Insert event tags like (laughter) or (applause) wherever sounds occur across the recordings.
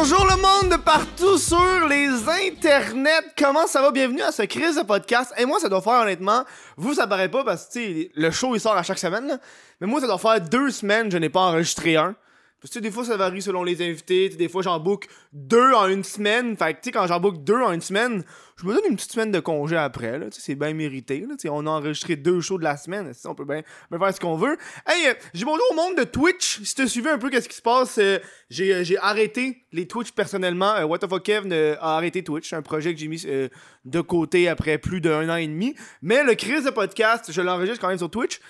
Bonjour le monde de partout sur les internets. Comment ça va? Bienvenue à ce crise de podcast. Et moi, ça doit faire honnêtement, vous ça paraît pas parce que le show il sort à chaque semaine. Mais moi, ça doit faire deux semaines je n'ai pas enregistré un. Parce que des fois ça varie selon les invités. Des fois j'en book deux en une semaine. Fait que tu sais, quand j'en book deux en une semaine, je me donne une petite semaine de congé après. C'est bien mérité. Là. On a enregistré deux shows de la semaine. On peut bien faire ce qu'on veut. Hey, euh, j'ai bonjour au monde de Twitch. Si tu suivi un peu qu'est-ce qui se passe, euh, j'ai euh, j'ai arrêté les Twitch personnellement. What the fuck Kev euh, a arrêté Twitch. C'est un projet que j'ai mis de côté après plus d'un an et demi. Mais le crise de podcast, je l'enregistre quand même sur Twitch.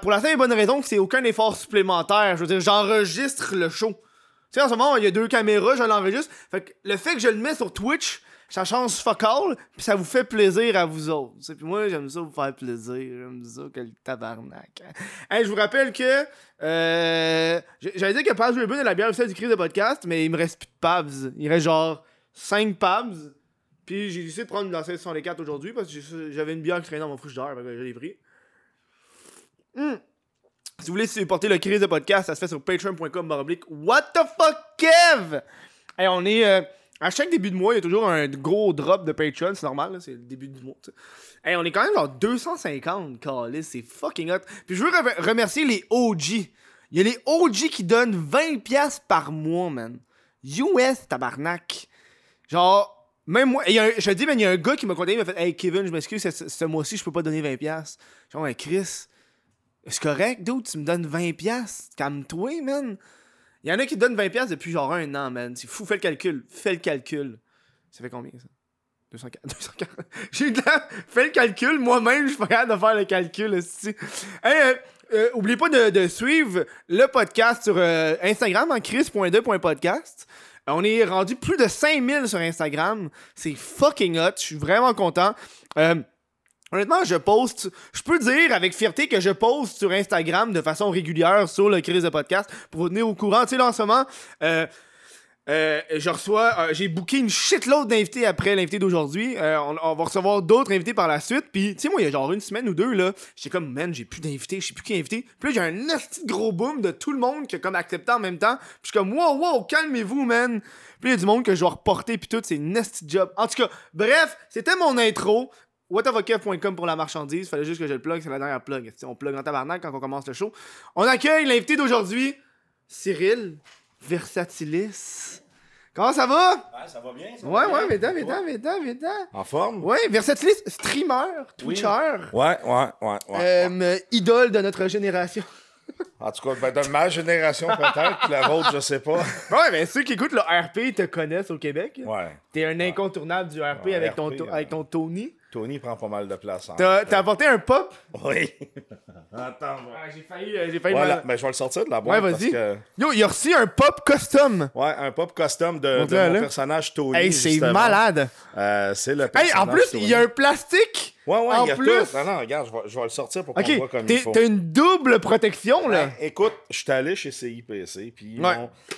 Pour la simple et bonne raison que c'est aucun effort supplémentaire. Je veux dire, j'enregistre le show. Tu sais, en ce moment, il y a deux caméras, je l'enregistre. Fait que le fait que je le mets sur Twitch, ça change fuck all, puis ça vous fait plaisir à vous autres. Puis moi, j'aime ça vous faire plaisir. J'aime ça, quel tabarnak. hein. Hey, je vous rappelle que. Euh, J'allais dire que Pabs Ribbon est la bière officielle du crise de podcast, mais il me reste plus de Pabs. Il reste genre 5 Pabs. Puis j'ai décidé de prendre une lancée sur les 4 aujourd'hui parce que j'avais une bière qui traînait dans mon frigidaire, que je l'ai pris. Hmm. Si vous voulez supporter le crise de podcast, ça se fait sur patreon.com What the fuck Kev? Hey, on est. euh, à chaque début de mois, il y a toujours un gros drop de Patreon, c'est normal, c'est le début du mois. Hey, on est quand même genre 250, Calis, c'est fucking hot. Puis je veux re- remercier les OG. Il y a les OG qui donnent 20$ par mois, man. US, tabarnak. Genre, même moi, je te dis, man, il y a un gars qui m'a contacté, il m'a fait Hey Kevin, je m'excuse, ce mois-ci, je peux pas donner 20$. Genre, hey, Chris, c'est correct, dude, tu me donnes 20$. Calme-toi, man. Il y en a qui donnent 20$ depuis genre un an, man. C'est fou, fais le calcul. Fais le calcul. Ça fait combien, ça? 240. 240. (laughs) J'ai de la... Fais le calcul, moi-même, je suis pas capable de faire le calcul, esti. Hey, euh, euh, oubliez pas de, de suivre le podcast sur euh, Instagram en chris.2.podcast. Euh, On est rendu plus de 5000 sur Instagram. C'est fucking hot. Je suis vraiment content. Honnêtement, je poste, je peux dire avec fierté que je poste sur Instagram de façon régulière sur le crise de podcast pour vous tenir au courant. Tu sais, là, en ce moment, euh, euh, je reçois, euh, j'ai booké une shitload d'invités après l'invité d'aujourd'hui. On, va recevoir d'autres invités par la suite. Puis, tu sais, moi, il y a genre une semaine ou deux, là, j'étais comme, man, j'ai plus d'invités, je sais plus qui invité. Puis là, j'ai un de gros boom de tout le monde qui a comme accepté en même temps. Puis je suis comme, wow, wow, calmez-vous, man. Puis il y a du monde que je dois reporter, puis tout, c'est de job. En tout cas, bref, c'était mon intro. whatavokev.com pour la marchandise. Fallait juste que je le plug, c'est la dernière plug. On plug en tabarnak quand on commence le show? On accueille l'invité d'aujourd'hui, Cyril Versatilis. Comment ça va? Ouais, ça va bien? ça va Ouais, bien? ouais, viens, viens, viens, viens. En forme? Ouais, Versatilis, streamer, twitcher, Ouais, ouais, ouais. ouais. euh, idole de notre génération. (laughs) En tout cas, ben, de ma génération peut-être, la vôtre, je sais pas. (laughs) Ouais, mais ceux qui écoutent le RP te connaissent au Québec. Ouais. T'es un incontournable du RP Ouais, avec, ton RP, ouais. avec ton Tony. Tony prend pas mal de place. T'as apporté un pop? Oui. (laughs) Attends, Ah, j'ai failli, euh, j'ai failli Voilà, mal- ben, je vais le sortir de la Ouais, boîte. parce vas-y. que- Yo, il a reçu un pop custom. Ouais, un pop custom de, de Montre-le, mon là. personnage Tony. Hey, c'est justement. malade. Euh, c'est le Hey, personnage en plus, il y a un plastique. Ouais, ouais, en il y a plus? tout. Non, non, regarde, je vais, je vais le sortir pour qu'on voit comme il faut. t'as une double protection, là. Ben, écoute, je suis allé chez CIPC, puis Ouais.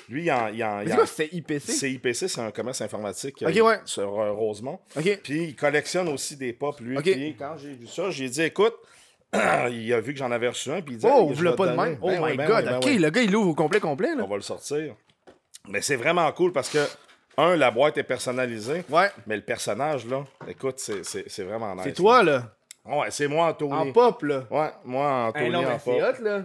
lui, il en, il en, il c'est en- quoi, c'est IPC? CIPC, c'est un commerce informatique euh, ouais. sur euh, Rosemont. Ok. Puis il collectionne aussi des pop, lui. Ok. Puis quand j'ai vu ça, j'ai dit, écoute, (clears throat) il a vu que j'en avais reçu un, puis il dit, Oh, je vais pas de même? Oh Ben ouais, my ben god, ben ok, le gars il l'ouvre au complet complet là. On va le sortir. Mais c'est vraiment cool parce que, un, la boîte est personnalisée, Ouais, mais le personnage, là, écoute, c'est- c'est c'est vraiment nice. c'est toi là, Ouais, c'est moi en Tony. en pop là? Ouais, moi en Tony Hey, non, en mais pop. c'est hot là.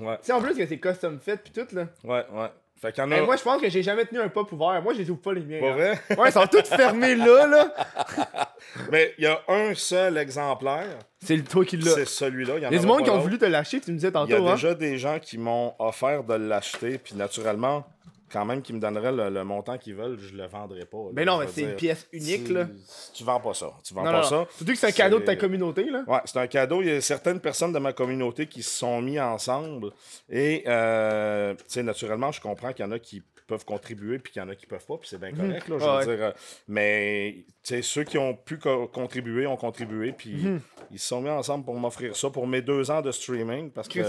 Ouais, Tu sais en plus que c'est custom fait pis tout là. ouais, ouais. Fait qu'il y en a. Hey, moi je pense que j'ai jamais tenu un pop ouvert. Moi je les ouvre pas les miens. Pas hein. vrai? Ouais, ils sont tous fermés là là. (laughs) Mais il y a un seul exemplaire, C'est le toi qui l'as. c'est celui-là. Il y a du monde qui ont voulu te lâcher, tu me disais Il y a tantôt hein. déjà des gens qui m'ont offert de l'acheter, puis naturellement, quand même, qui me donneraient le, le montant qu'ils veulent, je le vendrai pas. Mais non, mais c'est une pièce unique Tu- là. Tu vends pas ça. Tu vends Non, pas non, ça. non. Surtout que c'est un cadeau de ta communauté là. Ouais, c'est un cadeau. Il y a certaines personnes de ma communauté qui se sont mis ensemble. Et, euh, tu sais, naturellement, je comprends qu'il y en a qui peuvent contribuer, puis qu'il y en a qui peuvent pas, puis c'est bien correct, là, je Ah veux ouais. dire. euh, Mais, tu ceux qui ont pu co- contribuer ont contribué, puis Mhm. ils se sont mis ensemble pour m'offrir ça pour mes deux ans de streaming, parce que...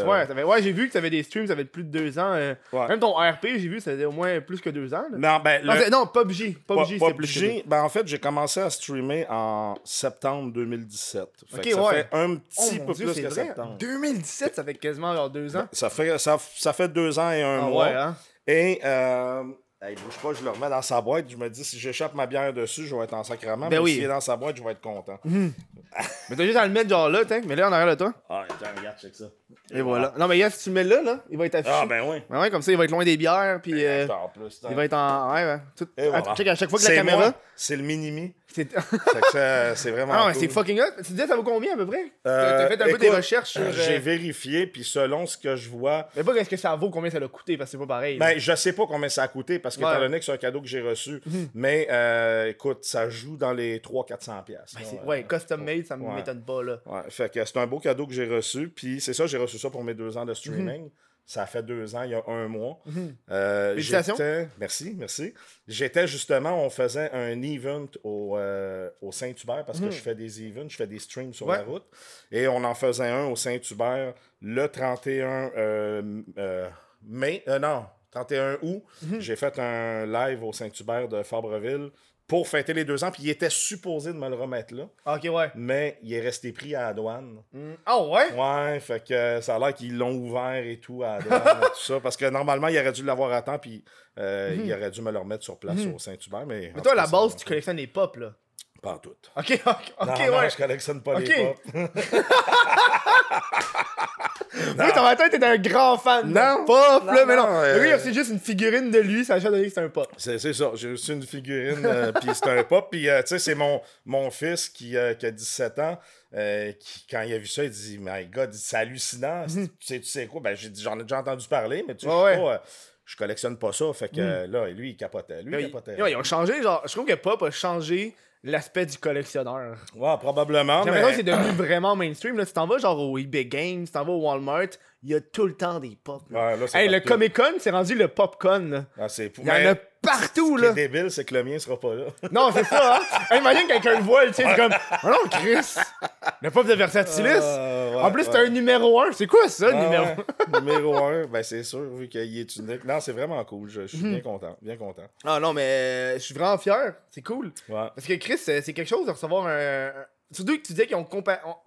Ouais, j'ai vu que t'avais des streams, ça fait plus de deux ans. euh, Ouais. Même ton RP, j'ai vu, ça faisait au moins plus que deux ans. Là. Non, ben, Non, le- non, PUBG. Pas- PUBG, pas c'est plus que ben en fait, j'ai commencé à streamer en septembre 2017. Fait Ok, que ça ouais. fait un Oh petit mon peu Dieu, plus que vrai. septembre. 2017, ça fait quasiment genre deux ans. Ça fait, ça, ça fait deux ans et un Ah mois. hein? Et euh, Hey, bouge pas, je le remets dans sa boîte. Je me dis, si j'échappe ma bière dessus, je vais être en sacrement. Ben mais oui. s'il est dans sa boîte, je vais être content. (laughs) Mais t'as juste à le mettre genre là, mais là en arrière de toi. Ah, tiens, regarde, check ça. Et voilà. Non, mais gars, si tu le mets là, là, il va être affiché. Ah, ben oui. Ouais, ouais, comme ça, il va être loin des bières, puis euh, En plus, il va être en. Ouais, ouais. Tout... Et voilà. Check à chaque fois que la C'est caméra. C'est le mini-mi. (laughs) C'est vraiment. ah, cool. c'est fucking hot. Tu disais, ça vaut combien à peu près? Euh, t'as fait un peu des recherches sur. J'ai euh, vérifié, puis selon ce que je vois, Mais pas qu'est-ce que ça vaut, combien ça l'a coûté, parce que c'est pas pareil. là. Ben, je sais pas combien ça a coûté parce que, Ouais. étant donné que c'est un cadeau que j'ai reçu, mais euh, écoute, ça joue dans les 300-400$. piastres, Ben, ouais, custom made, ça Ouais. m'étonne pas, là. Ouais, fait que c'est un beau cadeau que j'ai reçu. Puis c'est ça, j'ai reçu ça pour mes deux ans de streaming. Ça fait deux ans, il y a un mois. Euh, Félicitations. j'étais- Merci, merci. J'étais justement, on faisait un event au, euh, au Saint-Hubert parce que je fais des events, je fais des streams sur Ouais. la route. Et on en faisait un au Saint-Hubert le 31 euh, euh, mai. euh, non, 31 août. J'ai fait un live au Saint-Hubert de Fabreville pour fêter les deux ans. Puis il était supposé de me le remettre là, Ok, ouais. mais il est resté pris à la douane. Mm. Ah, ouais? Ouais, fait que euh, ça a l'air qu'ils l'ont ouvert et tout à la douane et tout ça. Parce que normalement, il aurait dû l'avoir à temps, puis euh, il aurait dû me le remettre sur place au Saint-Hubert. Mais, Mhm. Mais toi, à la base, tu collectionnes les pop, là. Pas en tout. Ok, (laughs) ok, ok, non, ouais. non, je collectionne pas les pop. (laughs) (laughs) Oui, dans ma tête, t'es un grand fan Non. pop, là, Non, mais non. non, euh, il reçu juste une figurine de lui, ça a déjà donné que c'était un pop. C'est c'est ça, j'ai reçu une figurine, euh, puis c'est un pop. Puis, euh, tu sais, c'est mon, mon fils qui, euh, qui a 17 ans, euh, qui, quand il a vu ça, il dit My God, il c'est hallucinant. Tu sais, tu sais quoi Ben, j'ai dit J'en ai déjà entendu parler, mais tu sais, Mhm. Ouais, je. Mhm. pas, euh, collectionne pas ça. Fait que euh, là, lui, il capotait. Lui, il Ils, capotait. ils ont changé, genre, je trouve que pop a changé l'aspect du collectionneur. Ouais, probablement. Mais- c'est devenu vraiment mainstream, là. Tu t'en vas, genre, au eBay Games, tu t'en vas au Walmart, il y a tout le temps des pop, là. Ouais, là, c'est Hey, le. Comic Con, c'est rendu le Popcon. Ah, c'est pour- Il y en mais a partout, Ce qui est là. débile, c'est que le mien sera pas là. Non, c'est ça, hein. Imagine quelqu'un le voit, tu sais, c'est comme, oh non, Chris, le pop de Versatilis. Euh, ouais, en plus, ouais. c'est un numéro 1. C'est quoi ça, le Ah, numéro ouais. numéro 1, ben c'est sûr, vu qu'il est unique. Non, c'est vraiment cool. Je, je suis Mhm. bien content. Bien content. Ah non, mais euh, je suis vraiment fier. C'est cool. Ouais. Parce que Chris, c'est quelque chose de recevoir un. Surtout que tu disais qu'ils ont,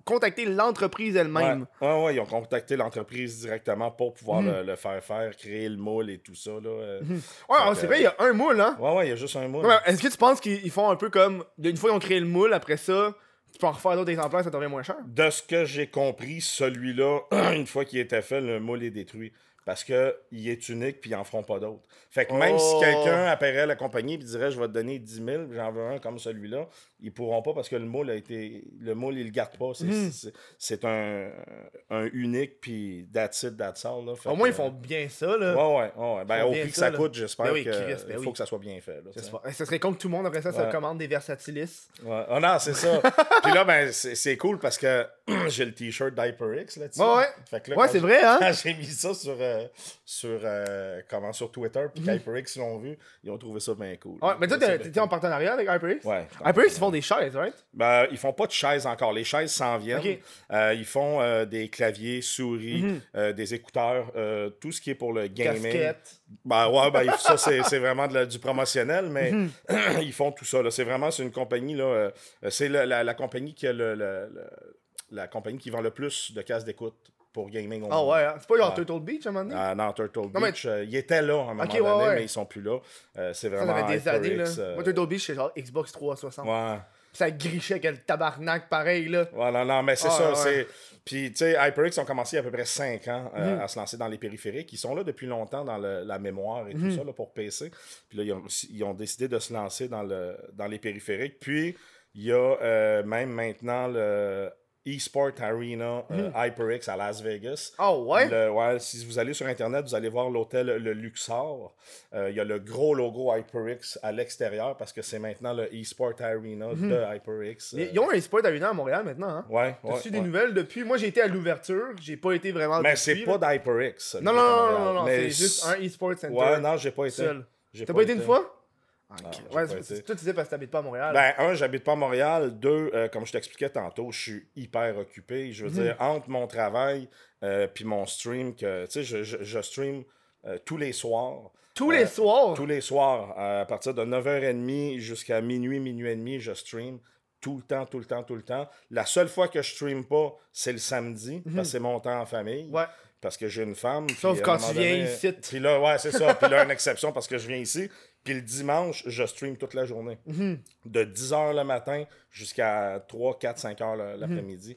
contacté l'entreprise elle-même. Ouais. ouais, ouais, ils ont contacté l'entreprise directement pour pouvoir Mhm. le, le faire faire, créer le moule et tout ça. Là. euh. Ouais, ah, que, c'est vrai, il y a un moule, hein? Ouais, ouais, il y a juste un moule. Ouais, Est-ce que tu penses qu'ils ils font un peu comme. Une fois qu'ils ont créé le moule, après ça, tu peux en refaire d'autres exemplaires, ça te revient moins cher? De ce que j'ai compris, celui-là, (clears throat) une fois qu'il était fait, le moule est détruit. Parce qu'il est unique puis ils en feront pas d'autres. Fait que même Oh. si quelqu'un apparaît à la compagnie et dirait je vais te donner 10 000, j'en veux un comme celui-là, ils pourront pas parce que le moule a été. Le moule, ils le gardent pas. C'est Mhm. c'est- un, un unique puis that's it, that's all. Là. Au moins, que, ils font bien ça, là. Ouais, ouais, ouais. Ben, au prix que ça, ça là. coûte, j'espère Ben oui, qu'il ben faut oui. que ça soit bien fait. Là, Ça serait con que tout le monde après ça se commande des Versatilis. Ouais. Ah non, c'est ça. (laughs) Puis là, ben, c'est cool parce que (clears throat) j'ai le t-shirt d'HyperX là-dessus. Ouais, ouais. Fait que là, Ouais, c'est vrai, hein? Quand j'ai mis ça sur, euh, sur, euh, comment, sur Twitter, puis Mhm. qu'HyperX l'ont vu, ils ont trouvé ça bien cool. Ouais, mais toi, t'es en partenariat avec HyperX? Ouais. HyperX, font des chaises, right? Ben, ils font pas de chaises encore. Les chaises s'en viennent. Euh, ils font euh, des claviers, souris, Mhm. euh, des écouteurs, tout ce qui est pour le gaming. Casquette. Ben ouais, ben, ça c'est vraiment de la- du promotionnel, mais Mhm. (clears throat) ils font tout ça. C'est vraiment c'est une compagnie, là, c'est la, la- la compagnie qui a le, le- le- la compagnie qui vend le plus de cases d'écoute pour gaming Ah monde. ouais, hein? c'est pas genre Ouais. Turtle Beach à un moment donné? Ah, non, Turtle mais- Beach, euh, ils étaient là à un moment donné, ouais, ouais. mais ils sont plus là. Euh, c'est vraiment ça fait des années, là. HyperX, euh, Moi, Turtle Beach, c'est genre Xbox 360. ouais. Ça grichait le tabarnak pareil, là. Ouais, non, non, mais c'est Ah, ça. c'est Puis, tu sais, HyperX ont commencé il y a à peu près 5 ans euh, Mhm. à se lancer dans les périphériques. Ils sont là depuis longtemps dans le- la mémoire et Mhm. tout ça là, pour PC. Puis là, ils ont, ils ont décidé de se lancer dans, le, dans les périphériques. Puis, il y a euh, même maintenant le eSport Arena euh, HyperX à Las Vegas. Oh ouais? Le- ouais, si vous allez sur Internet, vous allez voir l'hôtel Le Luxor. Euh, Il y a le gros logo HyperX à l'extérieur parce que c'est maintenant le eSport Arena de HyperX. Ils euh, ils ont un sport arena à Montréal maintenant, hein? Ouais, T'as ouais, su ouais. des nouvelles depuis? Moi, j'ai été à l'ouverture, j'ai pas été vraiment Mais c'est pas d'HyperX. Non, non, non, non, non, c'est juste un e-sport center. Ouais, non, j'ai pas été. T'as pas été une fois? Ok. j'ai Ouais, pas c'est- été. c'est- toi, tu disais parce que t'habites pas à Montréal. Ben, un, j'habite pas à Montréal. Deux, euh, comme je t'expliquais tantôt, je suis hyper occupé. Je veux Mhm. dire, entre mon travail euh, puis mon stream, que, tu sais, je, je, je stream euh, tous les soirs. Tous euh, les soirs? Tous les soirs, euh, à partir de 9h30 jusqu'à minuit, minuit et demi, je stream. Tout le temps, tout le temps, tout le temps. La seule fois que je stream pas, c'est le samedi, parce que c'est mon temps en famille. Mhm. Ouais. parce que j'ai une femme. Sauf quand tu viens donné- ici. Puis là, ouais, c'est ça. Puis là, une exception parce que je viens ici. Puis le dimanche, je stream toute la journée. Mhm. De 10h le matin jusqu'à 3, 4, 5 h le- l'après-midi.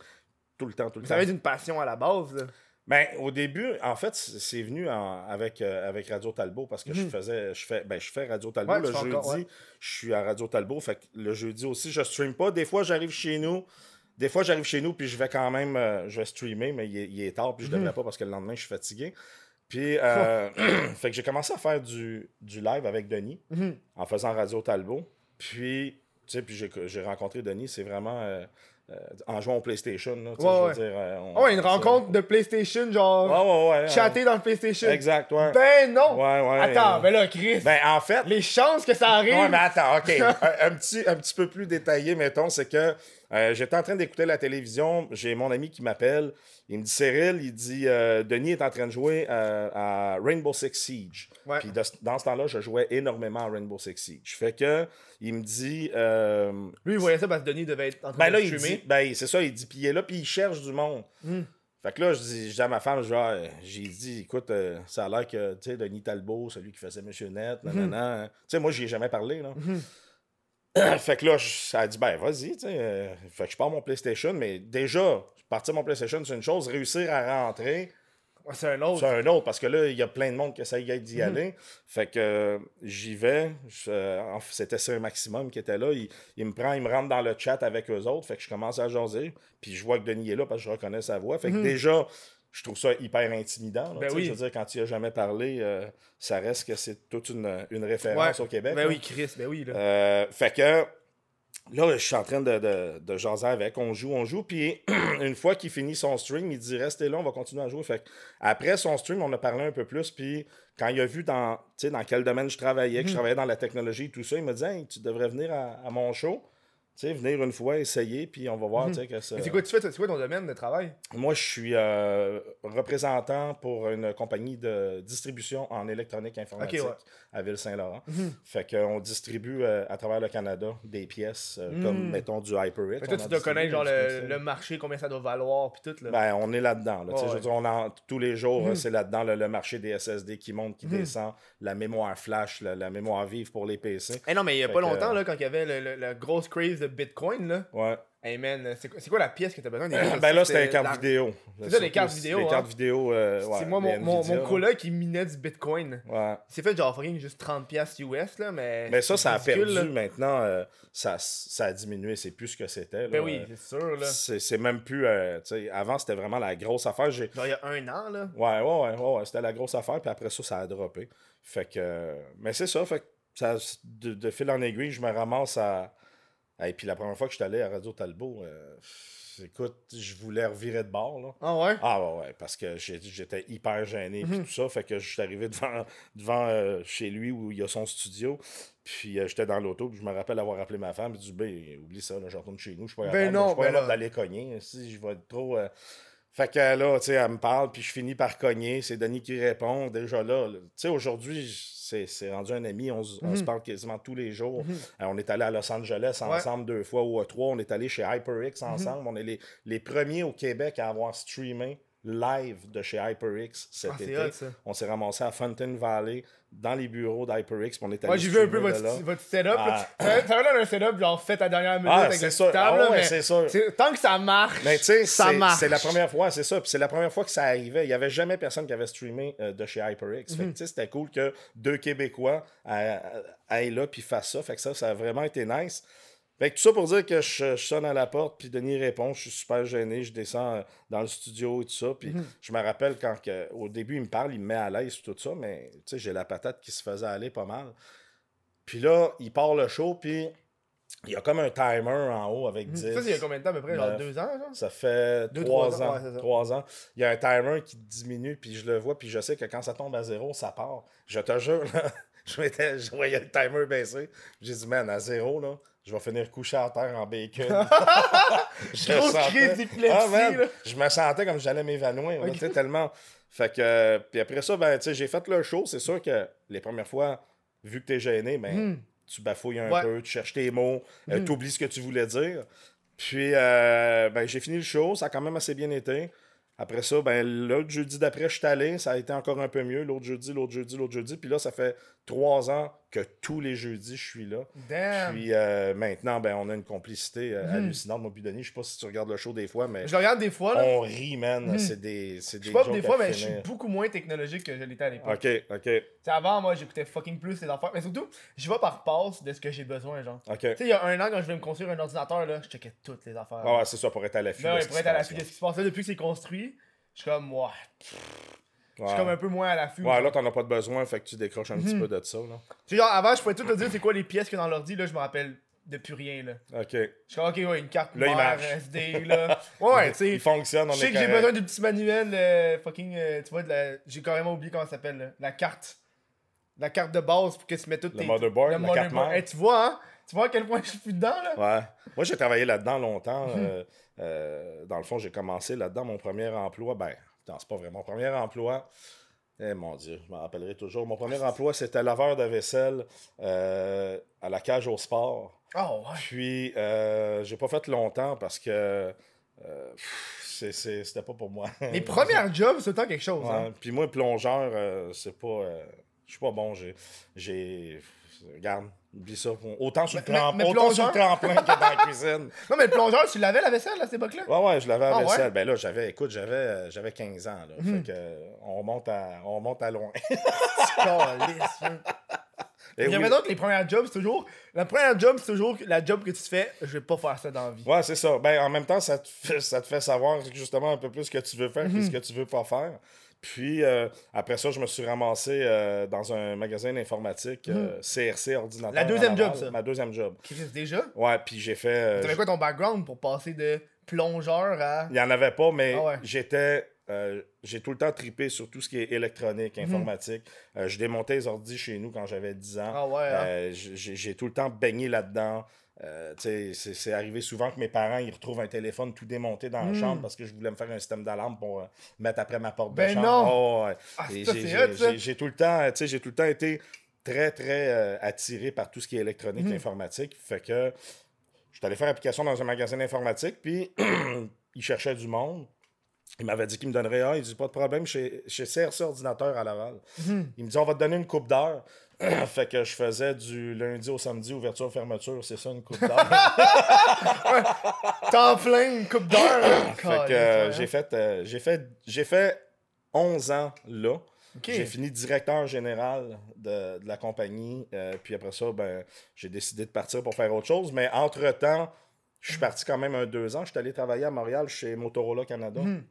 Tout le temps, tout le Ça temps. va être une passion à la base. Là. Ben, au début, en fait, c'est venu en- avec, euh, avec Radio Talbot parce que je Mhm. faisais, je fais, ben, je fais Radio Talbot Ouais, le jeudi. encore, ouais. Je suis à Radio Talbot, fait que le jeudi aussi, je stream pas. Des fois, j'arrive chez nous. Des fois, j'arrive chez nous, puis je vais quand même, euh, je vais streamer, mais il est, il est tard, puis je Mhm. devrais pas parce que le lendemain, je suis fatigué. Puis, euh, (clears throat) fait que j'ai commencé à faire du, du live avec Denis Mhm. en faisant Radio Talbot. Puis, tu sais, puis j'ai, rencontré Denis, c'est vraiment euh, euh, en jouant au PlayStation. Là, tu sais, Ouais, je veux ouais. dire, on- Ah ouais, une rencontre de PlayStation, genre Ouais, dans le PlayStation. Exact, ouais. Ben non! Ouais, ouais. Attends, ben là, Chris, Ben, en fait. les chances que ça arrive. Ouais, mais attends, OK. (laughs) un, un petit, un petit peu plus détaillé, mettons, c'est que euh, j'étais en train d'écouter la télévision. J'ai mon ami qui m'appelle. Il me dit Cyril, il dit euh, Denis est en train de jouer euh, à Rainbow Six Siege. Ouais. Puis de- dans ce temps-là, je jouais énormément à Rainbow Six Siege. Fait que, il me dit. Lui, il voyait ça parce que Denis devait être en train ben de là, il streamer. dit, ben c'est ça, il dit, puis il est là, puis il cherche du monde. Hmm. Fait que là, je dis, je dis à ma femme, Ah, j'ai dit, écoute, euh, ça a l'air que, tu sais, Denis Talbot, celui qui faisait Monsieur Net, Hmm. nanana. Tu sais, moi, j'y ai jamais parlé, là. (clears throat) fait que là, ça a dit, ben, vas-y, tu sais. euh, fait que je pars mon PlayStation, mais déjà, partir mon PlayStation, c'est une chose, réussir à rentrer, c'est un autre. c'est un autre, parce que là, il y a plein de monde qui essaye Mhm. d'y aller. Fait que euh, j'y vais. euh, C'était Sir Maximum qui était là. Il, il me prend, il me rentre dans le chat avec eux autres. Fait que je commence à jaser. Puis je vois que Denis est là parce que je reconnais sa voix. Fait que déjà, je trouve ça hyper intimidant. là, Mhm. Ben oui. Je veux dire, quand tu as jamais parlé, euh, ça reste que c'est toute une, une référence Ouais. au Québec. Ben là. oui, Chris, ben oui. Là. Euh, fait que là, je suis en train de, de, de jaser avec. On joue, on joue. Puis (clears throat) une fois qu'il finit son stream, il dit Restez là, on va continuer à jouer. Fait que après son stream, on a parlé un peu plus. Puis quand il a vu dans, dans quel domaine je travaillais, que Mhm. je travaillais dans la technologie et tout ça, il m'a dit Hey, Tu devrais venir à, à mon show. Tu sais, venir une fois, essayer, puis on va voir, tu sais, que ça... Mhm. C'est quoi tu fais? C'est quoi ton domaine de travail? Moi, je suis euh, représentant pour une compagnie de distribution en électronique informatique Ok, ouais. à Ville-Saint-Laurent. Mhm. Fait qu'on distribue euh, à travers le Canada des pièces euh, Mhm. comme, mettons, du que toi, tu dois connaître genre le, le marché, combien ça doit valoir, puis tout. Là. Ben, on est là-dedans. Là, sais, Ouais, on en- tous les jours, Mhm. euh, c'est là-dedans le, le marché des SSD qui monte, qui Mhm. descend, la mémoire flash, la, la mémoire vive pour les PC. Eh non, mais il y a Fait pas longtemps, là, quand il y avait le- la grosse craze de Bitcoin, là. Ouais. Hey man, c'est quoi, la pièce que t'as besoin? Des (coughs) ben là, c'était les la- cartes vidéo. C'est ça, les cartes vidéo, Les hein. cartes vidéo. euh, ouais, C'est moi, mon, mon, mon coloc, il minait du Bitcoin. Ouais. C'est fait genre fucking juste 30$ piastres US, là, mais. Mais ça, ça a perdu là. maintenant. euh, ça, ça a diminué. C'est plus ce que c'était. Ben oui, Euh, c'est sûr, là. C'est même plus. euh, tu sais, avant, c'était vraiment la grosse affaire. Genre il y a un an, là. Ouais, ouais, ouais, ouais, ouais, c'était la grosse affaire. Puis après ça, ça a droppé. Fait que. mais c'est ça. Fait que ça, de, de fil en aiguille, je me ramasse à. Et puis la première fois que je suis allé à Radio Talbot, euh, écoute, je voulais revirer de bord. Là. Ah ouais? Ah ouais, ouais, parce que j'étais hyper gêné puis Mhm. tout ça. Fait que je suis arrivé devant, devant euh, chez lui où il y a son studio. Puis euh, j'étais dans l'auto, puis je me rappelle avoir appelé ma femme. Je dit ben, oublie ça, là, je retourne chez nous. Je suis pas Ben capable, non, je suis pas ben capable là. d'aller cogner. Si je vais être trop. euh, Fait que là, tu sais, elle me parle, puis je finis par cogner. C'est Denis qui répond. Déjà là, là, tu sais, aujourd'hui, c'est rendu un ami. On, se- on se Mhm. parle quasiment tous les jours. Mhm. Euh, on est allé à Los Angeles Ouais. ensemble deux fois ou à trois. On est allé chez HyperX Mhm. ensemble. On est les, les premiers au Québec à avoir streamé live de chez HyperX cet Ah, été. hot, ça. On s'est ramassé à Fountain Valley dans les bureaux d'HyperX. On est allé Moi, j'ai vu un peu votre, setup. Ah. A l'air d'un setup genre fait à dernière minute Ah, avec la sûr. table, Ah ouais, c'est sûr. tant que ça marche, Mais ça c'est marche. c'est la première fois, c'est ça. Puis c'est la première fois que ça arrivait. Il n'y avait jamais personne qui avait streamé euh, de chez HyperX. Mhm. c'était cool que deux Québécois euh, euh, aillent là puis fassent ça. Fait que ça, ça a vraiment été nice. Fait que tout ça pour dire que je, je sonne à la porte, puis Denis répond, je suis super gêné, je descends euh, dans le studio et tout ça. Puis Mhm. je me rappelle quand que, au début il me parle, il me met à l'aise tout ça, mais tu sais, j'ai la patate qui se faisait aller pas mal. Puis là, il part le show, puis il y a comme un timer en haut avec 10. Mhm. Ça, c'est il y a combien de temps à peu près? Genre deux ans, genre? Ça fait Deux, trois trois ans, ouais, trois ans. Il y a un timer qui diminue, puis je le vois, puis je sais que quand ça tombe à zéro, ça part. Je te jure, là, (laughs) je, je voyais le timer baisser. J'ai dit, man, à zéro, là, je vais finir couché à terre en bacon. (laughs) je Grosse sentais- Ah, man. Je me sentais comme j'allais m'évanouir, là, Ok. tu sais, tellement. Fait que, puis après ça, ben, j'ai fait le show. C'est sûr que les premières fois, vu que t'es gêné, ben, Mhm. tu bafouilles un Ouais. peu, tu cherches tes mots, euh, Mhm. t'oublies ce que tu voulais dire. Puis, euh, ben, j'ai fini le show, ça a quand même assez bien été. Après ça, ben, l'autre jeudi d'après, je suis allé. Ça a été encore un peu mieux. L'autre jeudi, l'autre jeudi, l'autre jeudi. Puis là, ça fait trois ans que tous les jeudis, je suis là. Damn. Puis euh, maintenant, ben, on a une complicité euh, hallucinante, moi puis Denis. Je sais pas si tu regardes le show des fois, mais Je le regarde des fois, là. on rit, man. Mhm. C'est des, c'est des Je jokes des fois, mais je suis beaucoup moins technologique que je l'étais à l'époque. Ok, ok, Tu sais, avant, moi, j'écoutais fucking plus les affaires. Mais surtout, je vais par passe de ce que j'ai besoin, genre. ok. Tu sais, il y a un an, quand je voulais me construire un ordinateur, là, je checkais toutes les affaires. Ah ouais, c'est ça, pour être à l'affût. De ouais, pour être à l'affût de ce qui se passe là, depuis que c'est construit, je suis comme, ouais. Je suis comme un peu moins à l'affût. Ouais, là, t'en as pas de besoin, fait que tu décroches un petit Mhm. peu de ça, là. Tu sais, genre, avant, je pouvais tout te dire c'est quoi les pièces a dans l'ordi, là, je me rappelle de plus rien, là. Ok. Je suis comme, ok, ouais, une carte Là, il marche. SD, là. (laughs) Ouais, tu sais. Il fonctionne, on Je sais que j'ai besoin du petit manuel, euh, fucking, euh, tu vois, la... j'ai carrément oublié comment ça s'appelle, là. la carte. La carte de base pour que tu mettes toutes Le tes... motherboard, le la carte mère. Hey, tu vois, hein? Tu vois à quel point je suis dedans, là? Ouais. Moi, j'ai travaillé là-dedans longtemps. Mhm. euh, dans le fond, j'ai commencé là-dedans. Mon premier emploi, ben, non, c'est pas vrai. Mon premier emploi, eh mon Dieu, je m'en rappellerai toujours. Mon premier emploi, c'était laveur de vaisselle euh, à la cage au sport. Oh, ouais. Puis, euh, j'ai pas fait longtemps parce que euh, c'était pas pour moi. (laughs) Les premières jobs, c'est temps quelque chose, Ouais. hein? Puis moi, plongeur, euh, c'est pas. euh, je suis pas bon. J'ai. j'ai regarde, oublie ça. Autant sur le, Mais- mais- tremp- mais autant sur le tremplin que dans la cuisine. (laughs) Non, mais le plongeur, tu lavais la vaisselle à cette époque-là? Ouais, ouais, je l'avais à Ah, vaisselle. ouais? Ben là, j'avais, écoute, j'avais, euh, j'avais 15 ans. Là, Mhm. Fait que, euh, on remonte à, on remonte à loin. (laughs) Calisse, man. Et Il y oui. avait donc les premières jobs, c'est toujours. La première job, c'est toujours la job que tu te fais, je vais pas faire ça dans la vie. Ouais, c'est ça. Ben, en même temps, ça te, fait, ça te fait savoir justement un peu plus ce que tu veux faire et Mhm. ce que tu veux pas faire. Puis euh, après ça, je me suis ramassé euh, dans un magasin d'informatique, euh, CRC ordinateur. Mhm. La à deuxième Laval. job, ça. Ma deuxième job. Chris, déjà? Ouais, puis j'ai fait. euh, T'avais quoi ton background pour passer de plongeur à. Il n'y en avait pas, mais Ah ouais. j'étais. euh, j'ai tout le temps tripé sur tout ce qui est électronique, Mhm. informatique. Euh, je démontais les ordis chez nous quand j'avais 10 ans. Ah ouais, hein? Euh, j'ai tout le temps baigné là-dedans. Euh, c'est arrivé souvent que mes parents ils retrouvent un téléphone tout démonté dans la Mm. chambre parce que je voulais me faire un système d'alarme pour euh, mettre après ma porte de Ben chambre. non! Oh, ouais. Ah, Et j'ai- tout le temps, j'ai tout le temps été très très euh, attiré par tout ce qui est électronique, Mhm. informatique. Fait que je suis allé faire application dans un magasin d'informatique, puis (clears throat) il cherchait du monde. Il m'avait dit qu'il me donnerait un. Il dit pas de problème chez, chez CRC Ordinateur à Laval. Mhm. Il me dit on va te donner une coupe d'heure. (coughs) fait que je faisais du lundi au samedi, ouverture, fermeture, c'est ça une coupe d'heure. (laughs) Temps plein, une coupe d'heure. (coughs) fait que euh, j'ai fait, euh, j'ai fait, j'ai fait 11 ans là. J'ai fini directeur général de, de la compagnie. euh, puis après ça, ben, j'ai décidé de partir pour faire autre chose. Mais entre-temps, je suis parti quand même un deux ans. Je suis allé travailler à Montréal chez Motorola Canada. Mhm.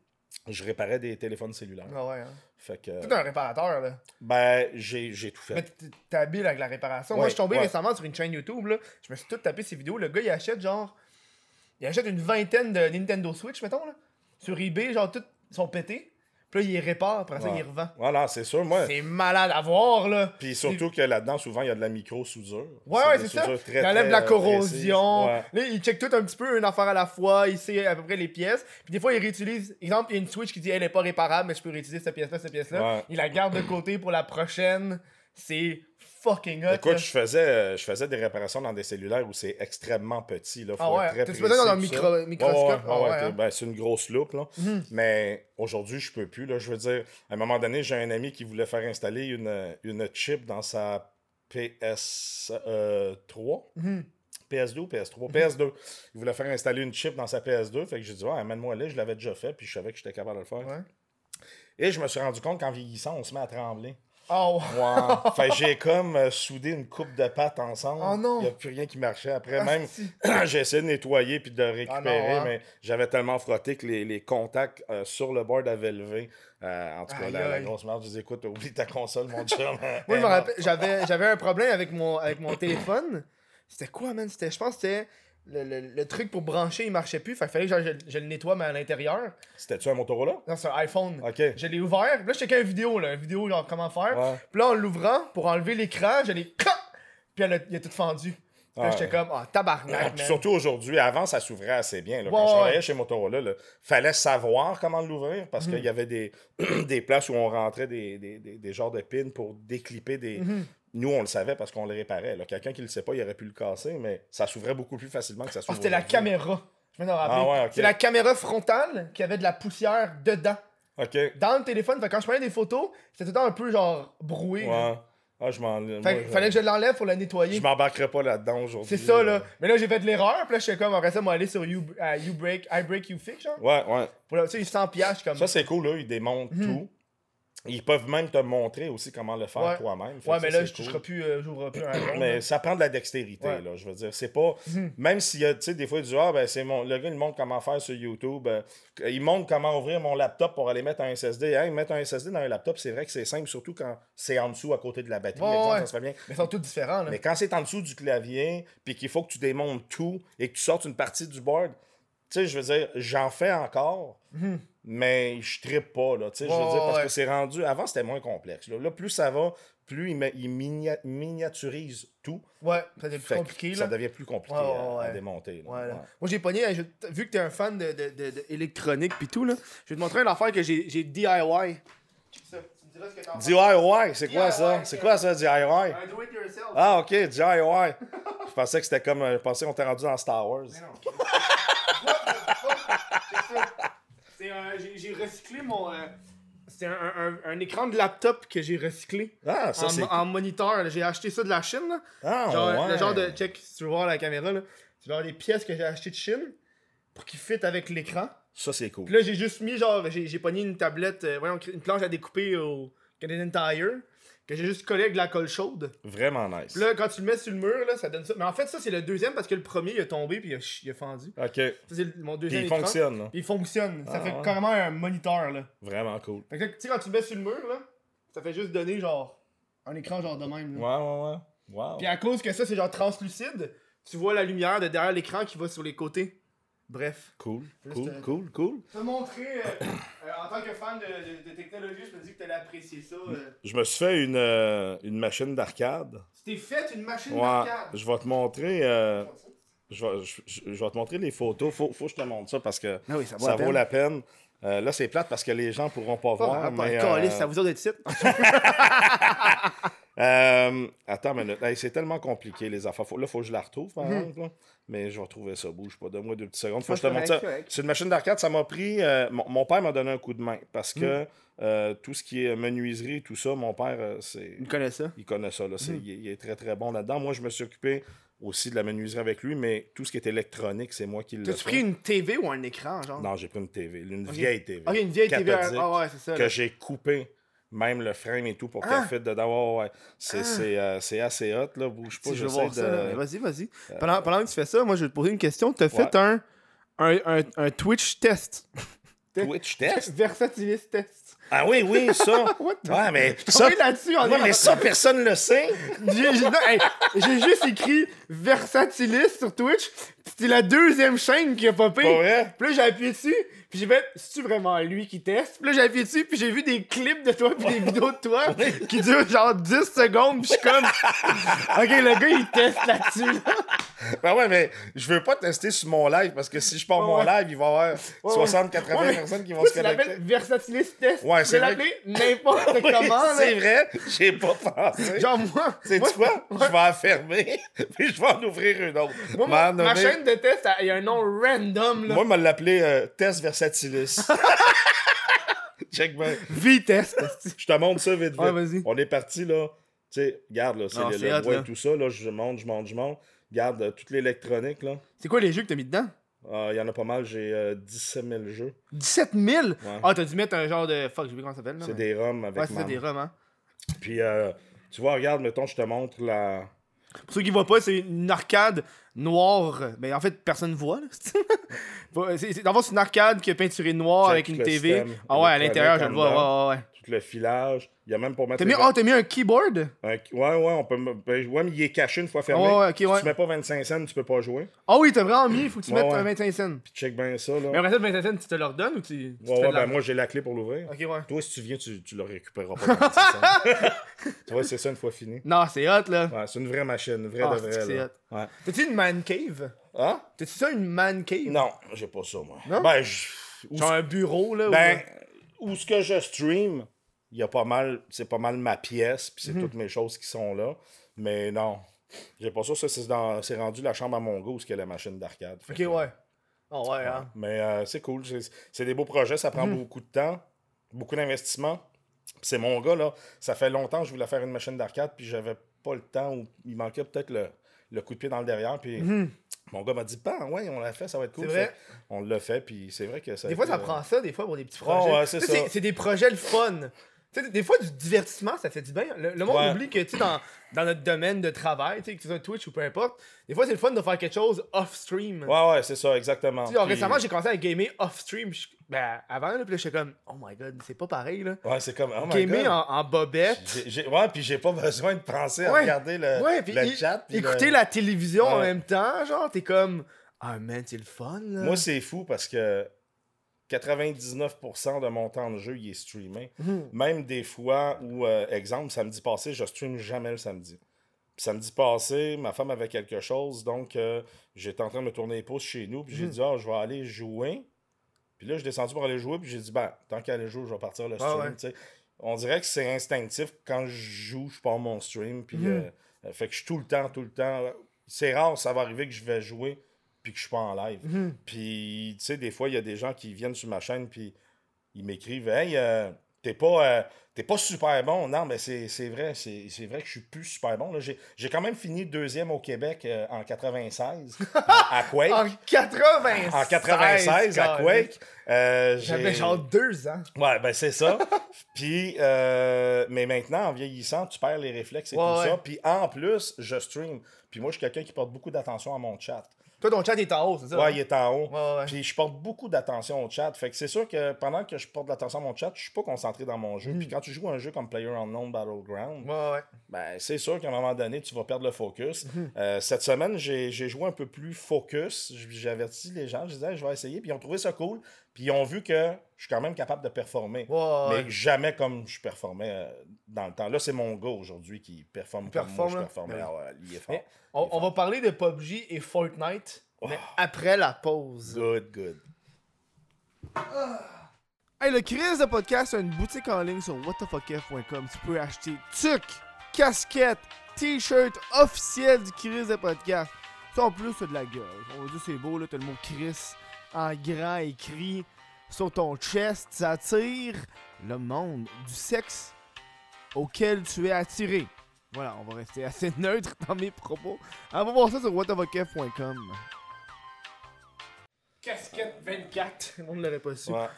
Je réparais des téléphones cellulaires. Ah ouais, hein? Fait que, Tout un réparateur, là. ben, j'ai j'ai tout Mais fait. t- t'es habile avec la réparation. Moi, je suis tombé ouais. récemment sur une chaîne YouTube, là. Je me suis tout tapé ces vidéos. Le gars, il achète genre. Il achète une vingtaine de Nintendo Switch, mettons, là. Sur eBay, genre, tous sont pétés. Puis là, il répare, après ça, Ouais. il revend. Voilà, c'est sûr. Moi, C'est malade à voir, là. Puis surtout que là-dedans, souvent, il y a de la micro-soudure. Ouais, C'est ouais, c'est ça. très, il enlève de la corrosion. Ouais. Là, il check tout un petit peu une affaire à la fois. Il sait à peu près les pièces. Puis des fois, il réutilise. Exemple, il y a une Switch qui dit elle est pas réparable, mais je peux réutiliser cette pièce-là, cette pièce-là. Ouais. Il la garde de côté pour la prochaine. C'est fucking hot. Écoute, là. je faisais, euh, je faisais des réparations dans des cellulaires où c'est extrêmement petit. Là, faut Ah ouais, besoin dans un micro- microscope? Ouais, t'es- hein? ben, c'est une grosse loupe. Là. Mhm. Mais aujourd'hui, je peux plus. Là, je veux dire, à un moment donné, j'ai un ami qui voulait faire installer une, une chip dans sa PS3. Mhm. PS2 ou PS3? PS2. Il voulait faire installer une chip dans sa PS2. Fait que j'ai dit, ouais, amène-moi là. Je l'avais déjà fait, puis je savais que j'étais capable de le faire. Ouais. Et je me suis rendu compte qu'en vieillissant, on se met à trembler. Oh, fait j'ai comme euh, soudé une coupe de pâte ensemble. Oh non. Il n'y a plus rien qui marchait. Après, Ah, même, (clears throat) j'ai essayé de nettoyer puis de récupérer, Ah non, hein. mais j'avais tellement frotté que les, les contacts euh, sur le board avaient levé. Euh, en tout cas, Aïe, la, grosse merde, je écoute, oublie ta console, mon chum. (laughs) Moi, je me (laughs) rappelle, j'avais, j'avais un problème avec mon, avec mon téléphone. C'était quoi, man? C'était, je pense que c'était le, le, le truc pour brancher, il marchait plus. Fait qu'il fallait que je, je le nettoie, mais à l'intérieur. C'était-tu un Motorola? Non, c'est un iPhone. Ok. Je l'ai ouvert. Puis là, je checkais une vidéo, là. Une vidéo, genre, comment faire. Ouais. Puis là, en l'ouvrant, pour enlever l'écran, je l'ai. Puis elle a- il a tout fendu. Puis là, j'étais comme, ah, tabarnak, Puis man. surtout aujourd'hui, avant, ça s'ouvrait assez bien. là. Quand Ouais, je ouais. travaillais chez Motorola, il fallait savoir comment l'ouvrir parce Mhm. qu'il y avait des, (clears throat) des places où on rentrait des, des, des, des genres de pins pour déclipper des. Mhm. Nous, on le savait parce qu'on le réparait. Quelqu'un qui le sait pas, il aurait pu le casser, mais ça s'ouvrait beaucoup plus facilement que ça Ah, s'ouvre. c'était la caméra. Je me. Ah ouais, ok. C'est la caméra frontale qui avait de la poussière dedans. Dans le téléphone, fait quand je prenais des photos, c'était tout le temps un peu genre brouillé. Ouais. Ah, je m'en. Fallait que je l'enlève pour la nettoyer. Je m'embarquerai pas là-dedans aujourd'hui. C'est ça, là. euh. Mais là, j'ai fait de l'erreur, puis là, j'étais comme, après ça, moi, aller sur you, euh, you Break, I Break, You Fix, genre. Ouais, ouais. Pour tu sais, 100 piastres, comme. Ça, c'est cool, là. Ils démontrent tout. Ils peuvent même te montrer aussi comment le faire Mhm. Ouais. toi-même. Ouais, mais là, c'est je cool. toucherai plus, euh, j'ouvre plus un Mais là. ça prend de la dextérité, Ouais. là. Je veux dire, c'est pas. Même s'il y a, tu sais, des fois, disent, ah, ben, c'est mon. Le gars, il montre comment faire sur YouTube. euh, il montre comment ouvrir mon laptop pour aller mettre un SSD. Hein, mettre un SSD dans un laptop, c'est vrai que c'est simple, surtout quand c'est en dessous à côté de la batterie. Ouais, exemple, ça se fait bien. Mais tous différents, là. Mais quand c'est en dessous du clavier, puis qu'il faut que tu démontes tout et que tu sortes une partie du board, tu sais, je veux dire, j'en fais encore, mais je trippe pas, là. Tu sais, je veux dire, parce ouais. que c'est rendu. Avant, c'était moins complexe. Là, Là, plus ça va, plus il, il minia- miniaturise tout. Ouais, ça devient plus compliqué, Ça là. devient plus compliqué Ouais, ouais, à- démonter. là. Ouais, là. Moi, j'ai pogné, je- vu que t'es un fan de, de, de, de électronique pis tout, là, je vais te montrer une affaire que j'ai DIY. Check ça. Tu me diras ce que t'en penses. DIY, c'est quoi ça? C'est quoi ça, DIY? Un do it yourself. Ah, ok, DIY. je pensais que c'était comme. euh, Je pensais qu'on était rendu dans Star Wars. Mais non. (laughs) Check ça. C'est un- j'ai- J'ai recyclé mon. euh, c'est un, un, écran de laptop que j'ai recyclé Ah, ça en, en moniteur. J'ai acheté ça de la Chine. Là. Ah, Genre, ouais. Le genre de. Check, si tu veux voir la caméra, là. C'est genre des pièces que j'ai achetées de Chine pour qu'ils fit avec l'écran. Ça, c'est cool. Puis là, j'ai juste mis, genre, j'ai j'ai pogné une tablette, euh, voyons, une planche à découper au Canadian Tire, que j'ai juste collé avec de la colle chaude. Vraiment nice. Puis là, quand tu le mets sur le mur, là, ça donne ça. Mais en fait, ça, c'est le deuxième parce que le premier, il a tombé puis il a, il a fendu. Ok. Ça, c'est mon Puis deuxième il fonctionne, là. Puis il fonctionne. Ça Ah, fait ouais. carrément un moniteur, là. Vraiment cool. Fait que, tu sais, quand tu le mets sur le mur, là, ça fait juste donner, genre, un écran, genre, de même. Ouais, là. ouais, ouais. Wow. Puis à cause que ça, c'est genre translucide, tu vois la lumière de derrière l'écran qui va sur les côtés. Bref. Cool, Juste, cool, euh, cool, cool. te montrer, euh, euh, en tant que fan de, de- de technologie, je me dis que t'allais apprécier ça. euh. Je me suis fait une, euh, une machine d'arcade. Tu t'es fait une machine Ouais. d'arcade? Je vais te montrer. euh, je, vais, je, je- je vais te montrer les photos. Faut, faut que je te montre ça parce que Ah oui, ça vaut ça la vaut peine. la peine. Euh, là, c'est plate parce que les gens pourront pas voir. Ah, mais, euh, ça vous a d'être ici. Euh, attends une minute. Hey, c'est tellement compliqué, les affaires. Faut- là, il faut que je la retrouve, par Mhm. exemple. là. Mais je vais retrouver ça. Bouge pas. Donne-moi deux petites secondes. Faut que je te C'est montre ça. C'est une machine d'arcade. Ça m'a pris. euh, mon, mon père m'a donné un coup de main parce que Mhm. euh, tout ce qui est menuiserie, tout ça, mon père, c'est. Tu connais ça? Il connaît ça, là. C'est- Mhm. il, est, il est très très bon là-dedans. Moi, je me suis occupé aussi de la menuiserie avec lui, mais tout ce qui est électronique, c'est moi qui le T'as-tu pris une TV ou un écran, genre? Non, j'ai pris une TV, une vieille TV. Ok, une vieille TV. cathodique, Ah ouais, c'est ça. que là. j'ai coupé même le frame et tout pour Ah! qu'elle fitte dedans. Ouais, ouais. C'est Ah! c'est, euh, c'est assez hot, là. Bouge pas, Si je veux voir de... Euh, Vas-y, vas-y. Pendant, pendant que tu fais ça, moi, je vais te poser une question. T'as fait un, un, un, un Twitch test. (laughs) Twitch test? Versatilis test. Ah oui, oui, ça. (laughs) Ouais, mais ça... là-dessus mais ça, personne le sait. (laughs) J'ai hey, juste écrit Versatilis sur Twitch. C'était la deuxième chaîne qui a popé. Pas vrai? Puis là, j'ai appuyé dessus. Puis j'ai fait, c'est-tu vraiment lui qui teste? Puis là, j'ai appuyé dessus. Puis j'ai vu des clips de toi. Puis des vidéos de toi qui durent genre 10 secondes. Puis je suis comme, (laughs) ok, le gars, il teste là-dessus. là. Ben ouais, mais je veux pas tester sur mon live parce que si je pars Ouais, mon live, il va y avoir 60-80 Ouais, mais personnes qui vont se tu l'appelles connecter. Versatilis test? Ouais, Tu c'est vrai n'importe (laughs) Oui, comment. c'est vrai, j'ai pas pensé. Genre, moi. Moi- quoi? Je vais la fermer, (laughs) puis je vais en ouvrir une autre. Moi, ma, ma nommer- de test, il y a un nom random. Là. Moi, je me l'appelais euh, Test Versatilis. (laughs) Check bien. V-test. (laughs) Je te montre ça vite vite. Ouais. On est parti là. Tu sais, regarde là, c'est le, bois et tout ça. Là, je monte, je monte, je monte. Regarde euh, toute l'électronique là. C'est quoi les jeux que t'as mis dedans? Ah, Il y en a pas mal, j'ai euh, 17 000 jeux. 17 000? Ouais. Ah, t'as dû mettre un genre de. Fuck, j'ai oublié comment ça s'appelle. là, C'est mais- des ROM avec Ouais, c'est des ROM, hein. Puis euh, tu vois, regarde, mettons, je te montre la. Pour ceux qui voient pas, c'est une arcade noire. Mais en fait, personne voit. là. (laughs) Pas- c'est, une arcade qui est peinturée noire avec une TV. système Ah ouais, à l'intérieur, je le vois. Ouais, ouais, ouais. Tout le filage. Il y a même pour mettre. T'as mis, oh, t'as mis un keyboard? un- Ouais, ouais, on peut. me- ben, ouais, mais il est caché une fois fermé. Ouais, ouais, ok, Si ouais. tu mets pas 25 cents, tu peux pas jouer. Ah oui, t'as vraiment mis, faut que tu Ouais, mettes ouais. un 25 cents. Puis check bien ça, là. Mais après ça, le 25 cents, tu te le redonnes ou tu. Ouais, ouais, de ben moi j'ai la clé pour l'ouvrir. Ok, ouais. Toi, si tu viens, tu, tu le récupéreras pas. 26 cents. (laughs) tu vois, c'est ça une fois fini. Non, c'est hot, là. Ouais, c'est une vraie machine, une vraie Ah, de vraie. c'est. Ouais. T'as-tu une man cave? Hein? T'as-tu ça, une man cave? Non, j'ai pas ça, moi. Non? Ben, Genre un bureau, là? ben, ou- où ce que je stream, il y a pas mal, c'est pas mal ma pièce, puis c'est Mhm. toutes mes choses qui sont là. Mais non, j'ai pas ça. Ça, c'est, rendu la chambre à mon il y a la machine d'arcade. Ok, que, ouais. Oh ouais, hein. Mais euh, c'est cool. C'est des beaux projets, ça prend Mhm. beaucoup de temps, beaucoup d'investissement. C'est mon gars, là. Ça fait longtemps que je voulais faire une machine d'arcade, puis j'avais pas le temps, ou il manquait peut-être le, le coup de pied dans le derrière. Puis mon gars m'a dit, bah ouais, on l'a fait, ça va être cool. Mhm. C'est vrai? Fait on l'a fait, puis c'est vrai que ça. Des fois, été, ça euh, prend ça, des fois, pour des petits Ouais, projets. ouais, c'est des projets le fun. Tu sais, des fois, du divertissement, ça fait du bien. Le, le monde Ouais. oublie que, tu sais, dans, dans notre domaine de travail, tu sais, que ce soit Twitch ou peu importe, des fois, c'est le fun de faire quelque chose off-stream. Ouais, ouais, c'est ça, exactement. Puis- récemment, j'ai commencé à gamer off-stream. Ben, avant, là, puis là, j'étais comme, oh my god, c'est pas pareil, là. Ouais, c'est comme. Oh my gamer God. en, en bobette. Ouais, puis j'ai pas besoin de penser à Ouais. regarder le, Ouais, puis le chat. puis écouter le- la télévision en même temps, genre, t'es comme, ah man, c'est le fun, là. Moi, c'est fou parce que 99% de mon temps de jeu, il est streamé. Mhm. Même des fois où, euh, exemple, samedi passé, je stream jamais le samedi. Puis samedi passé, ma femme avait quelque chose, donc euh, j'étais en train de me tourner les pouces chez nous, puis j'ai Mhm. dit, ah, je vais aller jouer. Puis là, je suis descendu pour aller jouer, puis j'ai dit, ben, tant qu'à aller jouer, je vais partir le Ah stream. ouais. On dirait que c'est instinctif. Quand je joue, je pars mon stream, puis Mhm. euh, fait que je suis tout le temps, tout le temps. C'est rare, ça va arriver que je vais jouer, puis que je suis pas en live. Mhm. Puis, tu sais, des fois, il y a des gens qui viennent sur ma chaîne, puis ils m'écrivent Hey, euh, t'es pas, euh, pas super bon. Non, mais c'est vrai, c'est vrai que je suis plus super bon. J'ai quand même fini deuxième au Québec euh, en 96 (laughs) à Quake. En 96! En 96 à Quake. Euh, J'avais genre deux ans. Ouais, ben c'est ça. (laughs) Puis, euh, mais maintenant, en vieillissant, tu perds les réflexes et Ouais, tout ouais. ça. Puis en plus, je stream. Puis moi, je suis quelqu'un qui porte beaucoup d'attention à mon chat. Toi, ton chat est en haut, c'est ça? Ouais, hein? il est en haut. Ouais, ouais. Puis je porte beaucoup d'attention au chat. Fait que c'est sûr que pendant que je porte de l'attention à mon chat, je suis pas concentré dans mon jeu. Mm. Puis quand tu joues un jeu comme Player Unknown Battleground, Ouais, ben c'est sûr qu'à un moment donné, tu vas perdre le focus. Mm-hmm. Euh, cette semaine, j'ai joué un peu plus focus. J- J'ai averti les gens, je disais, je vais essayer. Puis ils ont trouvé ça cool. Puis ils ont vu que je suis quand même capable de performer. Ouais, ouais. Mais jamais comme je performais euh, dans le temps. Là, c'est mon gars aujourd'hui qui performe comme moi je performais. Ouais. Ah ouais, il est fort. Mais on, on va parler de PUBG et Fortnite, mais Oh. après la pause. Good, good. Hey, le Chris de podcast a une boutique en ligne sur whatthefuckf.com. Tu peux acheter tuc, casquette, t-shirt officiel du Chris de podcast. Ça, en plus, c'est de la gueule. On va dire c'est beau, là. T'as le mot Chris en grand écrit sur ton chest. Ça attire le monde du sexe auquel tu es attiré. Voilà, on va rester assez (laughs) neutre dans mes propos. On va voir ça sur whatthefuckf.com. Casquette 24. On ne l'aurait pas su. Ouais.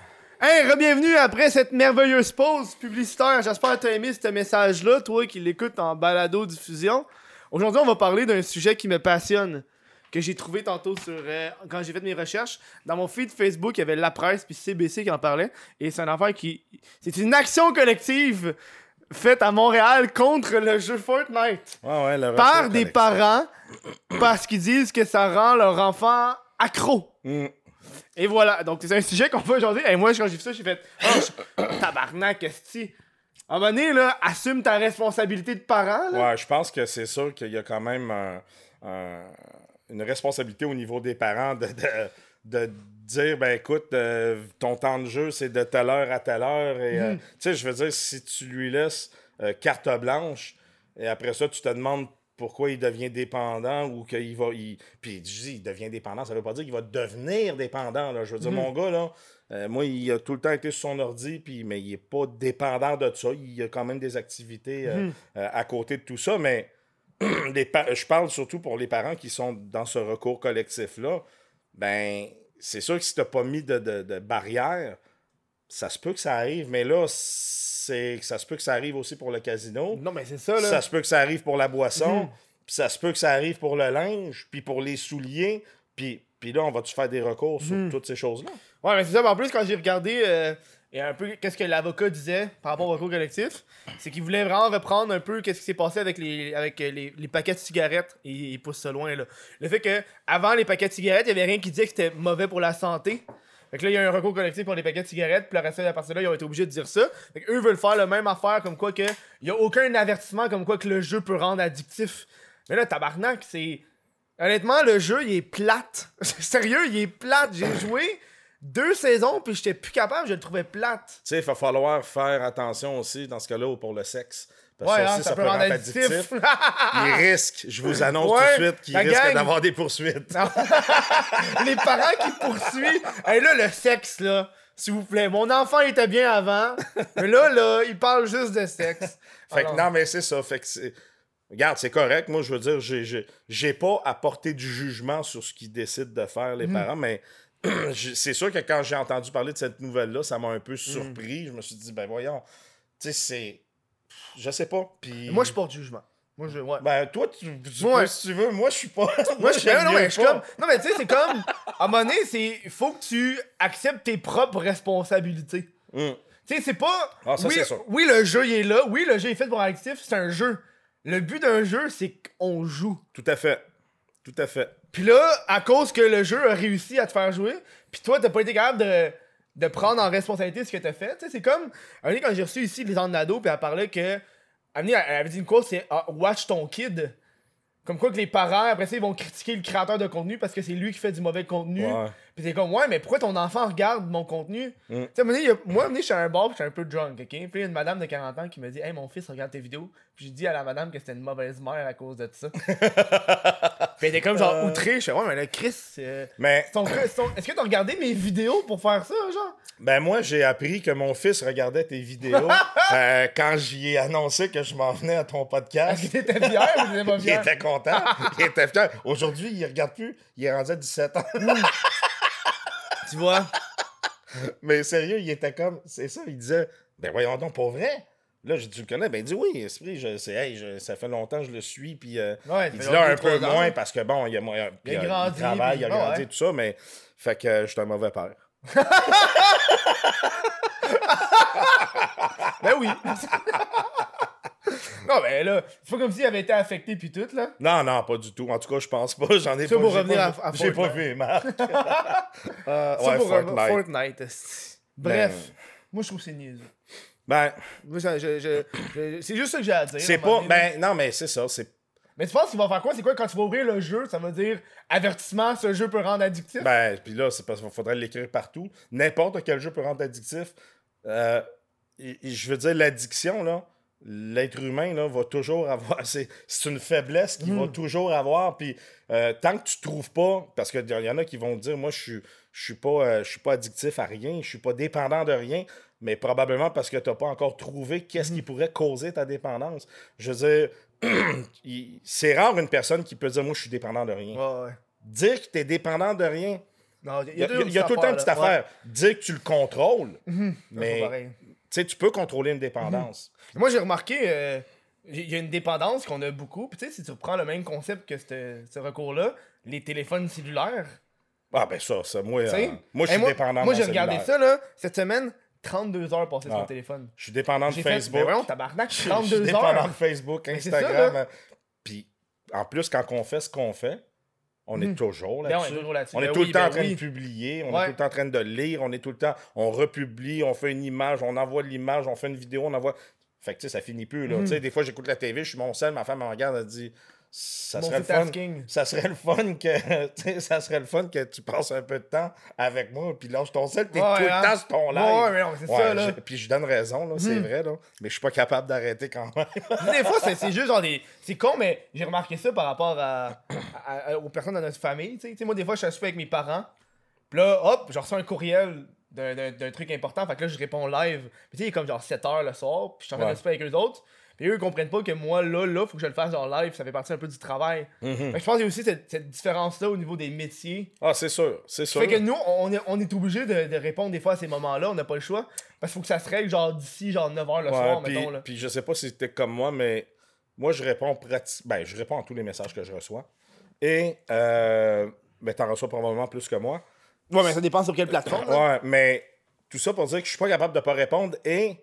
Hey, re-bienvenue après cette merveilleuse pause publicitaire. J'espère que tu as aimé ce message-là, toi qui l'écoutes en balado-diffusion. Aujourd'hui, on va parler d'un sujet qui me passionne, que j'ai trouvé tantôt sur euh, quand j'ai fait mes recherches. Dans mon feed Facebook, il y avait La Presse puis CBC qui en parlait. Et c'est un affaire qui. C'est une action collective faite à Montréal contre le jeu Fortnite Ouais, ouais, le par des parents parce qu'ils disent que ça rend leur enfant accro. Mm. Et voilà, donc c'est un sujet qu'on fait aujourd'hui. Et moi, quand j'ai vu ça, j'ai fait Oh, (coughs) tabarnak, esti. À un moment donné, là, assume ta responsabilité de parent. Là. Ouais, je pense que c'est sûr qu'il y a quand même un- un- une responsabilité au niveau des parents de, de, de dire ben écoute, euh, ton temps de jeu, c'est de telle heure à telle heure. Et, euh, tu sais, je veux dire, si tu lui laisses euh, carte blanche et après ça, tu te demandes pourquoi il devient dépendant ou qu'il va. Il... Puis je dis, il devient dépendant, ça veut pas dire qu'il va devenir dépendant. Là. Je veux dire, mon gars, là, moi, il a tout le temps été sur son ordi, puis, mais il est pas dépendant de ça. Il a quand même des activités euh, à côté de tout ça, mais (clears throat) les je parle surtout pour les parents qui sont dans ce recours collectif-là. Ben, c'est sûr que si tu pas mis de, de, de barrière, ça se peut que ça arrive, mais là, c'est ça se peut que ça arrive aussi pour le casino. Non, mais c'est ça, là. Ça se peut que ça arrive pour la boisson, Mhm. puis ça se peut que ça arrive pour le linge, puis pour les souliers, puis, puis là, on va-tu faire des recours sur Mhm. toutes ces choses-là? Ouais, mais c'est ça. mais En plus, quand j'ai regardé euh, et un peu qu'est-ce que l'avocat disait par rapport au recours collectif, c'est qu'il voulait vraiment reprendre un peu qu'est-ce qui s'est passé avec les avec euh, les, paquets de cigarettes. Et il pousse ça loin, là. Le fait que avant les paquets de cigarettes, il y avait rien qui disait que c'était mauvais pour la santé. Fait que là, il y a un recours collectif pour les paquets de cigarettes, puis le reste de la partie là, ils ont été obligés de dire ça. Fait eux veulent faire la même affaire, comme quoi que. Y a aucun avertissement comme quoi que le jeu peut rendre addictif. Mais là, tabarnak, c'est. Honnêtement, le jeu, il est plate. (laughs) Sérieux, il est plate. J'ai joué deux saisons, puis j'étais plus capable, je le trouvais plate. Tu sais, il va falloir faire attention aussi dans ce cas-là pour le sexe. Parce Ouais, que hein, aussi, ça, peut rendre addictif. (laughs) Il risque, je vous annonce Ouais, tout de suite qu'il risque d'avoir des poursuites. (laughs) les parents qui poursuivent. Hey, là, le sexe, là, s'il vous plaît. Mon enfant était bien avant, mais là, là, il parle juste de sexe. Fait que non, mais c'est ça. Fait que c'est. Regarde, c'est correct. Moi, je veux dire, j'ai- j'ai pas apporté du jugement sur ce qu'ils décident de faire, Mhm. les parents, mais (clears throat) c'est sûr que quand j'ai entendu parler de cette nouvelle-là, ça m'a un peu surpris. Je me suis dit, ben voyons, tu sais, c'est. Je sais pas. Puis. Moi, je suis pas de jugement. Moi, je. Ouais. Ben, toi, tu, tu Ouais. peux, si tu veux. Moi, je suis pas. (laughs) Moi, je suis. Non, mais je suis pas. comme. Non, mais tu sais, c'est comme. À un moment donné, c'est. Faut que tu acceptes tes propres responsabilités. Hum. Tu sais, c'est pas. Ah, ça, oui, sûr. oui, le jeu, il est là. Oui, le jeu est fait pour actif. C'est un jeu. Le but d'un jeu, c'est qu'on joue. Tout à fait. Tout à fait. Puis là, à cause que le jeu a réussi à te faire jouer, puis toi, t'as pas été capable de, prendre en responsabilité ce que t'as fait. C'est comme. Un quand j'ai reçu ici les Nado, puis elle parlait que. Elle, avait dit une quote, c'est ah, Watch ton kid. Comme quoi que les parents, après ça, ils vont critiquer le créateur de contenu parce que c'est lui qui fait du mauvais contenu. Ouais. Puis t'es comme, ouais, mais pourquoi ton enfant regarde mon contenu? Mm. Tu sais, moi, je suis à un bar, je suis un peu drunk, ok? Puis il y a une madame de 40 ans qui me dit, hey, mon fils regarde tes vidéos. Puis j'ai dit à la madame que c'était une mauvaise mère à cause de ça. (laughs) puis elle était comme genre Euh. outrée. Je fais, ouais, mais là, Chris, euh, Mais ton- est-ce que t'as regardé mes vidéos pour faire ça, genre? Ben moi, j'ai appris que mon fils regardait tes vidéos (laughs) euh, quand j'y ai annoncé que je m'en venais à ton podcast. Est-ce que t'étais fier ou t'étais pas (laughs) Il fier? était content, (laughs) il était fier. Aujourd'hui, il regarde plus, il est rendu à 17 ans. Tu vois? Mais sérieux, il était comme, c'est ça, il disait, ben voyons donc, pour vrai. Là, j'ai tu le connais? Ben il dit oui, Esprit, je, c'est, hey, je- ça fait longtemps que je le suis, puis euh, Ouais, il dit là un peu ans. moins parce que bon, il a, moins- Il a puis, euh, grandi, travaille, il a ah grandi, ouais. tout ça, mais fait que euh, je suis un mauvais père. (laughs) Ben oui! (laughs) non, ben là, c'est pas comme s'il avait été affecté puis tout, là. Non, non, pas du tout. En tout cas, je pense pas. J'en ai Ça, pas pour revenir pas, à- à J'ai pas vu marques. (laughs) Euh, Ça ouais, pour Fortnite. Bref, moi je trouve que c'est niaiseux. Ben, c'est juste ça que j'ai à dire. c'est pas. Ben, non, mais c'est ça. C'est. Mais tu penses qu'il va faire quoi? C'est quoi quand tu vas ouvrir le jeu? Ça veut dire avertissement, ce jeu peut rendre addictif? Ben, puis là, c'est parce qu'il faudrait l'écrire partout. N'importe quel jeu peut rendre addictif. Euh, et- et je veux dire, l'addiction, là, l'être humain, là, va toujours avoir. (laughs) C'est c'est une faiblesse qu'il va toujours avoir. Puis euh, tant que tu trouves pas. Parce qu'il y en a qui vont te dire, moi, je suis. Je suis pas, euh, je suis pas addictif à rien, je suis pas dépendant de rien, mais probablement parce que tu n'as pas encore trouvé qu'est-ce qui pourrait causer ta dépendance. Je veux dire, (clears throat) c'est rare une personne qui peut dire moi je suis dépendant de rien. Ouais, ouais. Dire que tu es dépendant de rien, il y a, il y a tout le temps une petite affaire. Dire que tu le contrôles, mais Mais... tu sais, tu peux contrôler une dépendance. Moi, j'ai remarqué, euh, il y a une dépendance qu'on a beaucoup. Puis tu sais, si tu reprends le même concept que ce recours-là, les téléphones cellulaires, Ah ben ça, ça moi, euh, moi je suis dépendant de Moi, j'ai regardé ça, là, cette semaine, 32 heures passées sur Ah. mon téléphone. Je suis dépendant de fait, (laughs) Facebook. ben voyons, tabarnak, je, suis- je 32 suis dépendant heures. de Facebook, Mais ça, Instagram. là. Puis en plus, quand on fait ce qu'on fait, on est toujours Ben, on est là-dessus. toujours là-dessus. On est Ben tout oui, le temps ben en train oui. de publier, on Ouais. est tout le temps en train de lire, on est tout le temps, on republie, on fait une image, on envoie l'image, on fait une vidéo, on envoie. Fait que tu sais, ça finit plus. Là. Mhm. Tu sais, des fois, j'écoute la TV, je suis mon seul, ma femme me regarde, elle dit ça serait, le fun, Multitasking. ça serait le fun que (laughs) ça serait le fun que tu passes un peu de temps avec moi, puis lâche ton sel, t'es Ouais, tout hein. le temps sur ton live. Ouais, mais non, c'est ça, là. je- Puis je donne raison, là, c'est Mhm. vrai, là, mais je suis pas capable d'arrêter quand même. des fois, c'est, c'est juste genre des. C'est con, mais j'ai remarqué ça par rapport à, à- à- aux personnes de notre famille. Tu sais, moi, des fois, je suis avec mes parents. Puis là, hop, je reçois un courriel d'un, d'un- d'un truc important. Fait que là, je réponds live. Puis tu sais, il est comme genre 7 h le soir. Puis je suis en train de avec eux autres. Puis eux, ils comprennent pas que moi, là, là, faut que je le fasse genre live. Ça fait partie un peu du travail. Fait que je pense qu'il y a aussi cette, cette différence-là au niveau des métiers. Ah, c'est sûr, c'est sûr. Fait que nous, on est, on est obligé de, de répondre des fois à ces moments-là. On n'a pas le choix. Parce qu'il faut que ça se règle genre d'ici genre 9 h le Ouais, soir, puis, mettons. Là. puis je sais pas si c'était comme moi, mais moi, je réponds prati- ben, je réponds à tous les messages que je reçois. Et euh, ben, t'en reçois probablement plus que moi. Ouais, mais ça dépend sur quelle plateforme. là. Ouais, mais tout ça pour dire que je suis pas capable de pas répondre et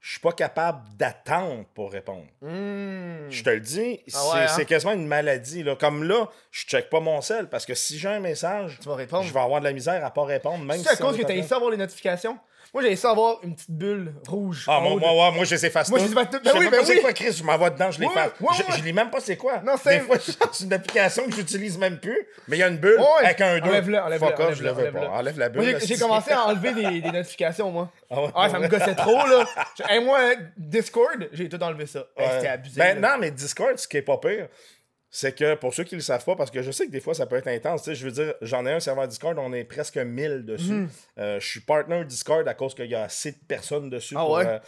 je suis pas capable d'attendre pour répondre. Hmm. Je te le dis, c'est Ah ouais, hein? c'est quasiment une maladie. Là. Comme là, je check pas mon sel parce que si j'ai un message, Tu vas répondre. je vais avoir de la misère à pas répondre. Même C'est à si on cause que t'as train- essayé avoir les notifications? Moi, j'ai essayé avoir une petite bulle rouge. Ah, moi, moi, ouais, moi, je les efface Moi, je les efface toutes. Je Ben sais oui, même ben pas c'est oui. quoi, Chris, je m'envoie dedans, je les efface. ouais, je, ouais. je lis même pas c'est quoi. Non, Des c'est- fois, c'est une application que j'utilise même plus, mais il y a une bulle avec un 2. enlève-le, enlève-le, Fuck off, je le veux pas. Enlève la bulle. Moi, j'ai- c'est- commencé à enlever (laughs) des, des notifications, moi. Ah ouais, Ah, ça me gossait trop, là. (laughs) Je- hey, moi, Discord, j'ai tout enlevé ça. C'était abusé. Ben, non, mais Discord, ce qui est pas pire, c'est que pour ceux qui le savent pas, parce que je sais que des fois ça peut être intense, tu sais, je veux dire, j'en ai un serveur Discord, on est presque 1000 dessus. Mhm. Euh, je suis partner Discord à cause qu'il y a assez de personnes dessus. Ah ouais? euh,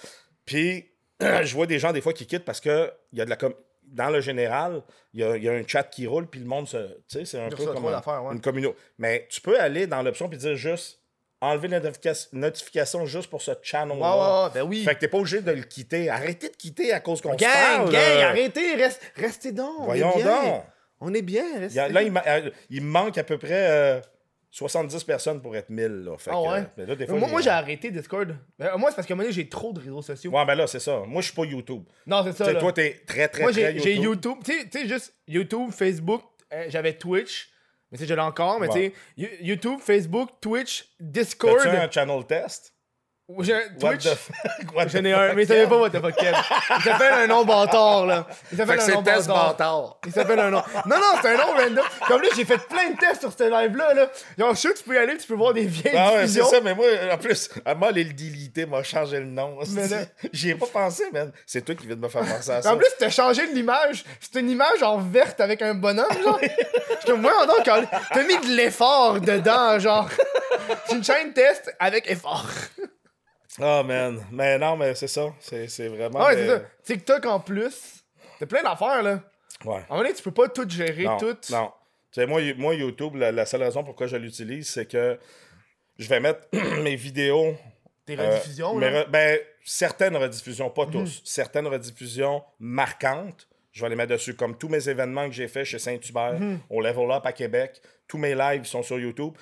Puis, (clears throat) je vois des gens des fois qui quittent parce que il y a de la com- dans le général, il y a, il y a un chat qui roule, puis le monde se. Tu sais, c'est un peu comme un- ouais. une communauté. Mais tu peux aller dans l'option puis dire juste enlever la notifica- notification juste pour ce channel. Ouais, ouais, ben oui. Fait que t'es pas obligé de le quitter. Arrêtez de quitter à cause qu'on se Gang, parle. gang, là. arrêtez, reste, restez donc. on Voyons bien. donc. On est bien, restez. a- là, il, euh, il me manque à peu près euh, 70 personnes pour être 1000. Là. Fait Ah que, ouais? euh, mais là, des Mais fois, moi, j'ai- moi, j'ai arrêté Discord. Ben, moi, c'est parce qu'à un moment donné, j'ai trop de réseaux sociaux. Ouais, ben là, c'est ça. Moi, je suis pas YouTube. Non, c'est ça. là. toi, t'es très, très, Moi, très j'ai YouTube. j'ai YouTube. Tu sais- tu sais, juste YouTube, Facebook, euh, j'avais Twitch. Mais tu sais, je l'ai encore. Mais tu sais, You- YouTube, Facebook, Twitch, Discord. T'as-tu un channel test? What Twitch? J'en ai un, mais il s'appelle pas what the fuck Kev. Il s'appelle un nom bâtard, là. Il s'appelle un nom bâtard. Il s'appelle un nom. Non, non, c'est un nom random. Comme là, j'ai fait plein de tests sur ce live-là. Là. Genre, je suis sûr que tu peux y aller, tu peux voir des vieilles Ah ouais, c'est ça, mais moi, en plus, à moi, déliter m'a changé le nom. Mais là- J'y ai pas pensé, man. C'est toi qui viens de me faire penser à ça. En plus, t'as changé de l'image. C'est une image en verte avec un bonhomme, genre. J'étais moi, donc, t'as mis de l'effort dedans, genre. C'est une chaîne test avec effort. Ah, man. Mais non, mais c'est ça. C'est c'est vraiment. Ouais, des- c'est ça. TikTok en plus. T'as plein d'affaires, là. Ouais. À un moment donné, tu peux pas tout gérer, Non, tout. non. Tu sais, moi, moi, YouTube, la, la seule raison pourquoi je l'utilise, c'est que je vais mettre (clears throat) mes vidéos. Tes euh, rediffusions, mes là. re- ben, certaines rediffusions, pas Mhm. tous. Certaines rediffusions marquantes. Je vais les mettre dessus, comme tous mes événements que j'ai fait chez Saint-Hubert, Mhm. au Level Up à Québec. Tous mes lives sont sur YouTube.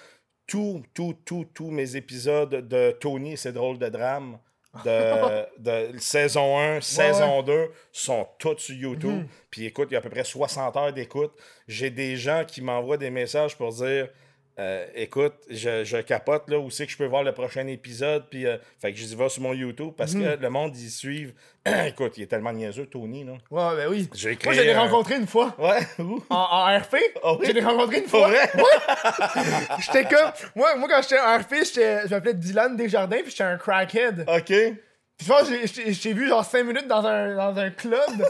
Tous, tous, tous, tous mes épisodes de Tony, c'est drôle de drame, de, (laughs) de saison 1, saison 2, sont tous sur YouTube. Mhm. Puis écoute, il y a à peu près 60 heures d'écoute. J'ai des gens qui m'envoient des messages pour dire euh, écoute, je, je capote là, où c'est que je peux voir le prochain épisode. Puis, euh, fait que je dis, va sur mon YouTube parce Mhm. que le monde, ils suivent. (clears throat) écoute, il est tellement niaiseux, Tony. Là. Ouais, ben oui. J'ai Moi, je l'ai un- rencontré une fois. Ouais, où? (laughs) En, en RP. Ah oui? Je l'ai rencontré une fois. vrai? (laughs) J'étais comme. Moi, moi quand j'étais en RP, je m'appelais Dylan Desjardins, puis j'étais un crackhead. Ok. Puis je pense que j'ai- vu genre 5 minutes dans un, dans un club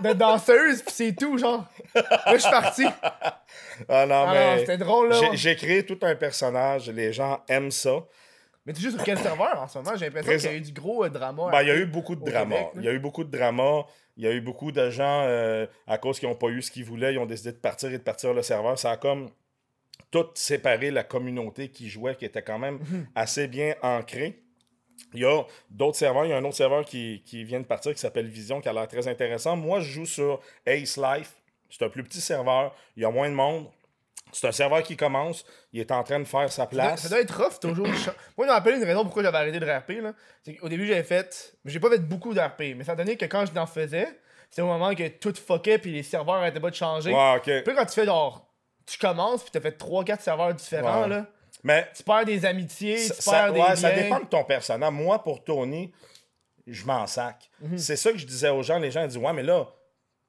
de danseuses, puis c'est tout, genre. Là, je suis parti. Ah non, Ah mais. c'était drôle, là. j'ai- créé tout un personnage, les gens aiment ça. Mais tu joues sur quel serveur en ce moment? J'ai l'impression qu'il y a eu du gros euh, drama. Ben, il y a eu beaucoup de drama. Québec. Il y a eu beaucoup de drama. Il y a eu beaucoup de gens, euh, à cause qu'ils n'ont pas eu ce qu'ils voulaient, ils ont décidé de partir et de partir le serveur. Ça a comme tout séparé la communauté qui jouait, qui était quand même Mhm. assez bien ancrée. Il y a d'autres serveurs. Il y a un autre serveur qui, qui vient de partir qui s'appelle Vision, qui a l'air très intéressant. Moi, je joue sur Ace Life. C'est un plus petit serveur. Il y a moins de monde. C'est un serveur qui commence. Il est en train de faire sa Ça doit, place. ça doit être rough toujours. Moi, je me rappelle une raison pourquoi j'avais arrêté de RP. là. C'est qu'au début, j'avais fait. mais J'ai pas fait beaucoup de RP, mais ça donné que quand je n'en faisais, c'était au moment que tout fuckait puis les serveurs arrêtaient pas de changer. Ouais. Puis quand tu fais genre. Tu commences puis t'as fait 3-4 serveurs différents, Ouais. là. Mais Tu perds des amitiés, Ça, tu ça- perds des ouais, liens. ça dépend de ton personnage. Moi, pour Tony, je m'en sac. Mhm. C'est ça que je disais aux gens. Les gens disent Ouais, mais là,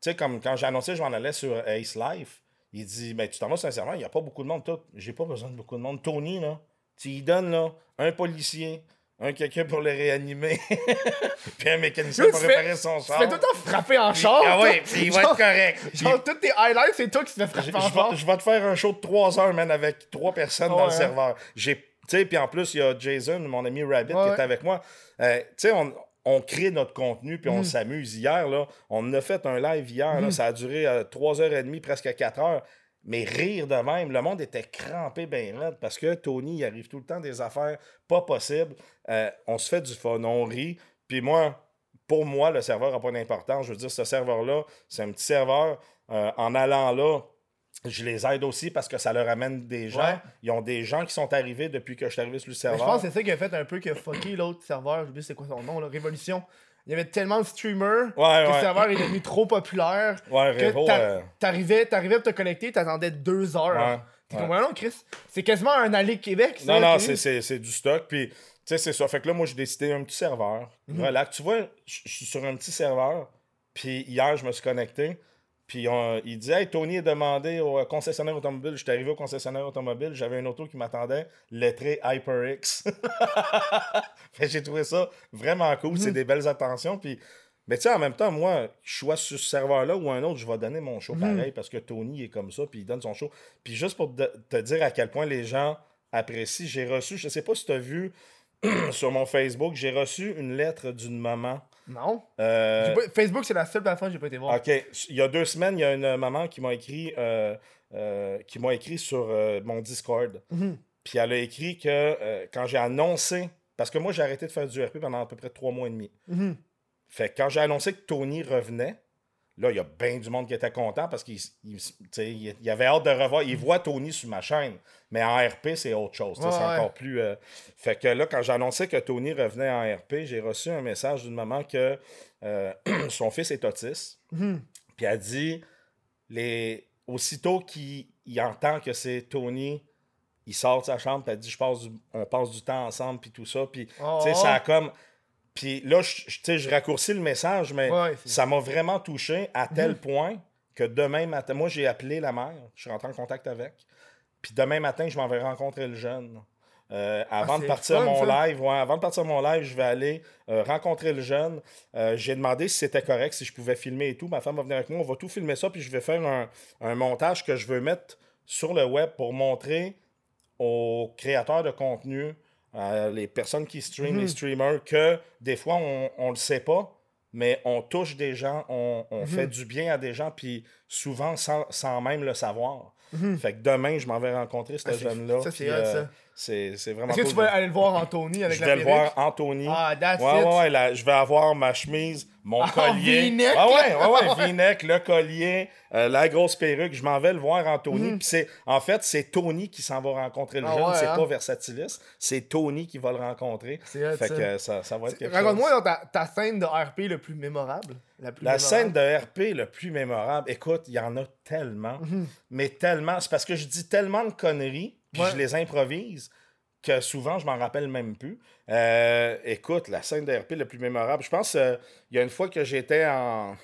tu sais, comme quand j'ai annoncé que je m'en allais sur Ace Life, il dit Ben, tu t'en vas serveur, il n'y a pas beaucoup de monde. J'ai pas besoin de beaucoup de monde. Tony, là, tu lui donnes là, un policier, un quelqu'un pour le réanimer, (laughs) puis un mécanicien pour tu fais- réparer son Tu char. fais tout le temps frapper en char. Ah toi. ouais, puis il va Genre- être correct. Puis- Genre, tous tes highlights, c'est toi qui te fais je, frapper en je char. vais, je vais te faire un show de 3 heures, man, avec trois personnes dans le serveur. J'ai, tu sais, puis en plus, il y a Jason, mon ami Rabbit, Ouais, qui ouais. est avec moi. Euh, tu sais, on, on crée notre contenu, puis on s'amuse. Hier, là, on a fait un live hier, là, ça a duré 3h30, presque 4 heures. Mais rire de même, le monde était crampé ben raide parce que Tony, il arrive tout le temps des affaires pas possibles. Euh, on se fait du fun, on rit. Puis moi, pour moi, le serveur n'a pas d'importance. Je veux dire, ce serveur-là, c'est un petit serveur. Euh, en allant là, je les aide aussi parce que ça leur amène des gens. Ouais. Ils ont des gens qui sont arrivés depuis que je suis arrivé sur le Mais serveur. je pense que c'est ça qui a fait un peu que fucké l'autre serveur. J'ai oublié c'est quoi son nom, là. Révolution. Il y avait tellement de streamers Ouais, que le serveur est devenu trop populaire. Ouais, que t'a- euh, t'arrivais, t'arrivais à te connecter, t'attendais deux heures. T'es comme, non, Chris, c'est quasiment un allée Québec, ça. Non, non, c'est- c'est c'est du stock. Puis, tu sais, c'est ça. Fait que là, moi, j'ai décidé un petit serveur. Mhm. Relax. Tu vois, je suis sur un petit serveur. Puis hier, je me suis connecté. Puis on- il dit Hey, Tony est demandé au concessionnaire automobile. J'étais arrivé au concessionnaire automobile, j'avais une auto qui m'attendait, lettré HyperX. (laughs) J'ai trouvé ça vraiment cool. C'est des belles attentions. Puis, mais tu sais, en même temps, moi, je sois sur ce serveur-là ou un autre, je vais donner mon show pareil parce que Tony est comme ça, puis il donne son show. Puis juste pour te, te dire à quel point les gens apprécient, j'ai reçu, je sais pas si tu as vu (clears throat) sur mon Facebook, j'ai reçu une lettre d'une maman. Non. Euh, J'ai pas- Facebook, c'est la seule plateforme que j'ai pas été voir. OK. Il y a deux semaines, il y a une maman qui m'a écrit, euh, euh, qui m'a écrit sur euh, mon Discord. Mhm. Puis elle a écrit que euh, quand j'ai annoncé, parce que moi j'ai arrêté de faire du RP pendant à peu près trois mois et demi. Mhm. Fait que quand j'ai annoncé que Tony revenait, là, il y a bien du monde qui était content parce qu'il il, avait hâte de revoir. Il voit Tony sur ma chaîne. Mais en RP, c'est autre chose. Ouais, c'est ouais. encore plus. euh, Fait que là, quand annoncé que Tony revenait en RP, j'ai reçu un message d'une maman que euh, (clears throat) son fils est autiste. Mhm. Puis elle dit les... aussitôt qu'il il entend que c'est Tony, il sort de sa chambre, puis elle dit je passe du- on passe du temps ensemble, puis tout ça. Puis Oh. tu sais, ça a comme. Puis là, je, je- raccourcis le message, mais Ouais, ça m'a vraiment touché à tel point que demain matin, moi j'ai appelé la mère, je suis rentré en contact avec. Puis demain matin, je m'en vais rencontrer le jeune. Euh, avant Ah, de partir fun, mon ça. live, ouais, avant de partir mon live, je vais aller euh, rencontrer le jeune. Euh, J'ai demandé si c'était correct, si je pouvais filmer et tout. Ma femme va venir avec moi, on va tout filmer ça, puis je vais faire un, un montage que je veux mettre sur le web pour montrer aux créateurs de contenu, les personnes qui streament, Mhm. les streamers, que des fois, on ne le sait pas, mais on touche des gens, on, Mhm. on fait du bien à des gens, puis souvent sans, sans même le savoir. Mhm. Fait que demain, je m'en vais rencontrer ce Ah, c'est- jeune-là. ça, c'est euh, ça. C'est c'est vraiment Est-ce que cool. tu vas aller le voir Anthony avec Je la vais le voir Anthony. Ah, that's ouais, it. ouais, ouais, là, je vais avoir ma chemise, mon Ah, collier. V-neck, Ah ouais, ouais, ouais, V-neck, le collier, euh, la grosse perruque. Je m'en vais le voir Anthony. Puis c'est, en fait, c'est Tony qui s'en va rencontrer le. Ah jeune. ouais, c'est hein? pas Versatilis. C'est Tony qui va le rencontrer. C'est hot, Fait ça. que ça, ça va être quelque chose. Raconte-moi ta, ta scène de RP le plus mémorable. La, plus La mémorable. scène de RP le plus mémorable, écoute, il y en a tellement, Mhm. mais tellement. C'est parce que je dis tellement de conneries, puis Ouais. je les improvise, que souvent je m'en rappelle même plus. Euh, écoute, la scène de RP le plus mémorable, je pense euh, il y a une fois que j'étais en,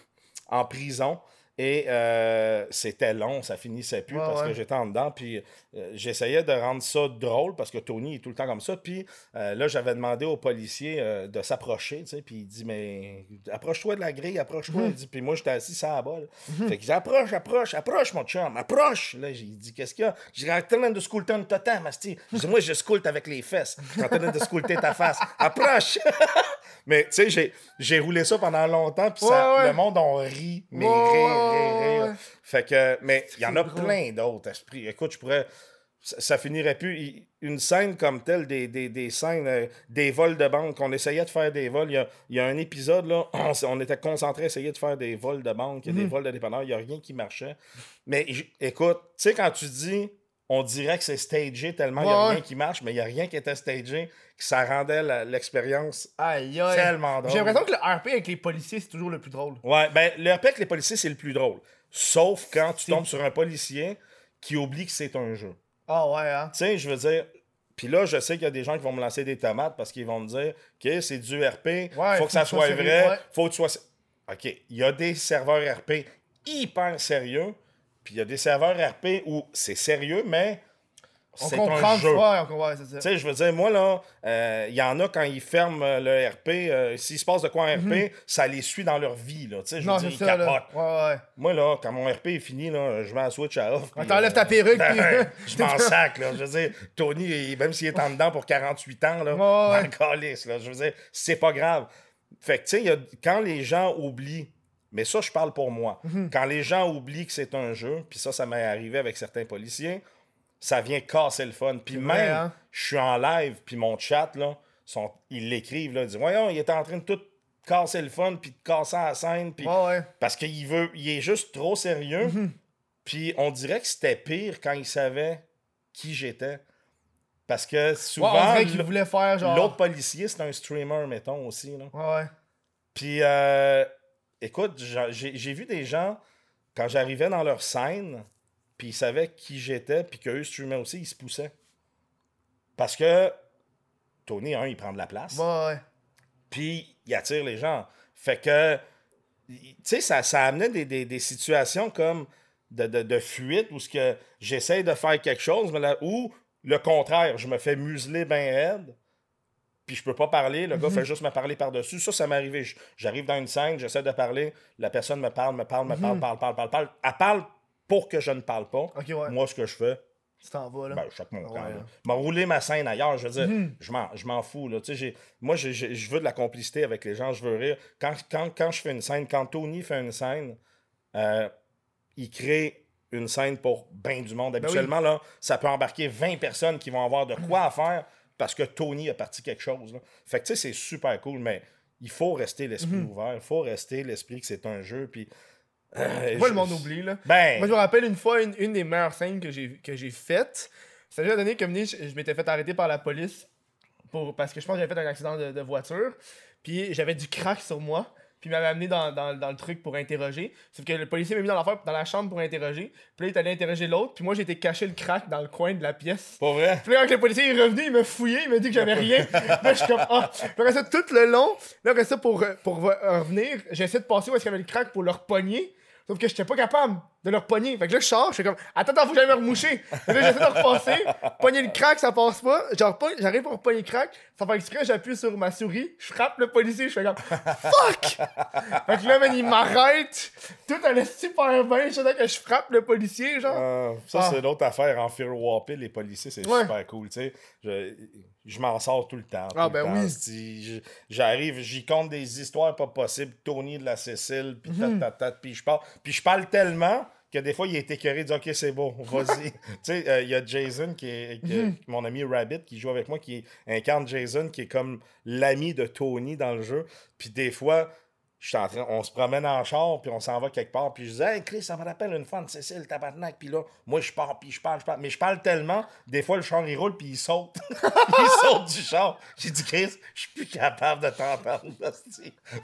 en prison. Et euh, c'était long, ça finissait plus Ouais, parce ouais. que j'étais en dedans. Puis euh, j'essayais de rendre ça drôle parce que Tony est tout le temps comme ça. Puis euh, là, j'avais demandé au policier euh, de s'approcher, tu sais. Puis il dit, mais approche-toi de la grille, approche-toi. Il dit, puis moi, j'étais assis sur la balle. Fait que j'ai approche, approche, approche, mon chum, approche. Là, j'ai dit, qu'est-ce qu'il y a? J'ai en train de sculpter un totem, Asti. Je dis, moi, je sculpte avec les fesses. Suis en train de sculpter ta face. Approche! (laughs) mais tu sais, j'ai, j'ai roulé ça pendant longtemps. Puis ça- Ouais, le monde on ri, mais rire, rire, ouais, rire. ouais. Fait que, mais il y en a drôle. plein d'autres esprits. Écoute, je pourrais. Ça, ça finirait plus. Une scène comme telle, des, des, des scènes, euh, des vols de banque, on essayait de faire des vols. Il y a, il y a un épisode, là, (clears throat) on, était concentrés à essayer de faire des vols de banque, des Mhm. vols de dépanneurs, il n'y a rien qui marchait. Mais écoute, tu sais, quand tu dis, on dirait que c'est stagé tellement il n'y a rien ouais. qui marche, mais il n'y a rien qui était stagé, que ça rendait l'expérience tellement drôle. J'ai l'impression que le RP avec les policiers, c'est toujours le plus drôle. Ouais, ben, le RP avec les policiers, c'est le plus drôle. Sauf quand tu tombes sur un policier qui oublie que c'est un jeu. Ah ouais, hein? Tu sais, je veux dire. Puis là, je sais qu'il y a des gens qui vont me lancer des tomates parce qu'ils vont me dire OK, c'est du RP, Ouais, faut que ça faut soit que ça soit vrai, ouais. faut que tu sois. OK, il y a des serveurs RP hyper sérieux, puis il y a des serveurs RP où c'est sérieux, mais On c'est comprend un jeu. Tu sais, je veux dire, moi, là, euh, il y en a quand ils ferment euh, le RP, euh, s'il se passe de quoi en RP, ça les suit dans leur vie, là. Tu sais, je veux Mhm. dire, ils ça, là. capotent. Ouais, ouais. Moi, là, quand mon RP est fini, là, je mets la switch à off. On puis, t'enlève euh, ta perruque, puis- ben, (laughs) je m'en sac, là. Je veux dire, Tony, même s'il est en dedans pour 48 ans, là, Ouais, ouais. en calice, là. Je veux dire, c'est pas grave. Fait que, tu sais, quand les gens oublient, mais ça, je parle pour moi, Mhm. quand les gens oublient que c'est un jeu, puis ça, ça m'est arrivé avec certains policiers, ça vient casser le fun. Puis même, vrai, hein? je suis en live, puis mon chat, là, sont, ils l'écrivent, là, ils disent, voyons, il est en train de tout casser le fun, puis de casser la scène, puis Ouais, ouais. parce qu'il veut, il est juste trop sérieux. Mhm. Puis on dirait que c'était pire quand il savait qui j'étais. Parce que Ouais, souvent, dirait qu'il voulait faire genre. l'autre policier, c'est un streamer, mettons, aussi. Là. Ouais, ouais. Puis, euh, écoute, j'a- j'ai vu des gens, quand j'arrivais dans leur scène, puis ils savaient qui j'étais, puis qu'eux streamaient aussi, ils se poussaient. Parce que Tony, un, il prend de la place Ouais, puis il attire les gens. Fait que tu sais, ça, ça amenait des, des, des situations comme de, de, de fuite où ce que j'essaye de faire quelque chose, mais là, ou le contraire, je me fais museler ben raide, puis je peux pas parler, le gars fait juste me parler par-dessus. Ça, ça m'est arrivé. J'arrive dans une scène, j'essaie de parler, la personne me parle, me parle, me parle, parle, parle, parle, parle. Elle parle pour que je ne parle pas. Ouais. Moi, ce que je fais, Tu t'en vas, là. ben, je choque mon camp. Ouais, là. M'a roulé ma scène ailleurs. Je veux dire, Mhm. je m'en- je m'en fous. Là. J'ai- moi, j'ai- je veux de la complicité avec les gens. Je veux rire. Quand, quand, quand je fais une scène, quand Tony fait une scène, euh, il crée une scène pour bien du monde. Ben oui. Habituellement, là, ça peut embarquer 20 personnes qui vont avoir de quoi à faire parce que Tony a parti quelque chose. là. Fait que tu sais, c'est super cool, mais il faut rester l'esprit Mhm. ouvert. Il faut rester l'esprit que c'est un jeu. Puis, euh, Moi, je- le monde oublie, là? Ben, Moi, je me rappelle une fois, une, une des meilleures scènes que j'ai, que faites. Ça lui a donné dit, je, je m'étais fait arrêter par la police pour, parce que je pense que j'avais fait un accident de, de voiture. Puis j'avais du crack sur moi. Puis il m'avait amené dans, dans, dans le truc pour interroger. Sauf que le policier m'a mis dans, l'affaire- dans la chambre pour interroger. Puis là, il est allé interroger l'autre. Puis moi, j'étais caché le crack dans le coin de la pièce. pas vrai? Puis là, quand le policier est revenu, il m'a fouillé, il m'a dit que j'avais rien. (laughs) là, je suis comme, ah. Puis après ça, tout le long, là, après ça, pour, pour re- revenir, j'essaie de passer où est-ce qu'il y avait le crack pour leur pogner. Sauf que j'étais pas capable de leur pogner. Fait que là, je sors, je suis comme, attends, attends, faut que j'aille me remoucher. Là, j'essaie de repasser, pogner le crack, ça passe pas. Genre, j'arrive pour pogner le crack, ça fait exprès, j'appuie sur ma souris, je frappe le policier, je fais comme, fuck! fait que là, man, il m'arrête. Tout allait super bien, je que je frappe le policier, genre. Ah, ça, Ah. c'est l'autre affaire. En Fear les policiers, c'est Ouais. super cool. tu sais. Je, je m'en sors tout le temps. tout Ah, ben temps. oui. J'arrive, j'y compte des histoires pas possibles. Tony de la Cécile, puis tat, tat, tat, puis je parle. Puis je parle tellement que des fois, il est écœuré, il dit Ok, c'est bon, vas-y. (laughs) tu sais, euh, il y a Jason, qui est, qui Mhm. mon ami Rabbit, qui joue avec moi, qui incarne Jason, qui est comme l'ami de Tony dans le jeu. Puis des fois, je suis en train- on se promène en char, puis on s'en va quelque part, puis je dis Hey Chris, ça me rappelle une fois de Cécile, tabarnak, puis là, moi je pars, puis je parle, je parle. Mais je parle tellement, des fois le char il roule, puis il saute. (laughs) il saute du char. J'ai dit Chris, je suis plus capable de t'entendre.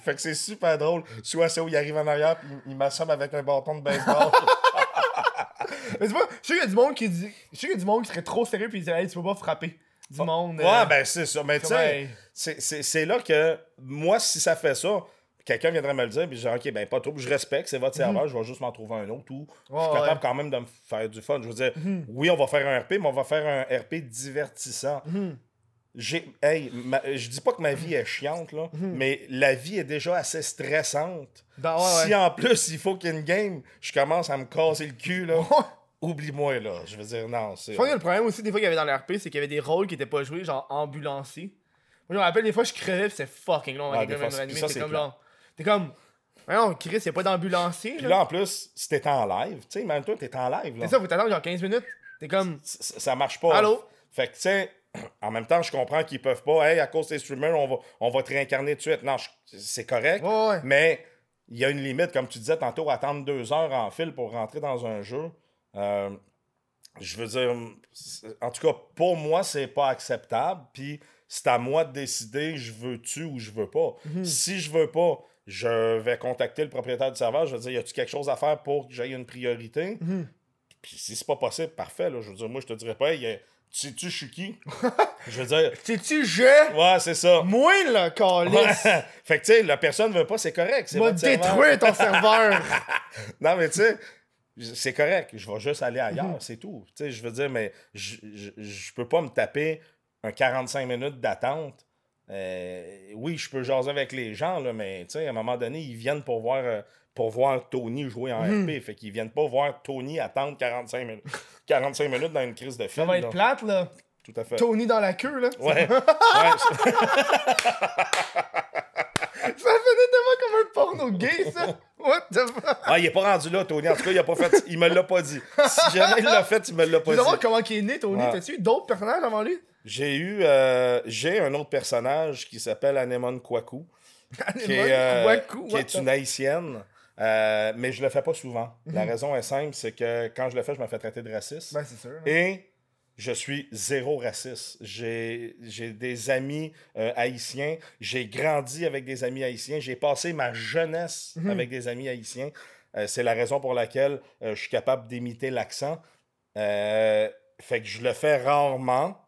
fait que c'est super drôle. Soit c'est où il arrive en arrière, puis il m'assomme avec un bâton de baseball. (laughs) Mais c'est pas, je sais qu'il y a du monde qui dit, je sais qu'il y a du monde qui serait trop sérieux puis il dirait, hey, tu peux pas frapper. Du monde. euh, ouais, ben c'est ça. Mais tu sais, c'est là que moi, si ça fait ça, quelqu'un viendrait me le dire, puis je dis, OK, ben pas trop, je respecte, c'est votre serveur, je vais juste m'en trouver un autre ou je suis Mhm. Capable ouais. Mhm. quand même de me faire du fun. Je veux dire, oui, on va faire un RP, mais on va faire un RP divertissant. Mhm. J'ai, hey, ma- je dis pas que ma vie est chiante, là, mais la vie est déjà assez stressante. Ben, Mhm. ouais, si ouais. en plus il faut qu'il y ait une game, je commence à me casser le cul, là. Oublie-moi, là. Je veux dire, non, c'est. Je pense que le problème aussi, des fois, qu'il y avait dans l'RP, c'est qu'il y avait des rôles qui étaient pas joués, genre ambulancier. Moi, je me rappelle, des fois, je crevais, c'est fucking long. Ah, avec des fois, même ça, c'est comme genre. T'es comme. Non, Chris, y'a pas d'ambulancier. Puis là. en plus, si t'es en live, tu sais, même toi, t'es en live. C'est ça, faut t'attendre genre 15 minutes. T'es comme. ça, ça marche pas. Allô? Fait que, tu sais, en même temps, je comprends qu'ils peuvent pas, hey, à cause des streamers, on va, on va te réincarner tout de suite. Non, c'est correct. Ouais, ouais. Mais il y a une limite, comme tu disais tantôt, attendre deux heures en fil pour rentrer dans un jeu. Euh, je veux dire, en tout cas, pour moi, c'est pas acceptable. Puis c'est à moi de décider, je veux-tu ou je veux pas. Mhm. Si je veux pas, je vais contacter le propriétaire du serveur. Je vais dire, y a-tu quelque chose à faire pour que j'aie une priorité? Mhm. Puis si c'est pas possible, parfait. Là, je veux dire, moi, je te dirais pas, hey, tu sais-tu, je suis qui? (laughs) je veux dire, Sais-tu, je? ouais, c'est ça. Moi, là, calice. Ouais. (laughs) fait que, tu sais, la personne veut pas, c'est correct. C'est détruire ton serveur. (laughs) Non, mais tu sais, c'est correct. Je vais juste aller Mhm. ailleurs, c'est tout. Tu sais, je veux dire, mais je, je, je peux pas me taper un 45 minutes d'attente. Euh, oui, je peux jaser avec les gens, là, mais tu sais, à un moment donné, ils viennent pour voir, euh, pour voir Tony jouer en Mhm. RP. Fait qu'ils viennent pas voir Tony attendre 45 minutes, 45 minutes dans une crise de Ça film. va être là. plate, là. Tout à fait. Tony dans la queue, là. Ouais. (laughs) ouais. Ça faisait tellement comme un porno gay, ça. What the fuck? Ah, il est pas rendu là, Tony. En tout cas, il a pas fait. Il me l'a pas dit. Si jamais il l'a fait, il me l'a pas dit. savoir comment il est né, Tony. Ouais. T'as-tu d'autres personnages avant lui? J'ai eu. euh, j'ai un autre personnage qui s'appelle Anemone (laughs) Kwaku, qui est, euh, qui est the- une haïtienne. euh, mais je le fais pas souvent. Mhm. La raison est simple, c'est que quand je le fais, je me fais traiter de raciste. Ben, c'est sûr. Et je suis zéro raciste. J'ai des amis euh, haïtiens. J'ai grandi avec des amis haïtiens. J'ai passé ma jeunesse Mhm. avec des amis haïtiens. Euh, c'est la raison pour laquelle euh, je suis capable d'imiter l'accent. Euh, fait que je le fais rarement.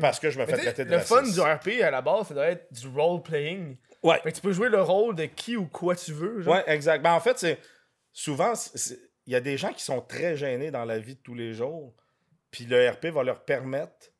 Parce que je me fais traiter de le fun du RP à la base, ça doit être du role-playing. Ouais. Fait que tu peux jouer le rôle de qui ou quoi tu veux. Genre. Ouais, exact. Ben, en fait, c'est souvent, il y a des gens qui sont très gênés dans la vie de tous les jours. Puis le RP va leur permettre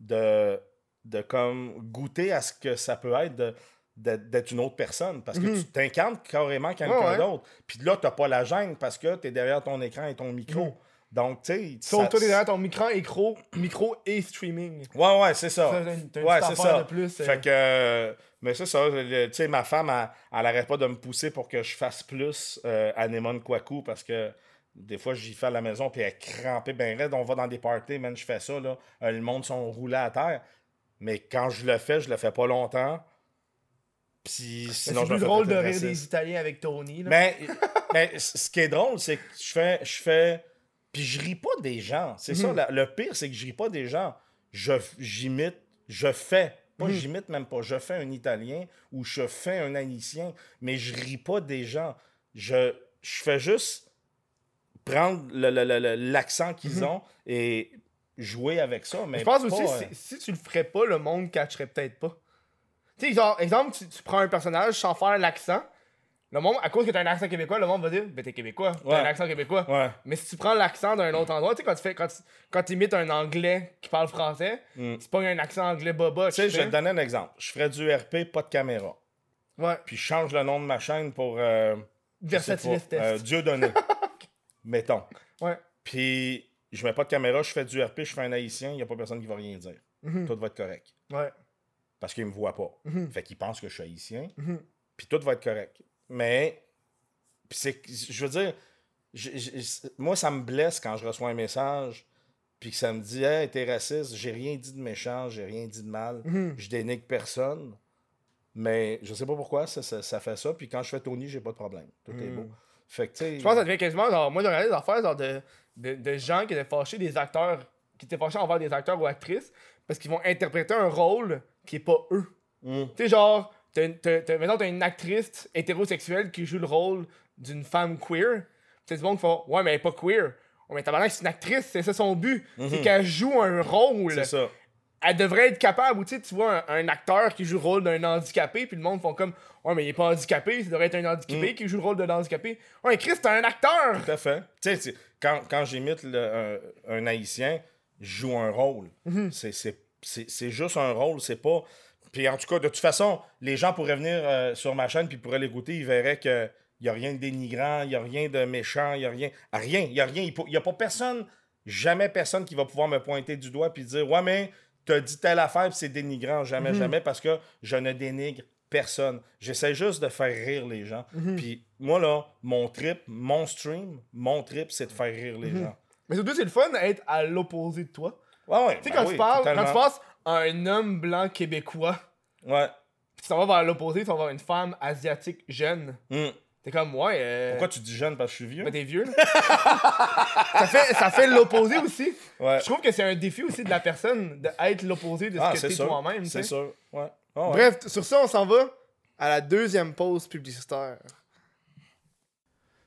de, de comme goûter à ce que ça peut être de- d'être une autre personne. Parce que Mhm. tu t'incarnes carrément quelqu'un Ouais, ouais. d'autre. Puis là, t'as pas la gêne parce que tu es derrière ton écran et ton micro. Mhm. Donc, tu sais. Sauf toi, t'es derrière ton micro, micro, micro et streaming. Ouais, ouais, c'est ça. T'as une- Ouais, c'est ça. de plus. euh. Fait que. euh, Mais c'est ça. Tu sais, ma femme, elle, elle arrête pas de me pousser pour que je fasse plus euh, Anemone Kwaku parce que des fois, j'y fais à la maison puis elle crampée ben raide. On va dans des parties, man, je fais ça, là. Le monde sont roulés à terre. Mais quand je le fais, je le fais pas longtemps. Puis sinon, c'est plus drôle de rire des Italiens avec Tony. Là. Mais, mais ce qui est drôle, c'est que je fais. Je fais puis je ris pas des gens. C'est ça, Mhm. la- le pire, c'est que je ris pas des gens. Je J'imite, je fais. Pas Mhm. j'imite même pas. Je fais un Italien ou je fais un Haïtien, mais je ris pas des gens. Je, je fais juste prendre le- le- le- le- l'accent qu'ils Mhm. ont et jouer avec ça. Mais je pense pas, aussi, euh, si, si tu le ferais pas, le monde catcherait peut-être pas. Tu sais, genre, exemple, tu, tu prends un personnage sans faire l'accent. Le monde, à cause que t'as un accent québécois, le monde va dire, ben t'es québécois, t'as Ouais. un accent québécois. Ouais. Mais si tu prends l'accent d'un autre endroit, tu sais, quand tu fais, quand quand imites un anglais qui parle français, Mm. c'est pas un accent anglais boba. Tu sais, je vais te donner un exemple. Je ferais du RP, pas de caméra. Ouais, Puis je change le nom de ma chaîne pour. euh, pas, euh. Dieu donné. (laughs) Mettons. Ouais. Puis je mets pas de caméra, je fais du RP, je fais un haïtien, il n'y a pas personne qui va rien dire. Mhm. Tout va être correct. Ouais. Parce qu'il me voit pas. Mhm. Fait qu'il pense que je suis haïtien. Mhm. Puis tout va être correct. Mais. c'est, je veux dire, je- je- moi, ça me blesse quand je reçois un message. Puis que ça me dit, hey, t'es raciste, j'ai rien dit de méchant, j'ai rien dit de mal, Mhm. je dénigre personne. Mais je sais pas pourquoi ça, ça, ça fait ça. Puis quand je fais Tony, j'ai pas de problème. Tout est Mhm. beau. Fait que, tu sais. Je pense que ça devient quasiment, genre, moi, de regarder des affaires, genre, de, de, de gens qui étaient fâchés des acteurs, qui étaient fâchés envers des acteurs ou actrices, parce qu'ils vont interpréter un rôle qui est pas eux. Mm. Tu sais, genre, t'as, t'as, une actrice hétérosexuelle qui joue le rôle d'une femme queer. Peut-être du monde qui font Ouais, mais elle est pas queer. Ouais, mais tabarnak, c'est une actrice, c'est ça son but. C'est qu'elle joue un rôle. C'est ça. Elle devrait être capable. Ou tu vois un, un acteur qui joue le rôle d'un handicapé, puis le monde font comme Ouais, mais il est pas handicapé, ça devrait être un handicapé qui joue le rôle d'un handicapé. Ouais, Chris, t'es un acteur. Tout à fait. Tu sais, c'est- quand, quand j'imite un, un haïtien, je joue un rôle. Mhm. C'est- c'est- C'est c'est juste un rôle, c'est pas. Puis en tout cas, de toute façon, les gens pourraient venir euh, sur ma chaîne puis pourraient l'écouter, ils verraient que. Il n'y a rien de dénigrant, il n'y a rien de méchant, il n'y a rien. Rien, il n'y a rien. Il n'y a pas personne, jamais personne qui va pouvoir me pointer du doigt puis dire Ouais, mais t'as dit telle affaire puis c'est dénigrant. Jamais, Mhm. jamais, parce que je ne dénigre personne. J'essaie juste de faire rire les gens. Mhm. Puis moi, là, mon trip, mon stream, mon trip, c'est de faire rire les Mhm. gens. Mais surtout, c'est le fun d'être à l'opposé de toi. Ouais, ouais. Tu sais, ben quand, oui, tu parles, quand tu passes un homme blanc québécois, Ouais. puis tu t'en vas vers l'opposé, tu vas voir une femme asiatique jeune. Hmm. T'es comme, ouais. Euh... Pourquoi tu dis jeune? Parce que je suis vieux? Ben, t'es vieux, (laughs) ça fait, ça fait l'opposé aussi. Ouais. Je trouve que c'est un défi aussi de la personne d'être l'opposé de ce Ah, que t'es toi-même. C'est sûr. Ouais. Ah ouais. Bref, sur ça, on s'en va à la deuxième pause publicitaire.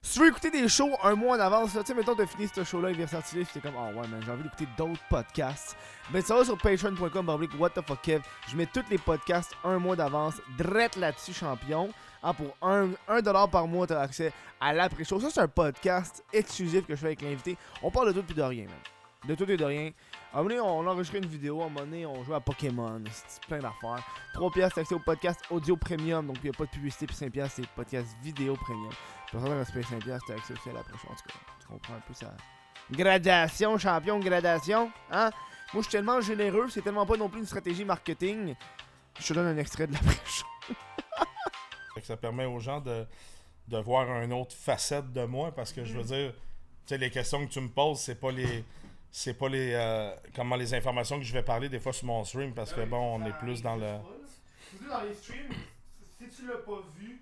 Si tu veux écouter des shows un mois en avance, tu sais, mettons, t'as fini ce show-là avec Versatilis, pis t'es comme, ah ouais, man, j'ai envie d'écouter d'autres podcasts. Ben, ça va sur patreon.com, what the fuck, Kev. Je mets tous les podcasts un mois d'avance, drette là-dessus, champion. Ah, pour 1$, un dollar par mois, t'as accès à l'après-show. Ça, c'est un podcast exclusif que je fais avec l'invité. On parle de tout et de rien, man. De tout et de rien. À un moment donné, on enregistrait une vidéo, à un moment donné, on jouait à Pokémon, c'est plein d'affaires. 3 piastres, c'est accès au podcast audio premium, donc il n'y a pas de publicité, puis 5 piastres, c'est podcast vidéo premium. Pour ça, respect 5 piastres, t'as accès aussi à la prochaine. En tout cas, tu comprends un peu ça. Gradation, champion, gradation, hein? Moi, je suis tellement généreux, c'est tellement pas non plus une stratégie marketing. Je te donne un extrait de la (laughs) que ça permet aux gens de, de voir une autre facette de moi parce que je veux dire, tu sais, les questions que tu me poses, c'est pas les. C'est pas les. euh, comment les informations que je vais parler des fois sur mon stream parce que bon, on est plus dans le. dans les streams, si tu l'as pas vu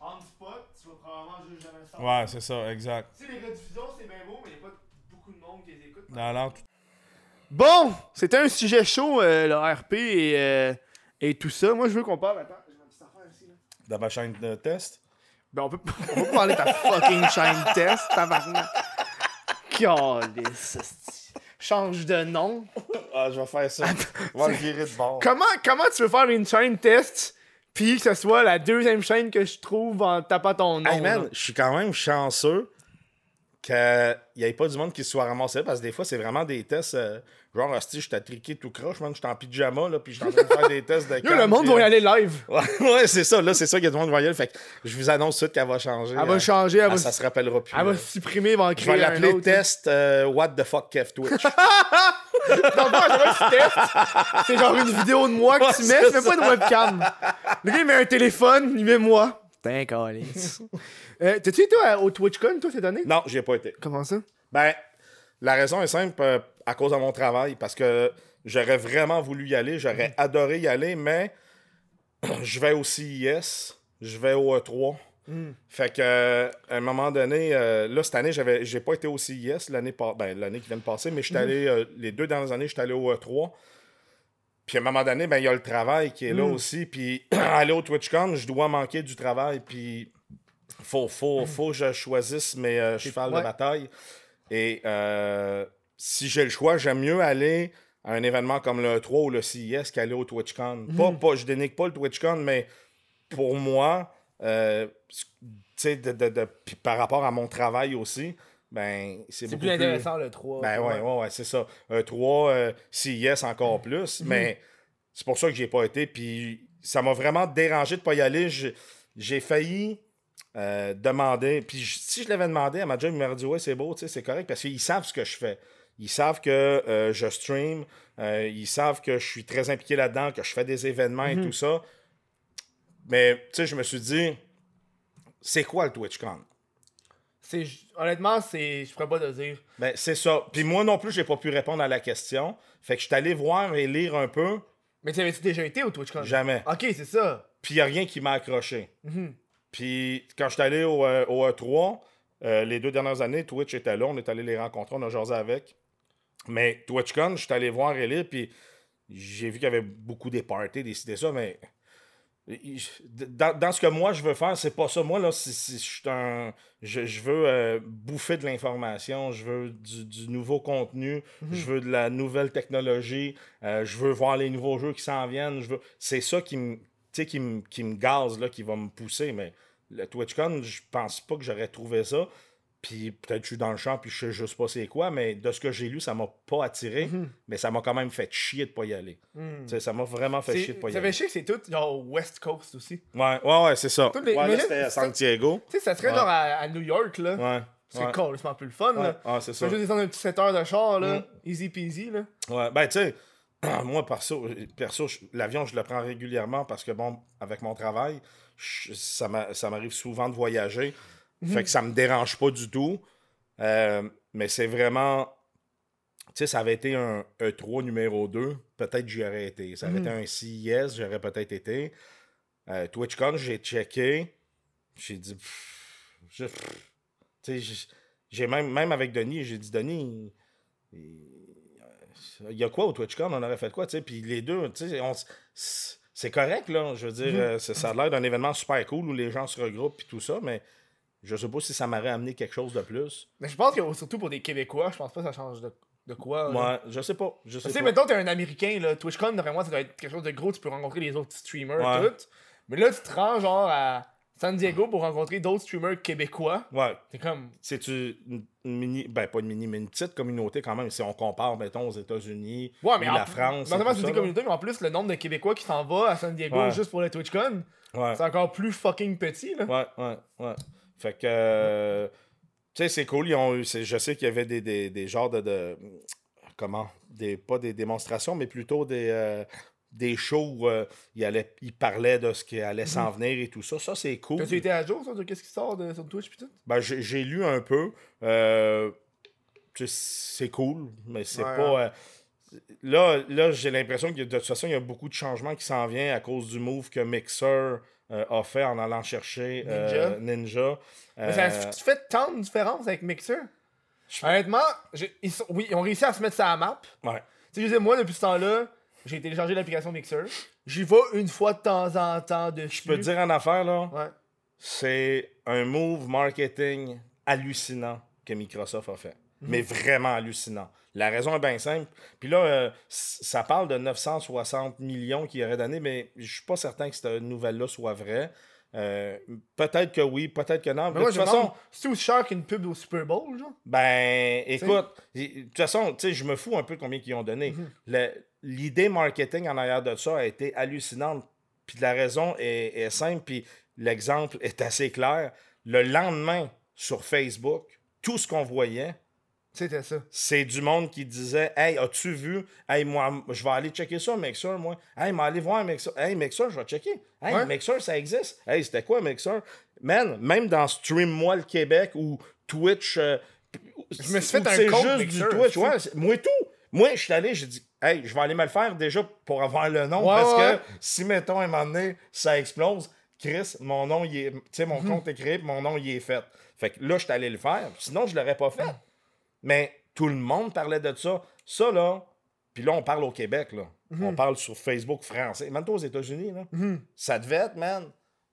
on spot, tu vas probablement juste jamais le Ouais, c'est ça, exact. Tu sais, les rediffusions, c'est bien beau, mais il n'y a pas beaucoup de monde qui les écoute. L'an- tout- Bon, c'était un sujet chaud, euh, le RP et, euh, et tout ça. Moi, je veux qu'on parle. Attends, j'ai ma petite affaire ici. Là. dans ma chaîne de test? Ben, on peut, (laughs) on peut parler de ta fucking chaîne test, tabarnak. Calice. Change de nom. Ah, je vais faire ça. On va le virer de bord. Comment, comment tu veux faire une chaîne test puis que ce soit la deuxième chaîne que je trouve en tapant ton nom. Hey man, là? je suis quand même chanceux qu'il n'y ait pas du monde qui se soit ramassé parce que des fois, c'est vraiment des tests. euh, genre, hostie, je t'ai triqué tout croche, man. Je suis en pyjama, là, puis je suis en train de faire des (laughs) tests de Yo, le monde puis, va y euh, aller live. (laughs) Ouais, ouais, c'est ça. Là, c'est ça qu'il y a du monde qui va y aller. Fait que je vous annonce tout de suite qu'elle va changer. Elle va euh, changer, elle va, ça se rappellera plus. elle là. va supprimer, elle va en Je vais créer un l'appeler test euh, What the fuck Kev Twitch. (laughs) C'est genre une vidéo de moi que Ouais, tu mets, c'est tu mets pas de webcam. Le gars, il met un téléphone, il met moi. T'es calice. Euh, T'as-tu été au- au TwitchCon, toi, cette année? non, j'y ai pas été. Comment ça? Ben, la raison est simple, euh, à cause de mon travail, parce que j'aurais vraiment voulu y aller, j'aurais adoré y aller, mais (clears throat) je vais au CIS, je vais au E3. Fait que, euh, à un moment donné, euh, là, cette année, j'avais, j'ai pas été au CIS l'année, pa- ben, l'année qui vient de passer, mais j'étais allé, euh, les deux dernières années, j'étais allé au E3. Puis à un moment donné, ben, il y a le travail qui est là aussi. Puis (clears throat) aller au TwitchCon, je dois manquer du travail. Puis faut, faut, faut que je choisisse mes euh, chevals Ouais. de bataille. Et euh, si j'ai le choix, j'aime mieux aller à un événement comme le 3 ou le CIS qu'aller au TwitchCon. Pas, pas, je dénigre pas le TwitchCon, mais pour moi, euh, de, de- de- par rapport à mon travail aussi, ben, c'est plus intéressant, le 3. ben ouais, ouais, ouais, c'est ça. Un 3, euh, CIS encore plus, mais c'est pour ça que j'ai pas été. Puis ça m'a vraiment dérangé de pas y aller. J'ai failli euh, demander. Puis si je l'avais demandé à ma job, il m'aurait dit Ouais, c'est beau, tu sais, c'est correct, parce qu'ils savent ce que je fais. Ils savent que euh, je stream, euh, ils savent que je suis très impliqué là-dedans, que je fais des événements et tout ça. Mais tu sais, je me suis dit, c'est quoi le TwitchCon? Honnêtement, c'est, je pourrais pas te dire. Ben, c'est ça. Puis moi non plus, j'ai pas pu répondre à la question. Fait que je suis allé voir et lire un peu. Mais tu avais-tu déjà été au TwitchCon? Jamais. Ok, c'est ça. Puis il a rien qui m'a accroché. Mhm. Puis quand je suis allé au, euh, au E3, euh, les deux dernières années, Twitch était là. On est allé les rencontrer, on a jasé avec. Mais TwitchCon, je suis allé voir et lire, puis j'ai vu qu'il y avait beaucoup des parties, des ça, mais dans, dans ce que moi je veux faire, c'est pas ça. Moi, là, c'est- c'est- je suis un- je, je veux euh, bouffer de l'information, je veux du, du nouveau contenu, je veux de la nouvelle technologie, euh, je veux voir les nouveaux jeux qui s'en viennent. Je veux... C'est ça qui me, sais, qui me, qui gaze, là, qui va me pousser. Mais le TwitchCon, je pense pas que j'aurais trouvé ça. Puis peut-être que je suis dans le champ puis je sais juste pas c'est quoi, mais de ce que j'ai lu, ça m'a pas attiré, mais ça m'a quand même fait chier de pas y aller. Sais, Ça m'a vraiment fait C'est- chier de pas y ça aller. fait chier que c'est tout genre West Coast aussi. Ouais, ouais, ouais, c'est ça. Les- Ouais, là, c'était à ça- Santiago. Tu sais, ça serait Ouais. genre à, à New York, là. Ouais. C'est ouais. complètement plus le fun, là. ouais, c'est ça. vas juste descendre un petit 7 heures de char, là. Mm. Easy peasy, là. Ouais, ben tu sais, moi perso, perso l'avion je le prends régulièrement parce que bon, avec mon travail, je- ça m'a- ça m'arrive souvent de voyager. Fait que ça me dérange pas du tout. Euh, mais c'est vraiment. Tu sais, ça avait été un E3 numéro 2, peut-être j'y aurais été. Ça avait été un CIS, j'aurais peut-être été. Euh, TwitchCon, j'ai checké. J'ai dit. Tu sais, j'ai- j'ai même, même avec Denis, j'ai dit Denis, il- il y a quoi au TwitchCon On aurait fait quoi, tu sais? Puis les deux, tu sais, on s- c'est- correct, là. Je veux dire, euh, ça, a l'air d'un événement super cool où les gens se regroupent et tout ça, mais je sais pas si ça m'aurait amené quelque chose de plus. Mais je pense que surtout pour des Québécois, je pense pas que ça change de, de quoi. Moi, je sais pas. Je sais Tu sais, mettons, t'es un Américain, là, TwitchCon, vraiment, ça doit être quelque chose de gros, tu peux rencontrer les autres streamers, Ouais. tout. Mais là, tu te rends, genre, à San Diego pour rencontrer d'autres streamers québécois. Ouais. T'es comme, C'est-tu une mini. Ben, pas une mini, mais une petite communauté quand même. Si on compare, mettons, aux États-Unis ouais, mais ou en- la France. Non seulement c'est une communauté, mais en plus, le nombre de Québécois qui s'en va à San Diego Ouais. juste pour le TwitchCon, Ouais. c'est encore plus fucking petit, là. Ouais, ouais, ouais. Fait que. euh, tu sais, c'est cool. Ils ont eu, c'est- je sais qu'il y avait des, des, des genres de, de- Comment des, Pas des démonstrations, mais plutôt des. euh, des shows où euh, ils, allaient- ils parlaient de ce qui allait s'en venir et tout ça. Ça, c'est cool. T'as-tu été à jour, ça, de qu'est-ce qui sort de, sur Twitch tout? Ben, j'ai lu un peu. Euh, tu c'est cool, mais c'est Ouais, pas. euh, là, là j'ai l'impression que de toute façon, il y a beaucoup de changements qui s'en viennent à cause du move que Mixer euh, a fait en allant chercher Ninja. Mais ça tu fais tant de différence avec Mixer? Honnêtement, ils, sont- oui, ils ont réussi à se mettre ça à la map. ouais. Tu sais, moi, depuis ce temps-là, j'ai téléchargé l'application Mixer. J'y vais une fois de temps en temps dessus. Je peux te dire en affaire, là, Ouais. c'est un move marketing hallucinant que Microsoft a fait. Mais vraiment hallucinant. La raison est bien simple. Puis là, euh, ça parle de 960 millions qu'il aurait donné, mais je suis pas certain que cette nouvelle-là soit vraie. Euh, peut-être que oui, peut-être que non. Mais de moi, toute façon, demande, c'est aussi cher qu'une pub au Super Bowl, genre? ben, écoute, de toute façon, tu sais, je me fous un peu de combien qu'ils ont donné. Mhm. Le- L'idée marketing en arrière de ça a été hallucinante. Puis la raison est, est simple, puis l'exemple est assez clair. Le lendemain, sur Facebook, tout ce qu'on voyait, C'était ça. c'est du monde qui disait Hey, as-tu vu? Hey, moi, je vais aller checker ça, Mixer, moi. Hey, mais allez voir Mixer. Hey, Mixer, je vais checker. Hey, Ouais. Mixer, ça existe. Hey, c'était quoi Mixer Man, même dans Stream Moi le Québec ou Twitch. euh, Je me suis fait un c'est compte juste Mixer, du Twitch. Ouais, moi, tout. Moi, je suis allé, j'ai dit Hey, je vais aller me le faire déjà pour avoir le nom. Ouais, parce ouais. que si, mettons, à un moment donné, ça explose, Chris, mon nom, il est. Tu sais, mon compte est créé, mon nom, il est fait. Fait que là, je suis allé le faire. Sinon, je l'aurais pas fait. Mais tout le monde parlait de ça. Ça, là, puis là, on parle au Québec, là. On parle sur Facebook français. Même toi, aux États-Unis, là. Ça devait être, man,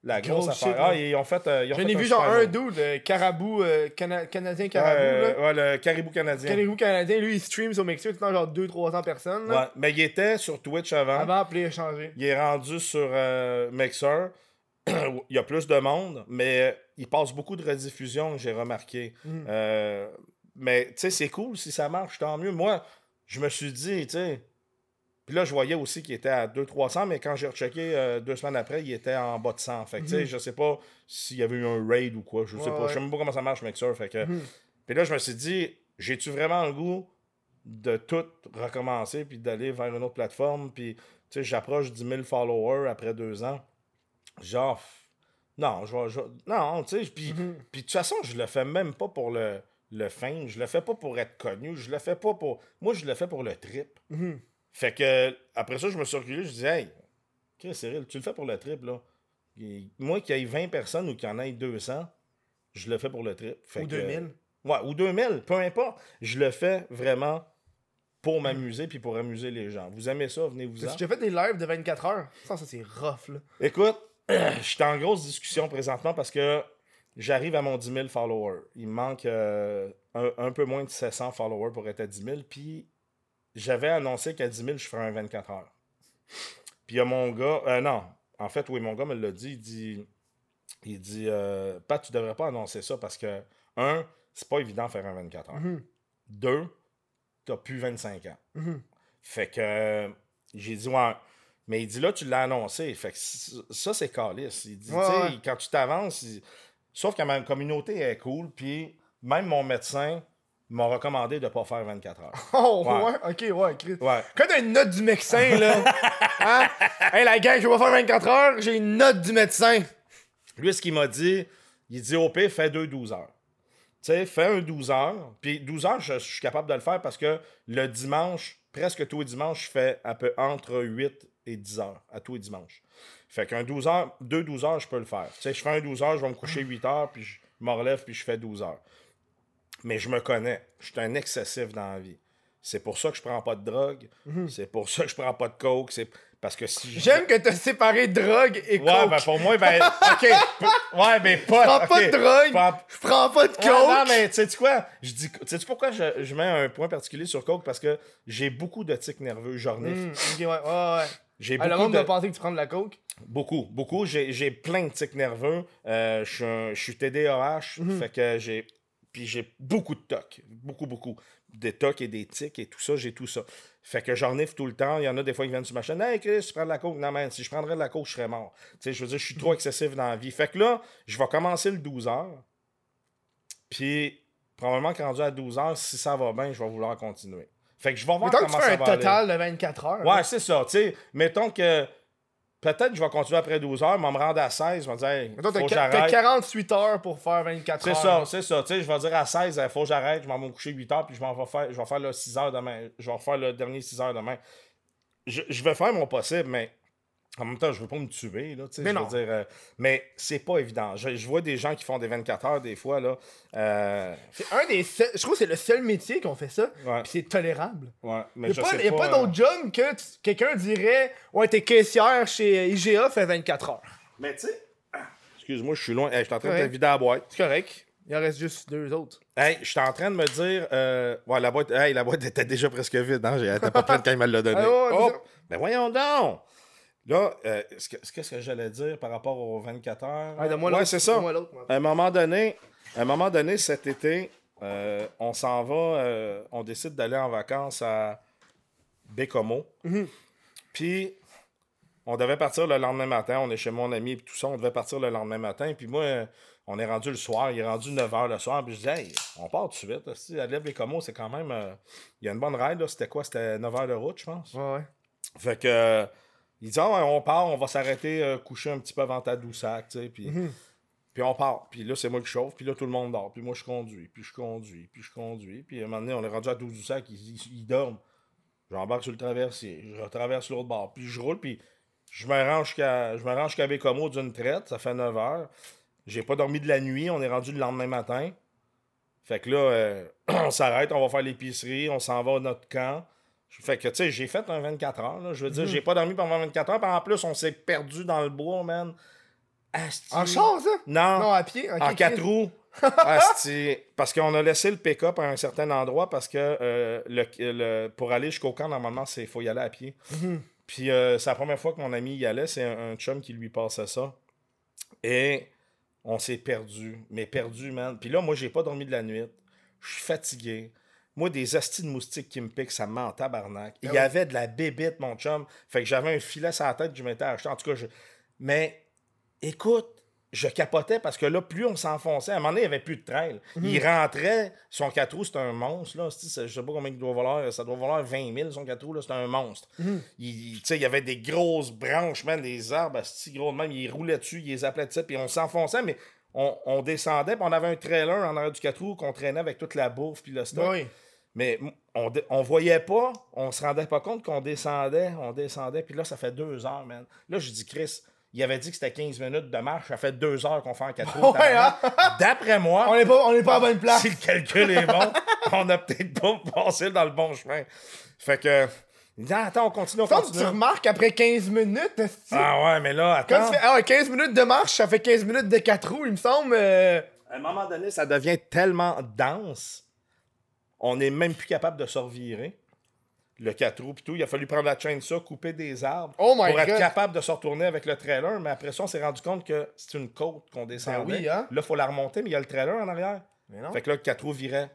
la grosse Grosse affaire. shit, Ah, ils ont fait. euh, J'en ai un vu genre un dude, euh, carabou, euh, cana- canadien carabou, là. ouais, le caribou canadien. Caribou canadien, lui, il stream sur Mexique, tout le temps, genre 200-300 personnes, là. Ouais, mais il était sur Twitch avant. Avant, puis il a changé. Il est rendu sur euh, Mixer. (clears throat) il y a plus de monde, mais il passe beaucoup de rediffusion, j'ai remarqué. Mm. Euh, mais tu sais, c'est cool si ça marche, tant mieux. Moi, je me suis dit, tu sais. Puis là, je voyais aussi qu'il était à 200-300, mais quand j'ai rechecké euh, deux semaines après, il était en bas de 100. Fait que, sais, je sais pas s'il y avait eu un raid ou quoi. Je sais. Ouais, pas. Je sais même pas comment ça marche, Mixer. Fait que. Mhm. Puis là, je me suis dit, j'ai-tu vraiment le goût de tout recommencer puis d'aller vers une autre plateforme? Puis, tu sais, j'approche 10 000 followers après deux ans. Genre, non, je je non, tu sais, puis, Mhm. puis de toute façon, je le fais même pas pour le, le fame. Je le fais pas pour être connu. Je le fais pas pour. Moi, je le fais pour le trip. Fait que, après ça, je me suis reculé. Je disais, hey, Chris, Cyril, tu le fais pour le trip, là. Et moi, qu'il y ait 20 personnes ou qu'il y en ait 200, je le fais pour le trip. Fait Ou que- 2000. Ouais, ou 2000, peu importe. Je le fais vraiment pour m'amuser puis pour amuser les gens. Vous aimez ça, venez-vous-en. J'ai fait des lives de 24 heures. Ça, ça c'est rough, là. Écoute, (clears throat) je suis en grosse discussion présentement parce que j'arrive à mon 10 000 followers. Il me manque euh, un, un peu moins de 700 followers pour être à 10 000. Puis j'avais annoncé qu'à 10 000, je ferais un 24 heures. Puis il y a mon gars, euh, non, en fait, oui, mon gars me l'a dit. Il dit, il dit euh, Pat, tu devrais pas annoncer ça parce que, un, c'est pas évident de faire un 24 heures. Mhm. Deux, t'as plus 25 ans. Mhm. Fait que j'ai dit, ouais. Mais il dit, là, tu l'as annoncé. Fait que ça, c'est calice. Il dit, Ouais, quand tu t'avances, il- sauf que ma communauté est cool, puis même mon médecin m'a recommandé de pas faire 24 heures. (laughs) Oh, Ouais. ouais, ok, ouais, Chris. Ouais. Quand t'as une note du médecin, là. (laughs) hein? Hey, la gang, je vais faire 24 heures, j'ai une note du médecin. Lui, ce qu'il m'a dit, il dit, pire, fais deux 12 heures. Tu sais, fais un 12 heures. Puis 12 heures, je, je suis capable de le faire parce que le dimanche, presque tous les dimanches, je fais un peu entre 8 et 10 heures à tous les dimanches. Fait qu'un 12 heures, deux 12 heures, je peux le faire. Tu sais, je fais un 12 heures, je vais me coucher 8 heures, puis je me relève, puis je fais 12 heures. Mais je me connais. Je suis un excessif dans la vie. C'est pour ça que je prends pas de drogue. C'est pour ça que je prends pas de coke. C'est parce que si J'aime que t'as séparé drogue et coke. Ouais, ben pour moi, ben, (laughs) ok. Ouais, mais pas. Je prends pas de drogue, je prends pas de coke. Ouais, non, mais tu sais quoi? Je dis, sais-tu pourquoi je, je mets un point particulier sur Coke? Parce que j'ai beaucoup de tics nerveux, j'orniffe. Hmm, ok, ouais, ouais, ouais. J'ai Ah, le beaucoup monde de... va penser que tu prends de la coke? Beaucoup, beaucoup. J'ai plein de tics nerveux. Euh, je suis un- je suis TDAH, Mhm. fait que j'ai... Puis j'ai beaucoup de tocs. Beaucoup, beaucoup. Des tocs et des tics et tout ça, j'ai tout ça. Fait que j'orniffe tout le temps. Il y en a des fois qui viennent sur ma chaîne. Hey Chris, tu prends de la coke? Non, man, si je prendrais de la coke, je serais mort. Tu sais, je veux dire, je suis trop excessif dans la vie. Fait que là, je vais commencer le 12 heures. Puis, probablement que rendu à 12 heures, si ça va bien, je vais vouloir continuer. Fait que je vais voir que comment tu fais ça un va aller. total de 24 heures. Ouais, c'est ça. Tu sais, mettons que peut-être que je vais continuer après 12 heures, mais on me rendre à 16, je vais dire, hey, Mettons, faut t'as que qu- t'as j'arrête. 48 heures pour faire 24 C'est heures. ça, c'est ça. Tu sais, je vais dire à 16, il faut que j'arrête, je m'en vais me coucher 8 heures, puis je m'en vais faire, je vais faire le 6 heures demain. Je vais refaire le dernier 6 heures demain. Je, je vais faire mon possible, mais en même temps, je veux pas me tuer, là, tu sais, Mais je veux dire, euh, mais c'est pas évident. Je, je vois des gens qui font des 24 heures des fois, là. euh, C'est un des seuls- Je trouve que c'est le seul métier qu'on fait ça. Ouais. Puis c'est tolérable. ouais, mais Il je n'y a pas, y a pas euh, d'autre job que tu- quelqu'un dirait Ouais, t'es caissière chez IGA, fait 24 heures. Mais tu sais, excuse-moi, je suis loin. Hey, je suis en train de te vider la boîte. C'est correct. Il en reste juste deux autres. Hey, j'étais en train de me dire. euh, ouais, la boîte, hey, la boîte était déjà presque vide. Hein? Elle était pas pleine quand il me l'a donné. (laughs) Ah ouais, Oh, mais voyons donc! Là, euh, ce que- ce qu'est-ce que j'allais dire par rapport aux 24 heures? Ah, ouais, c'est ça. À un moment donné, à un moment donné cet été, euh, on s'en va, euh, on décide d'aller en vacances à Bécomo. Mhm. Puis, on devait partir le lendemain matin. On est chez mon ami et tout ça. On devait partir le lendemain matin. Puis moi, on est rendu le soir. Il est rendu 9h le soir. Puis je dis, hey, on part tout de suite. Si aller à Bécomo, c'est quand même. euh, Il y a une bonne ride. là. C'était quoi? C'était 9h de route, je pense. Ouais, ouais. Fait que. Il dit, Ah on part, on va s'arrêter, euh, coucher un petit peu avant Tadoussac, tu sais. Puis. Puis on part. Puis là, c'est moi qui chauffe. Puis là, tout le monde dort. Puis moi, je conduis. Puis je conduis. Puis je conduis. Puis à un moment donné, on est rendu à Tadoussac. Ils, ils, ils dorment. J'embarque sur le traversier. Je traverse l'autre bord. Puis je roule. Puis je me rends jusqu'à jusqu'à Bécomo d'une traite. Ça fait 9 heures. J'ai pas dormi de la nuit. On est rendu le lendemain matin. Fait que là, euh, (clears throat) on s'arrête. On va faire l'épicerie. On s'en va à notre camp. Fait que, tu sais, j'ai fait un 24 heures. là. Je veux dire, j'ai pas dormi pendant 24 heures. Puis en plus, on s'est perdu dans le bois, man. Asti. En char, ça? Non. Non, à pied. En quatre roues. (laughs) Asti. parce qu'on a laissé le pick-up à un certain endroit parce que euh, le, le- pour aller jusqu'au camp, normalement, il faut y aller à pied. Mhm. Puis euh, c'est la première fois que mon ami y allait. C'est un, un chum qui lui passait ça. Et on s'est perdu. Mais perdu, man. Puis là, moi, j'ai pas dormi de la nuit. Je suis fatigué. Moi, des astis de moustiques qui me piquent, ça me met en tabarnak. Il y oui. avait de la bébite, mon chum. Fait que j'avais un filet sur la tête que je m'étais acheté. En tout cas, je... Mais écoute, je capotais parce que là, plus on s'enfonçait, à un moment donné, il n'y avait plus de trail. Il rentrait, son 4 roues, c'est un monstre. Là. Je sais pas combien il doit valoir, ça doit valoir 20 000, son 4 roues, c'est un monstre. il, tu sais, il y avait des grosses branches, man, des arbres, si gros de même, il roulait dessus, il les appelait de ça, puis on s'enfonçait, mais on, on descendait, puis on avait un trailer en arrière du 4 roues qu'on traînait avec toute la bouffe, puis le stock. Oui. Mais on, on voyait pas, on se rendait pas compte qu'on descendait, on descendait, puis là, ça fait deux heures, man. Là, je dis, Chris, il avait dit que c'était 15 minutes de marche, ça fait deux heures qu'on fait en quatre roues. (laughs) Ouais, hein? D'après moi, On n'est pas, on est pas à bonne place. si le calcul est bon, (laughs) on a peut-être pas passé dans le bon chemin. Fait que, attends, on continue, on tu remarques après 15 minutes, Ah ouais, mais là, quand attends. tu fais ah, ouais, 15 minutes de marche, ça fait 15 minutes de 4 roues, il me semble. euh, À un moment donné, ça devient tellement dense, on n'est même plus capable de se revirer. Le 4 roues pis tout, il a fallu prendre la chaîne ça, couper des arbres Oh pour être God. capable de se retourner avec le trailer. Mais après ça, on s'est rendu compte que c'est une côte qu'on descendait. Ben oui, hein? Là, il faut la remonter, mais il y a le trailer en arrière. Mais non. Fait que là, le 4 roues virait.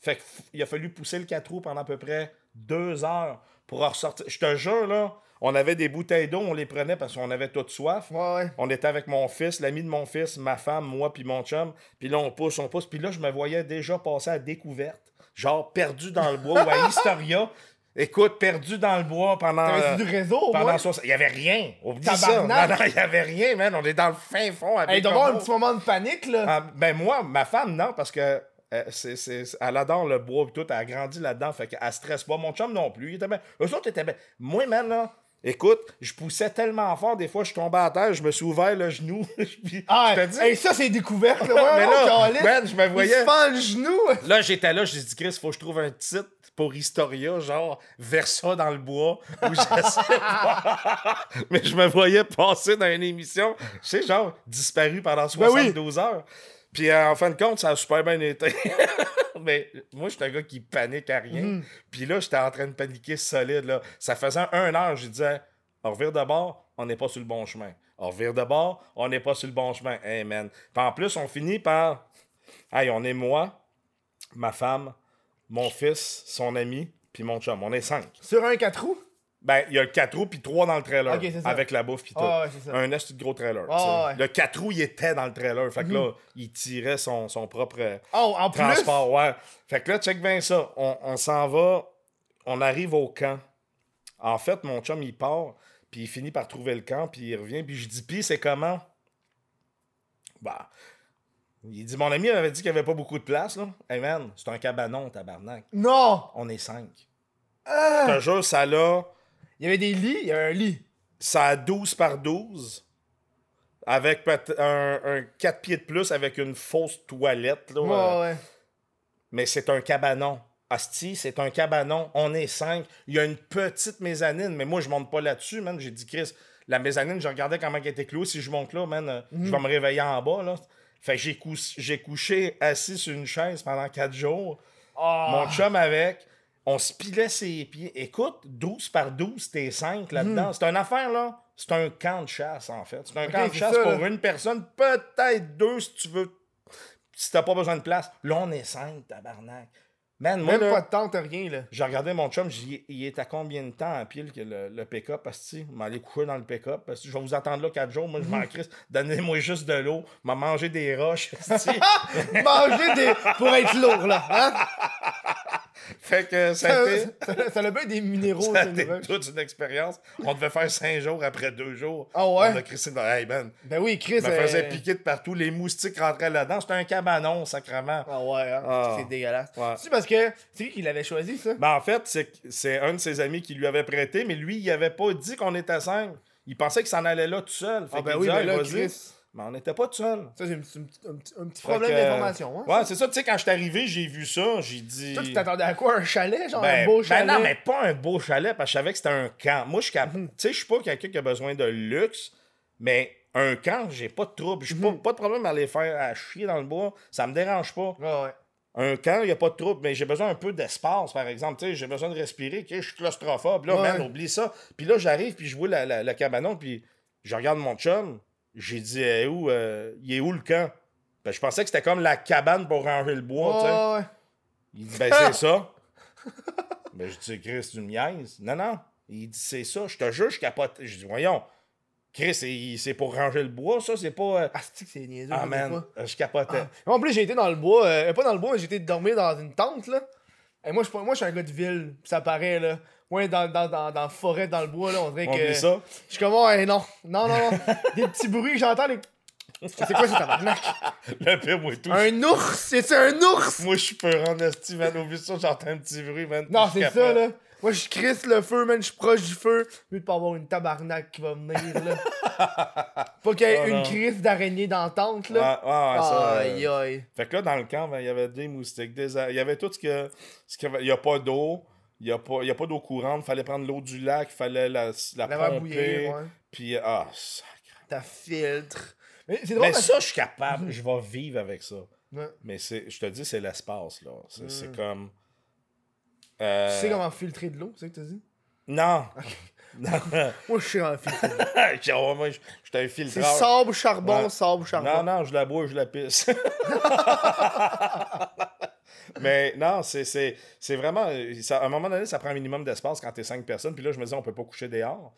Fait que f- il a fallu pousser le 4 roues pendant à peu près deux heures pour en ressortir. Je te jure, là, on avait des bouteilles d'eau, on les prenait parce qu'on avait toute soif. Ouais, ouais. On était avec mon fils, l'ami de mon fils, ma femme, moi, puis mon chum. Puis là, on pousse, on pousse. Puis là, je me voyais déjà passer à découverte. Genre, perdu dans le bois ou à (laughs) Historia. Écoute, perdu dans le bois pendant. T'avais euh, du réseau, au pendant moins? 60 Il y avait rien. Oublie ça. Tabarnak. Non, non, il y avait rien, man. On est dans le fin fond avec Hey, il doit y avoir un petit moment de panique, là. ah, ben moi, ma femme, non, parce que euh, c'est, c'est- elle adore le bois et tout, elle a grandi là-dedans, fait qu'elle stresse pas. Mon chum non plus, il était bien. Eux autres étaient bien. Moi, man, là, écoute, je poussais tellement fort, des fois, je tombais à terre, je me suis ouvert le genou. (laughs) puis Ah, je te dis, hey, ça, c'est découverte. Ouais, (laughs) Mais là, man, je me Il voyais- fend le genou. Là, j'étais là, j'ai dit, Chris, faut que je trouve un titre pour Historia, genre Versa dans le bois, ou je. (laughs) Mais je me voyais passer dans une émission, tu sais, genre, disparu pendant Ben oui. 72 heures. Puis euh, en fin de compte, ça a super bien été. (laughs) Mais moi, j'étais un gars qui panique à rien. Mhm. Puis là, j'étais en train de paniquer solide. Là. Ça faisait un heure, je disais, on revire de bord, on n'est pas sur le bon chemin. On revire de bord, on n'est pas sur le bon chemin. Hey, man. Puis en plus, on finit par. Hey, on est moi, ma femme, mon fils, son ami, puis mon chum. On est cinq. Sur un 4 roues? Ben, il y a le 4 roues puis 3 dans le trailer. Avec la bouffe puis tout. Ah ouais, ça. Un esti de gros trailer. Ah ouais. Mhm. Le 4 roues, il était dans le trailer. Fait que là, il tirait son, son propre euh, Oh, en plus? transport. Ouais. Fait que là, check bien ça. On, on s'en va. On arrive au camp. En fait, mon chum, il part. Puis il finit par trouver le camp. Puis il revient. Puis je dis, puis c'est comment? Bah. Il dit, mon ami avait dit qu'il n'y avait pas beaucoup de place. Là. Hey man, c'est un cabanon, tabarnak. Non! On est cinq. Ah! Je te jure, ça là. Il y avait des lits, il y avait un lit. ça a 12 par 12 avec un, un 4 pieds de plus avec une fausse toilette. Là, Ouais, ouais. Mais c'est un cabanon. Asti, c'est un cabanon. On est 5. Il y a une petite mezzanine, mais moi, je monte pas là-dessus, man. J'ai dit, Chris, la mezzanine, je regardais comment elle était clouée. Si je monte là, man, euh, je vais me réveiller en bas. Là. Fait que j'ai, cou- j'ai couché assis sur une chaise pendant quatre jours. Ah. Mon chum avec. On se pilait ses pieds. Écoute, 12 par 12, t'es 5 là-dedans. C'est une affaire, là. C'est un camp de chasse, en fait. C'est un camp de chasse ça, pour là. une personne, peut-être deux si tu veux. Si t'as pas besoin de place. Là, on est 5, tabarnak. Man, moi, Même là, pas de tente, rien, là. j'ai regardé mon chum, j'ai dit, il est à combien de temps à pile que le, le pick-up, parce que, m'aller coucher dans le pick-up, parce que je vais vous attendre là 4 jours, moi, je m'en crisse, donnez-moi juste de l'eau, m'a mangé des roches. (laughs) Manger des... pour être lourd, là. Hein? (laughs) fait que ça a Ça, été, ça, (laughs) ça a bien des minéraux, ça a été toute une expérience. On devait faire 5 jours après 2 jours. Ah ouais? On a crissé dans, hey Ben oui, Chris. me euh, faisait piquer de partout, les moustiques rentraient là-dedans, c'était un cabanon, sacrement. Ah ouais, hein? Ah. c'est dégueulasse. Ouais. C'est parce que c'est qui qui l'avait choisi, ça? Ben, en fait, c'est un de ses amis qui lui avait prêté, mais lui, il avait pas dit qu'on était 5. Il pensait qu'il s'en allait là tout seul. Fait Ah ben oui, dit, ben Hey, là. Chris. Mais on n'était pas tout seul. Ça, c'est un, petit- un petit- un petit- un petit Fait problème que, d'information, hein? Ouais, c'est ça. Tu sais, quand je suis arrivé, j'ai vu ça. J'ai dit. Toi, tu t'attendais à quoi? Un chalet? Genre Ben, un beau ben chalet? non, mais pas un beau chalet, parce que je savais que c'était un camp. Moi, je suis cap- suis pas quelqu'un qui a besoin de luxe, mais un camp, j'ai pas de trouble. J'ai Mhm. pas, pas de problème à aller faire à chier dans le bois. Ça me dérange pas. Ouais. Un camp, il n'y a pas de trouble, mais j'ai besoin un peu d'espace, par exemple. J'ai besoin de respirer. je suis claustrophobe. Là, Ouais. man, oublie ça. Puis là, j'arrive, puis je vois la, la, la cabanon, puis je regarde mon chum. J'ai dit, Eh, où, euh, il est où le camp? Ben, je pensais que c'était comme la cabane pour ranger le bois. Ouais. Il dit, ben, c'est (laughs) ça. ben, je dis, Chris, tu me niaises? Non, non. Il dit, c'est ça. Je te jure, je capote. Je dis, voyons. Chris, c'est pour ranger le bois, ça? C'est pas. euh, Ah, c'est que c'est niaiseux. Ah, man. euh, Je capotais. Ah. En plus, j'ai été dans le bois. euh, pas dans le bois, mais j'ai été dormir dans une tente, là. Et moi, je moi, je suis un gars de ville. Ça paraît, là. Ouais, dans, dans, dans, dans la forêt, dans le bois, là, on dirait On que. ça. Je suis comme, ouais, non. Non, non, non. Des petits bruits que j'entends, les. C'est quoi ce tabarnak? (laughs) Le pire, moi, tout. Un ours? C'est un ours? Moi, je suis peur en esti, man. Oublie ça, j'entends un petit bruit, man. Non, c'est ça, là. Moi, je crisse le feu, man. Je suis proche du feu. Mieux de pas avoir une tabarnak qui va venir, là. (laughs) pas qu'il y ait Oh, une non. crise d'araignée dans la tente, là. ouais, ça, euh, aïe, aïe. Fait que là, dans le camp, ben, il y avait des moustiques, des... il y avait tout ce que. Ce qu'il y avait- Il n'y a pas d'eau. Il n'y a pas, il y a pas d'eau courante. fallait prendre l'eau du lac. fallait la, la La pomper. Puis, ah, sacré. Ta filtre. Mais drôle Mais ça, je suis capable. Je vais vivre avec ça. Ouais. Mais c'est, je te dis, c'est l'espace, là. C'est, Mm. c'est comme. Euh, Tu sais comment filtrer de l'eau, c'est ça que t'as dit? Non. (laughs) non. (laughs) Moi, je l'eau. (laughs) Genre, moi, je je suis un C'est filtreur. sable, charbon, Ouais. sable, charbon. Non, non, je la bois, je la pisse. Mais non, c'est, c'est, c'est vraiment. ça- à un moment donné, ça prend un minimum d'espace quand t'es cinq personnes. Puis là, je me dis, on peut pas coucher dehors.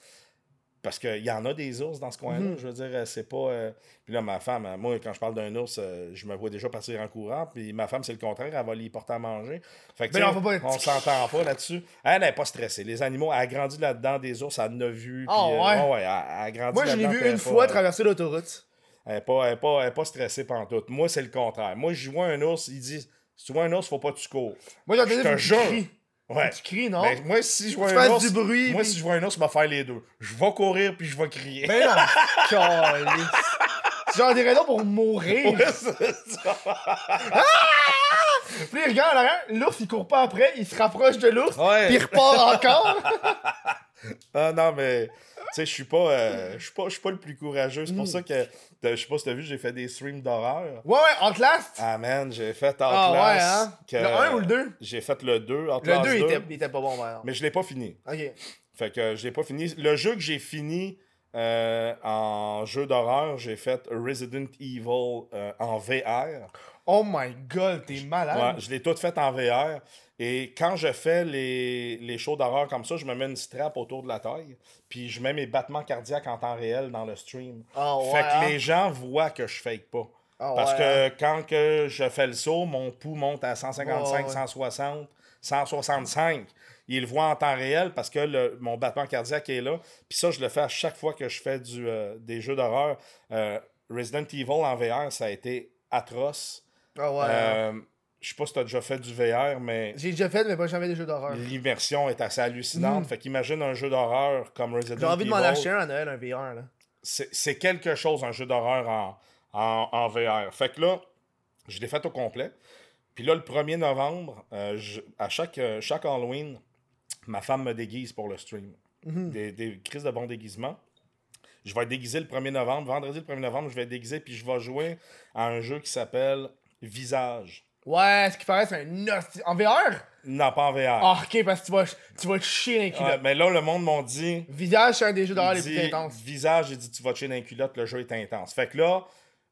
Parce qu'il y en a des ours dans ce coin-là. Mhm. Je veux dire, euh, c'est pas. euh, Puis là, ma femme, euh, moi, quand je parle d'un ours, euh, je me vois déjà partir en courant. Puis ma femme, c'est le contraire, elle va les porter à manger. Fait que, faut pas on s'entend pas là-dessus. Elle n'est pas stressée. Les animaux, elle a grandi là-dedans, des ours, elle en a vu. Ah, puis, euh, ouais? ouais, elle, a grandi Moi, je l'ai vu une pas, fois traverser l'autoroute. elle n'est pas, elle est pas, elle est pas stressée pantoute. Moi, c'est le contraire. Moi, je vois un ours, il dit si tu vois un ours, faut pas que tu cours. Moi, j'ai Je entendu te que tu jure. Ouais. Tu cries, non? Ben, moi, si je vois Tu un ours. du bruit, Moi, puis- si je vois un ours, je vais faire les deux. Je vais courir puis je vais crier. Ben non. (laughs) C'est genre des raisons pour mourir. Ouais, c'est ça. Puis là, il regarde l'ours il court pas après, il se rapproche de l'ours, Ouais. puis il repart encore. (laughs) (laughs) Ah non, mais tu sais, je suis pas, euh, je suis pas, je suis pas le plus courageux. C'est pour Mm. ça que, je sais pas si t'as vu, j'ai fait des streams d'horreur. Ouais, ouais, en classe? Ah man, j'ai fait Outlast. Ah ouais, hein? que- Le 1 ou le 2? J'ai fait le 2, Le Outlast 2, il 2, était, il était pas bon, par exemple. mais je l'ai pas fini. Ok. Fait que je l'ai pas fini. Le jeu que j'ai fini euh, en jeu d'horreur, j'ai fait Resident Evil euh, en VR. Oh my god, t'es Ouais, malade. je l'ai tout fait en VR. Et quand je fais les, les shows d'horreur comme ça, je me mets une strap autour de la taille. Puis je mets mes battements cardiaques en temps réel dans le stream. Ah ouais, fait que hein? les gens voient que je fake pas. Ah Parce ouais, que quand que je fais le saut, mon pouls monte à 155, Ouais, ouais. 160, 165. Il le voit en temps réel parce que le- mon battement cardiaque est là. Puis ça, je le fais à chaque fois que je fais du, euh, des jeux d'horreur. Euh, Resident Evil en VR, ça a été atroce. Ah ouais. hein? Euh, je sais pas si tu as déjà fait du VR, mais J'ai déjà fait, mais pas jamais des jeux d'horreur. l'immersion est assez hallucinante. Fait qu'imagine un jeu d'horreur comme Resident Mm. J'ai envie de m'en Evil. acheter un à Noël, un VR, là. C'est quelque chose, un jeu d'horreur en, en, en VR. Fait que là, je l'ai fait au complet. Puis là, le 1er novembre, euh, je- à chaque, euh, chaque Halloween, ma femme me déguise pour le stream. Mhm. Des, des crises de bons déguisements. Je vais être déguisé le 1er novembre. Vendredi le 1er novembre, je vais être déguisé, puis je vais jouer à un jeu qui s'appelle Visage. Ouais, ce qui paraît, c'est un hostie- En VR? Non, pas en VR. Ah, ok, parce que tu vas, tu vas te chier dans les Ouais, culottes. mais là, le monde m'ont dit. Visage, c'est un des jeux d'horreur les plus intenses. Visage, j'ai dit, tu vas te chier dans les culottes, le jeu est intense. Fait que là,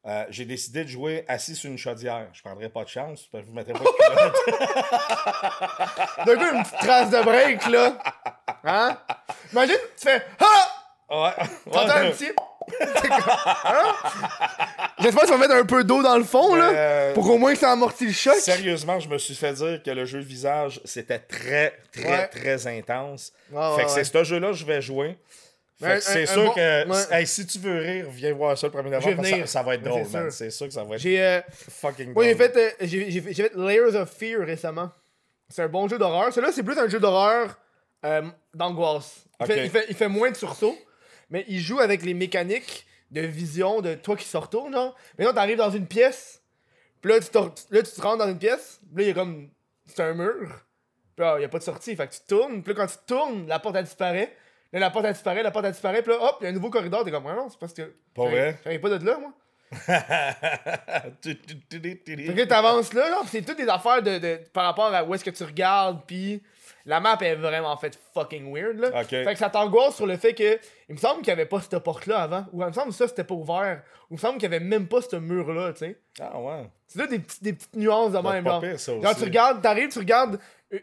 euh, j'ai décidé de jouer assis sur une chaudière. Je prendrais pas de chance, parce que je vous mettrais pas de culotte. (laughs) D'un coup, une petite trace de break, là. Hein? Imagine, tu fais Ah! ouais. T'entends un petit. Hein? J'espère que tu vas mettre un peu d'eau dans le fond, là. Euh, Pour au moins que ça amortit le choc. Sérieusement, je me suis fait dire que le jeu Visage, c'était très, très, Ouais. très intense. Fait ouais, que ouais. c'est ce jeu-là que je vais jouer. C'est sûr bon- que hey, si tu veux rire, viens voir ça le 1er Je vais novembre. parce que venir. Ça, ça va être drôle, c'est man. sûr. C'est sûr que ça va être J'ai euh, fucking moi, j'ai drôle. fait, euh, j'ai, fait, fait Layers of Fear récemment. C'est un bon jeu d'horreur. Celui-là, c'est plus un jeu d'horreur d'angoisse. Il, fait, il, fait, il fait moins de sursaut, mais il joue avec les mécaniques de vision de toi qui se retourne, genre. Mais là, t'arrives dans une pièce, puis là tu, te, là, tu te rentres dans une pièce, puis là, il y a comme. C'est un mur, puis là, il y a pas de sortie. Fait que tu tournes, puis là, quand tu tournes, la porte, elle disparaît. Là, la porte, elle disparaît, la porte, elle disparaît, puis là, hop, il y a un nouveau corridor. T'es comme, non, c'est parce que. Pas vrai? J'arrive pas de là, moi. (laughs) Fait que là, t'avances là, pis c'est toutes des affaires de, de, par rapport à où est-ce que tu regardes, puis la map est vraiment faite fucking weird, là. Fait que ça t'angoisse sur le fait que, il me semble qu'il y avait pas cette porte-là avant, ou il me semble que ça c'était pas ouvert, ou il me semble qu'il y avait même pas ce mur-là, tu sais. Ah ouais. C'est là des, petits- des petites nuances de même, genre. pire, ça Genre, aussi. tu regardes, t'arrives, tu regardes,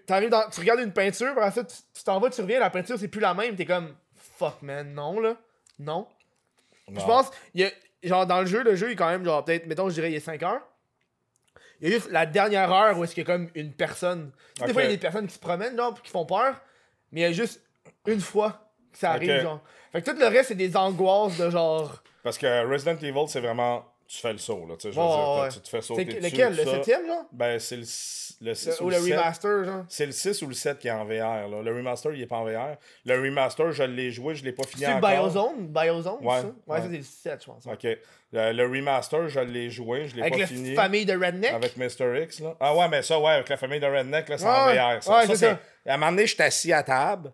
t'arrives dans, tu regardes une peinture, après ça, tu t'en vas, tu reviens, la peinture c'est plus la même, t'es comme, fuck man, non, là. Non. Je pense, il y a, genre dans le jeu, le jeu il est quand même, genre peut-être, mettons, je dirais, il est 5 heures. Il y a juste la dernière heure où est-ce qu'il y a comme une personne. Tu sais, Des fois, il y a des personnes qui se promènent, genre, qui font peur, mais il y a juste une fois que ça arrive, genre. Fait que tout le reste, c'est des angoisses de genre. Parce que Resident Evil, c'est vraiment. Tu fais le saut, là. Tu sais, je veux Ouais, dire, ouais, tu te fais sauter. Dessus, lequel? Le ça. 7ème, là Ben, c'est le, s- le 6 Le- ou le le 7. remaster, genre? C'est le 6 ou le 7 qui est en VR. Là. Le remaster, il est pas en VR. Le remaster, je l'ai joué, je l'ai pas fini C'est le. Biozone? Biozone, Ouais, ça? Ouais, ouais. ça c'est le 7, je pense. Ok. Le, le remaster, je l'ai joué, je l'ai Avec pas la fini. petite famille de Redneck? Avec Mr. X, là. Ah ouais, mais ça, ouais, avec la famille de Redneck, là, c'est en VR. Ça, ouais, Ça, c'est ça. À un moment donné, je suis assis à table.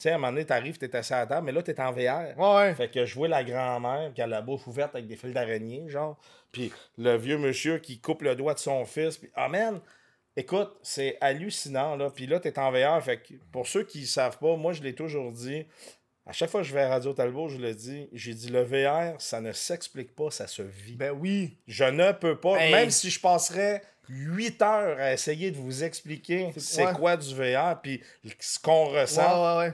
Tu sais, à un moment donné, t'arrives, t'es assis à table, mais là, t'es en VR. Ouais. Fait que je vois la grand-mère qui a la bouche ouverte avec des fils d'araignée, genre. Puis le vieux monsieur qui coupe le doigt de son fils. Puis, ah man, écoute, c'est hallucinant, là. Puis là, t'es en VR. Fait que pour ceux qui savent pas, moi, je l'ai toujours dit. À chaque fois que je vais à Radio Talbot, je le dis. J'ai dit, le VR, ça ne s'explique pas, ça se vit. Ben oui. Je ne peux pas, Hey. même si je passerais 8 heures à essayer de vous expliquer c'est ouais. quoi du VR, puis ce qu'on ressent, ouais, ouais.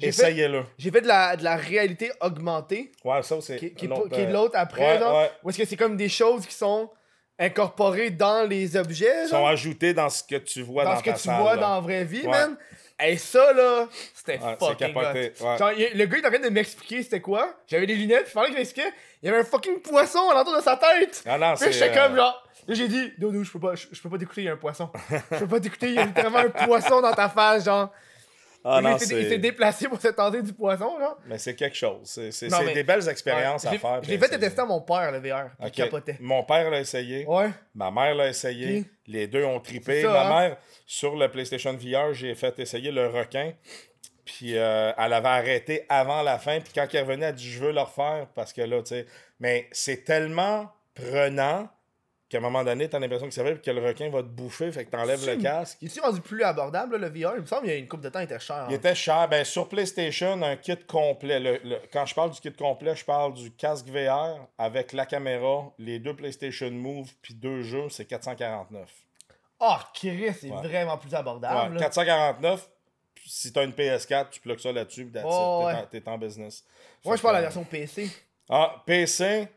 J'ai fait, essayez-le. j'ai fait de la, de la réalité augmentée. Ouais, ça, c'est qui, qui, un autre, qui est euh, l'autre après, ouais, genre. ouais. Où est-ce que c'est comme des choses qui sont incorporées dans les objets, sont genre, ajoutés dans ce que tu vois dans dans, ce que ta tu salle, vois là. dans la vraie vie, Ouais. man. Et ça, là, c'était Ouais, c'est fucking capoté, hot. ouais. Genre, le gars, il est en train de m'expliquer c'était quoi. J'avais des lunettes, puis pendant qu'il m'expliquait, il y avait un fucking poisson à l'entour de sa tête. Ah non, Puis j'étais euh, comme genre. Là, j'ai dit, Dodo, je peux pas, je peux pas t'écouter, il y a un poisson. Je peux pas t'écouter, il y a littéralement un poisson dans ta face, genre. Ah non, il s'est- déplacé pour se tenter du poisson, genre. Mais c'est quelque chose. C'est, mais- des belles expériences Ouais, à j'ai- faire. Puis fait tester à mon père, le VR. capotait. Mon père l'a essayé. Ouais. Ma mère l'a essayé. Les deux ont ça, Ma hein? mère, sur le PlayStation VR, j'ai fait essayer le requin. Puis euh, elle avait arrêté avant la fin. Puis quand elle revenait, elle a dit Je veux le refaire parce que là, tu sais. Mais c'est tellement prenant qu'à un moment donné, t'as l'impression que c'est vrai puis que le requin va te bouffer. Fait que t'enlèves le casque. Il est rendu plus abordable, là, le VR? Il me semble qu'il y a une couple de temps, il était cher. Il hein. était cher. Ben, sur PlayStation, un kit complet. Le- le- quand je parle du kit complet, je parle du casque VR avec la caméra, les deux PlayStation Move, puis deux jeux, c'est 449. Oh, Chris, c'est Ouais. vraiment plus abordable. là. 449. puis Si t'as une PS4, tu plugues ça là-dessus, puis. Oh, T'es ouais. en- t'es en, business. Moi, je parle de la que, version PC. Ah, PC.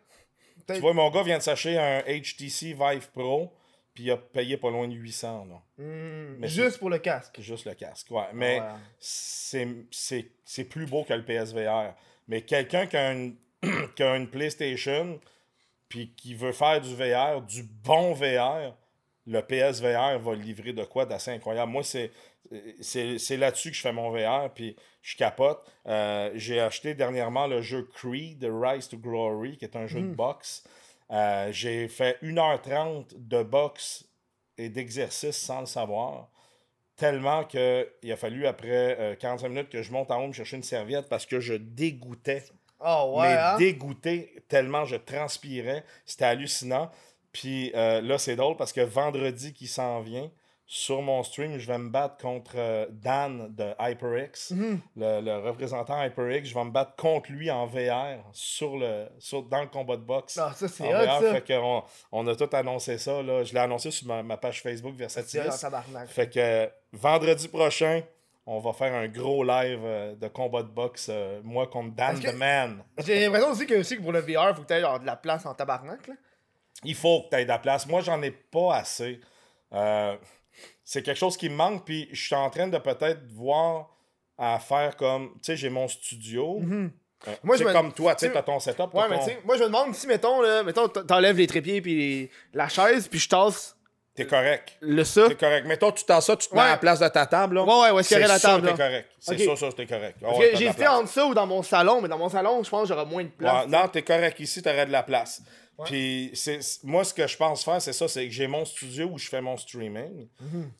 Tu vois, mon gars vient de s'acheter un HTC Vive Pro, puis il a payé pas loin de 800, là. Hmm, Mais juste pour le casque. Juste le casque, ouais. Mais Ouais. c'est, plus beau que le PSVR. Mais quelqu'un qui a une, (clears throat) qui a une PlayStation puis qui veut faire du VR, du bon VR, le PSVR va livrer de quoi d'assez incroyable. Moi, c'est, c'est, là-dessus que je fais mon VR, puis je capote. Euh, j'ai acheté dernièrement le jeu Creed, Rise to Glory, qui est un jeu de boxe. Euh, j'ai fait 1h30 de boxe et d'exercice sans le savoir. Tellement qu'il a fallu, après euh, 45 minutes, que je monte en haut me chercher une serviette parce que je dégoûtais Oh ouais, mais hein? dégoûté tellement je transpirais. C'était hallucinant. Puis euh, là, c'est drôle parce que vendredi qui s'en vient, sur mon stream, je vais me battre contre euh, Dan de HyperX, Mhm. le, le représentant HyperX. Je vais me battre contre lui en VR sur le, sur, dans le combat de boxe. Ah, ça, c'est fait qu'on on a tout annoncé ça. Là. Je l'ai annoncé sur ma, ma page Facebook Versatilis. Fait que vendredi prochain, on va faire un gros live euh, de combat de boxe, euh, moi contre Dan the Man. J'ai l'impression aussi que, aussi que pour le VR, faut que tu aies de la place en tabarnak. Là. Il faut que tu aies de la place. Moi, j'en ai pas assez. Euh, c'est quelque chose qui me manque, puis je suis en train de peut-être voir à faire comme, tu sais, j'ai mon studio. Euh, Mhm. Moi, je me- comme toi, tu sais, t'as ton setup. Ouais, mais ton- moi je me demande si, mettons, là, mettons, t'enlèves les trépieds puis les- la chaise, puis je tasse T'es correct. le ça. T'es correct. Toi, tu t'en ça, tu te mets Ouais. à la place de ta table. Là. Ouais, ouais, y aurait la sûr table, T'es correct. C'est Ok. ça, ça, t'es correct. Ouais, j'ai fait entre ça ou dans mon salon, mais dans mon salon, je pense que j'aurais moins de place. Ouais, non, t'es correct ici, t'aurais de la place. Puis c'est c'est- moi, ce que je pense faire, c'est ça, c'est que j'ai mon studio où je fais mon streaming. Mhm.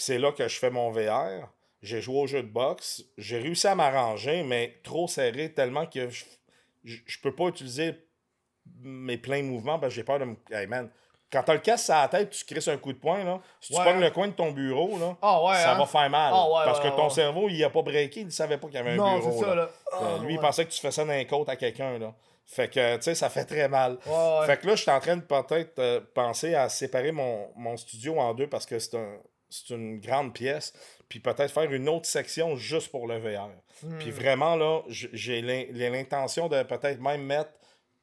Puis c'est là que je fais mon VR. J'ai joué au jeu de boxe. J'ai réussi à m'arranger, mais trop serré tellement que je, je, je peux pas utiliser mes pleins mouvements parce que j'ai peur de me. Hey man, quand t'as le casque à la tête, tu crisses un coup de poing, là. Si tu pognes le coin de ton bureau, là, Ah ouais, ça hein? va faire mal. Ah ouais, parce que ton cerveau, il a pas breaké, il savait pas qu'il y avait un Non, bureau. c'est ça, là. Ah, lui, il pensait que tu fais ça dans les côtes à quelqu'un, là. Fait que, tu sais, ça fait très mal. Fait que là, je suis en train de peut-être euh, penser à séparer mon, mon studio en deux parce que c'est un, c'est une grande pièce. Puis peut-être faire une autre section juste pour le VR. Hmm. Puis vraiment, là, j'ai l'in- j'ai l'intention de peut-être même mettre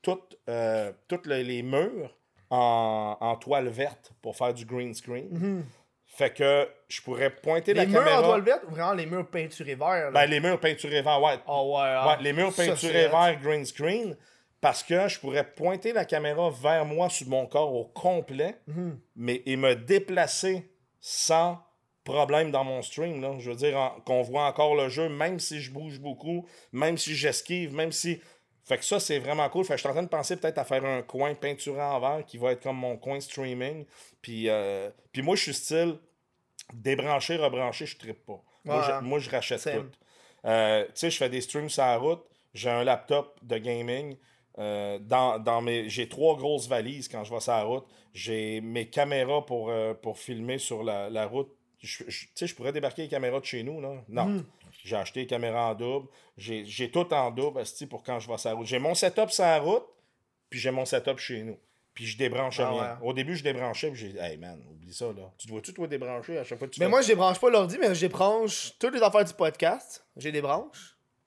toutes euh, toutes les, les murs en, en toile verte pour faire du green screen. Fait que je pourrais pointer. Les la murs caméra. en toile verte ou vraiment les murs peinturés verts? Ben, les murs peinturés vert, ouais. Ah ouais? Ouais, les murs peinturés c'est hot. vert green screen parce que je pourrais pointer la caméra vers moi sur mon corps au complet Mhm. mais et me déplacer sans problème dans mon stream là. je veux dire en- qu'on voit encore le jeu même si je bouge beaucoup même si j'esquive même si fait que ça c'est vraiment cool fait que je suis en train de penser peut-être à faire un coin peinturé en vert qui va être comme mon coin streaming puis euh, puis moi je suis style débrancher rebrancher je trippe pas moi, je, moi, je rachète Same. tout euh, tu sais, je fais des streams sur la route. J'ai un laptop de gaming. Euh, dans, dans mes, j'ai trois grosses valises quand je vais sur la route. J'ai mes caméras pour, euh, pour filmer sur la, la route. Je- je- Tu sais, je pourrais débarquer les caméras de chez nous. Là. Non. Hmm. J'ai acheté les caméras en double. J'ai, tout en double pour quand je vais sur la route. J'ai mon setup sur la route, puis j'ai mon setup chez nous. Puis je débranche Ah rien. ouais. Au début, je débranchais, puis j'ai dit, hey man, oublie ça. là. Tu dois-tu, toi, débrancher à chaque fois que tu Mais fais- moi, je débranche pas l'ordi, mais je débranche toutes les affaires du podcast. J'ai des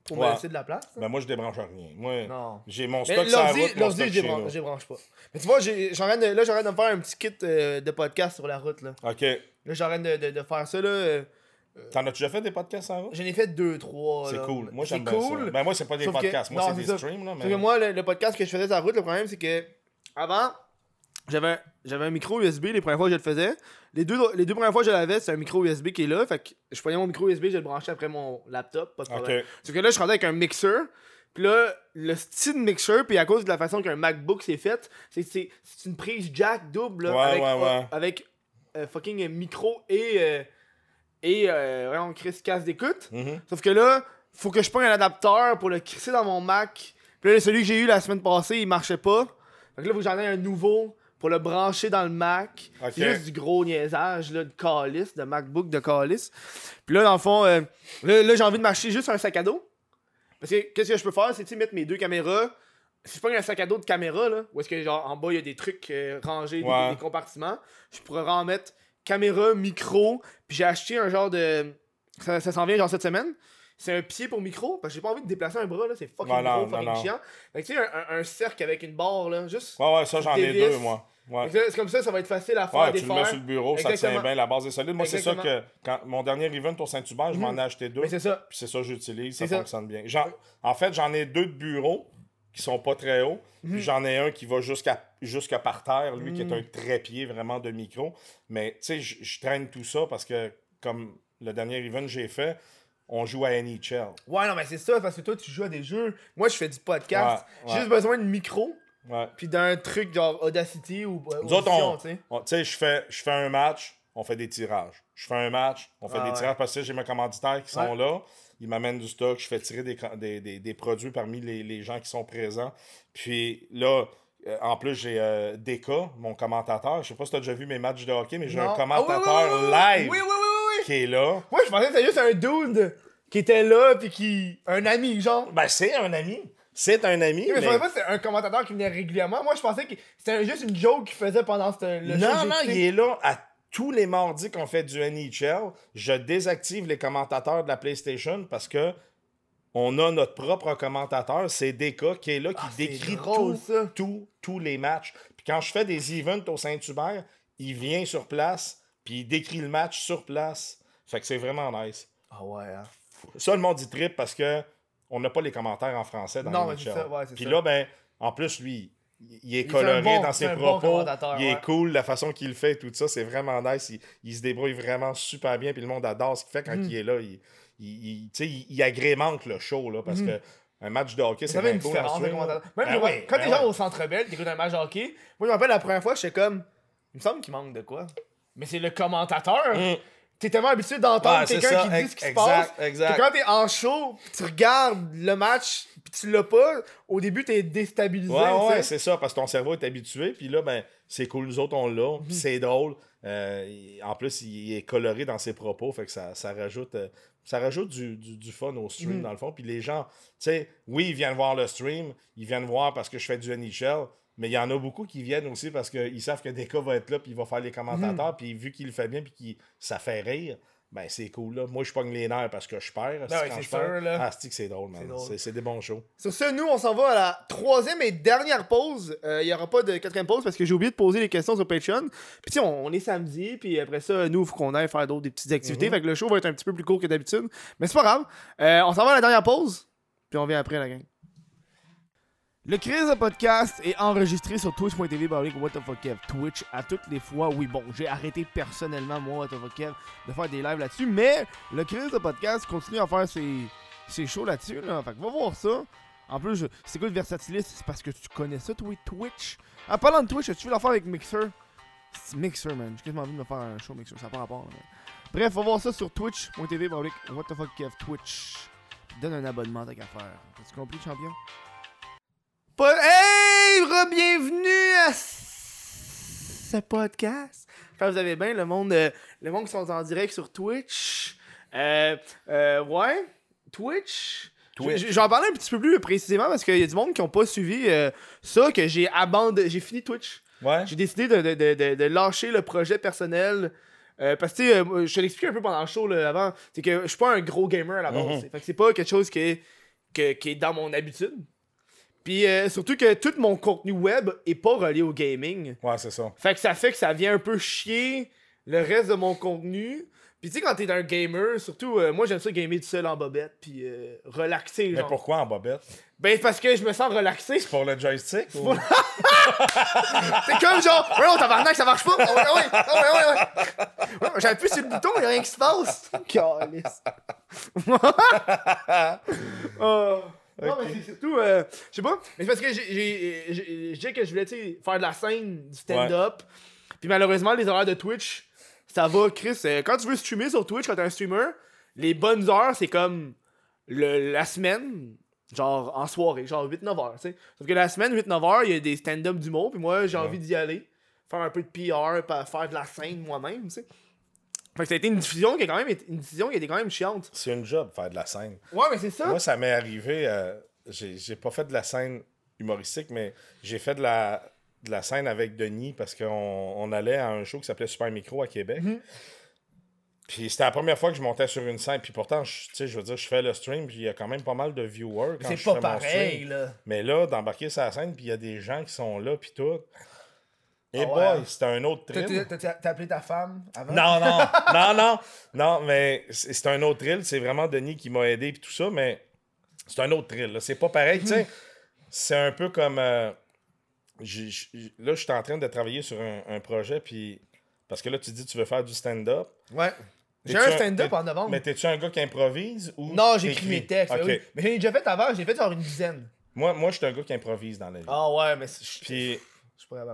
pour me Ouais. laisser de la place. Ben, moi, je débranche rien. Moi, j'ai mon stock sur la route, l'ordi, je débranche, débranche pas. Mais tu vois, j'ai- j'arrête de, là, j'arrête de me faire un petit kit euh, de podcast sur la route. Là, OK. là j'arrête de, de, de faire ça. Là, euh, T'en as déjà fait des podcasts en route? J'en ai fait deux, trois. C'est cool. Moi, C'est j'aime bien cool. ça. Ben, moi, c'est pas des Sauf que- podcasts. Moi, c'est des ça. streams. Là, mais... que moi, le, le podcast que je faisais sur la route, le problème, c'est que avant, j'avais un- j'avais un micro USB les premières fois que je le faisais. Les deux, les deux premières fois que je l'avais, c'est un micro USB qui est là. Fait que je prenais mon micro USB, je le branchais après mon laptop, pas de problème. OK. Sauf que là, je rendais avec un mixeur. Puis là, le style mixeur, puis à cause de la façon qu'un MacBook s'est fait, c'est que c'est c'est une prise jack double là, Ouais, avec, ouais, ouais. avec euh, fucking micro et, euh, et euh, vraiment, Chris casse d'écoute. Mhm. Sauf que là, faut que je prenne un adapteur pour le crisser dans mon Mac. Puis là, celui que j'ai eu la semaine passée, il marchait pas. Fait que là, faut que j'en ai un nouveau pour le brancher dans le Mac. Ok. C'est juste du gros niaisage là, de calice, de MacBook de calice. Puis là, dans le fond, euh, là, là, j'ai envie de m'acheter juste un sac à dos. Parce que qu'est-ce que je peux faire, c'est mettre mes deux caméras. Si je prends un sac à dos de caméra, là, où est-ce que genre en bas il y a des trucs euh, rangés, des, compartiments, je pourrais en mettre caméra, micro, puis j'ai acheté un genre de. Ça, ça s'en vient genre cette semaine. C'est un pied pour micro, parce que j'ai pas envie de déplacer un bras, là, c'est fucking non, gros, fucking non, non. chiant. Fait que tu sais, un, cercle avec une barre, là, juste. Ouais, ouais, ça, j'en ai deux, moi. Ouais. C'est comme ça, ça va être facile à faire, Ouais, tu le mets sur le bureau, ça tient bien, la base est solide. Moi, c'est ça que quand mon dernier event au Saint-Hubert, je m'en ai acheté deux. Mais c'est ça. Puis c'est ça que j'utilise, ça fonctionne bien. En fait, j'en ai deux de bureau qui sont pas très hauts. Mhm. Puis j'en ai un qui va jusqu'à jusqu'à par terre, lui, qui est un trépied vraiment de micro. Mais tu sais, je je traîne tout ça parce que, comme le dernier event que j'ai fait, on joue à NHL. Ouais, non, mais c'est ça, parce que toi, tu joues à des jeux. Moi, je fais du podcast. Ouais, J'ai juste besoin de micro, Ouais. puis d'un truc genre Audacity ou euh, Nous Audition, on- tu sais. on- tu sais, je fais, je fais un match, on fait des tirages. Je fais un match, on fait Ah des tirages parce que j'ai mes commanditaires qui sont là. il m'amène du stock, je fais tirer des, des, des- des produits parmi les, les gens qui sont présents. Puis là, euh, en plus, j'ai euh, Deka, mon commentateur. Je sais pas si tu as déjà vu mes matchs de hockey, mais j'ai un Ah, commentateur live oui, oui, oui. Qui est là. Moi, je pensais que c'était juste un dude qui était là, puis qui. Un ami, genre. Ben, c'est un ami. C'est un ami. Mais je pensais pas que c'était un commentateur qui venait régulièrement. Moi, je pensais que c'était juste une joke qu'il faisait pendant ce- le show. Non, non, il est là à tous les mardis qu'on fait du NHL. Je désactive les commentateurs de la PlayStation parce que on a notre propre commentateur, c'est Deka qui est là, qui Ah, décrit tous les matchs. Puis quand je fais des events au Saint-Hubert, il vient sur place, puis il décrit le match sur place. Fait que c'est vraiment nice. Ah ouais, hein. Ça, le monde dit trip parce que on n'a pas les commentaires en français dans Non, le NHL. ouais, c'est Puis ça. là, ben, en plus, lui, il- est Il coloré bon- dans ses bon propos. il est ouais. cool, la façon qu'il fait, tout ça, c'est vraiment nice. Il, il se débrouille vraiment super bien, puis le monde adore ce qu'il fait quand Mm. il est là. Il, il, il- tu sais, il, il agrémente le show, là, parce Mm. que un match de hockey, c'est fait une différence. Même Ben oui, quand ben t'es genre oui. au centre belle, t'écoutes un match de hockey. Moi, je me rappelle la première fois, j'étais comme. Il me semble qu'il manque de quoi. Mais c'est le commentateur. Mm. T'es tellement habitué d'entendre Ouais, quelqu'un qui dit ce qui se passe. exact. Que quand t'es en show, tu regardes le match, pis tu l'as pas, au début t'es déstabilisé. Ouais, ouais, c'est ça, parce que ton cerveau est habitué, puis là, ben, c'est cool, nous autres, on l'a, puis c'est drôle. Euh, en plus, il est coloré dans ses propos, fait que ça, ça rajoute, euh, ça rajoute du, du- du fun au stream, Mhm. dans le fond. Puis les gens, tu sais, oui, ils viennent voir le stream, ils viennent voir parce que je fais du NHL, mais il y en a beaucoup qui viennent aussi parce qu'ils savent que Deka va être là, puis il va faire les Mhm. commentateurs, puis vu qu'il le fait bien, puis qu'il ça fait rire. Ben, c'est cool, là. Moi, je pogne les nerfs parce que je perds. Ben ouais, c'est sûr, là. Ah, que c'est drôle, man. C'est des bons shows. Sur ce, nous, on s'en va à la troisième et dernière pause. Euh, Il n'y aura pas de quatrième pause parce que j'ai oublié de poser les questions sur Patreon. Puis, tu sais, on, on est samedi, puis après ça, nous, il faut qu'on aille faire d'autres des petites activités. Mhm. Fait que le show va être un petit peu plus court que d'habitude. Mais c'est pas grave. Euh, on s'en va à la dernière pause, puis on vient après, la gang. Le Crise Podcast est enregistré sur twitch.tv fuck Kev. Twitch à toutes les fois. Oui, bon, j'ai arrêté personnellement, moi, Kev, de faire des lives là-dessus, mais le Crise Podcast continue à faire ses, shows là-dessus. Là. Fait que va voir ça. En plus, je- c'est quoi le Versatilis? C'est parce que tu connais ça, toi, Twitch? En parlant de Twitch, tu veux la faire avec Mixer? Mixer, man. J'ai quasiment envie de me faire un show Mixer. Ça n'a pas rapport. là, Bref, va voir ça sur twitch.tv baroblique What the Kev. Twitch. Donne un abonnement, t'as qu'à faire. T'as-tu compris, champion? Pas... Hey! Bienvenue à ce podcast. J'espère vous avez bien le monde, euh, le monde qui sont en direct sur Twitch. Euh, euh, ouais, Twitch. Twitch. J'en parlais un petit peu plus précisément parce qu'il y a du monde qui n'ont pas suivi ça, que j'ai abandonné, j'ai fini Twitch. Ouais. J'ai décidé de, de, de, de- de lâcher le projet personnel. euh, parce que, euh, je te l'explique un peu pendant le show là, avant. C'est que je suis pas un gros gamer à la base. C'est- Fait que c'est pas quelque chose qui est, que- qui est dans mon habitude. Puis euh, surtout que tout mon contenu web est pas relié au gaming. Ouais, c'est ça. Fait que ça fait que ça vient un peu chier le reste de mon contenu. Puis tu sais, quand t'es un gamer, surtout, euh, moi j'aime ça gamer tout seul en bobette, puis euh, relaxer. Mais Genre. pourquoi en bobette? Ben parce que je me sens relaxé. Pour le joystick? ou- (laughs) pour- C'est comme genre, ouais, oh tabarnak, ça marche pas. Oh, ouais, ouais, oh, ouais, ouais, ouais. Ouais, J'appuie sur le bouton, y'a rien qui se passe. Calice. (laughs) Oh. Non, mais c'est surtout, euh, je sais pas, mais c'est parce que j'ai- dit que je voulais, faire de la scène, du stand-up. Puis malheureusement, les horaires de Twitch, ça va, Chris. euh, quand tu veux streamer sur Twitch, quand t'es un streamer, les bonnes heures, c'est comme le, la semaine, genre en soirée, genre 8-9 heures, tu sais. Sauf que la semaine, 8-9 heures, il y a des stand-up d'humour, puis moi, j'ai Ouais. envie d'y aller, faire un peu de PR, faire de la scène moi-même, tu sais. Fait que ça a été une diffusion qui a quand même été, une décision qui était quand même chiante. C'est une job, faire de la scène. Ouais, mais c'est ça. Moi, ça m'est arrivé. euh, j'ai pas fait de la scène humoristique, mais j'ai fait de la, de la scène avec Denis parce qu'on on allait à un show qui s'appelait Super Micro à Québec. Mhm. Puis c'était la première fois que je montais sur une scène. Puis pourtant, je- tu sais, je veux dire, je fais le stream, puis il y a quand même pas mal de viewers c'est pas fais mon pareil, stream. là. Mais là, d'embarquer sur la scène, puis il y a des gens qui sont là, puis tout. Et ouais, boy, hein? c'était un autre trip. T'as appelé ta femme avant? Non, non, (laughs) non, non, non, mais c'est un autre thrill. C'est vraiment Denis qui m'a aidé et tout ça, mais c'est un autre thrill. C'est pas pareil, tu sais. C'est un peu comme. euh, j'ai- j'ai- là, je suis en train de travailler sur un, un projet, puis. Parce que là, tu dis que tu veux faire du stand-up. Ouais. J'ai un stand-up en novembre. Mais t'es-tu un gars qui improvise ou. Non, j'écris mes textes. Mais j'en ai déjà fait avant, j'ai fait genre une dizaine. Moi, moi je suis un gars qui improvise dans la vie. Ah ouais, mais Puis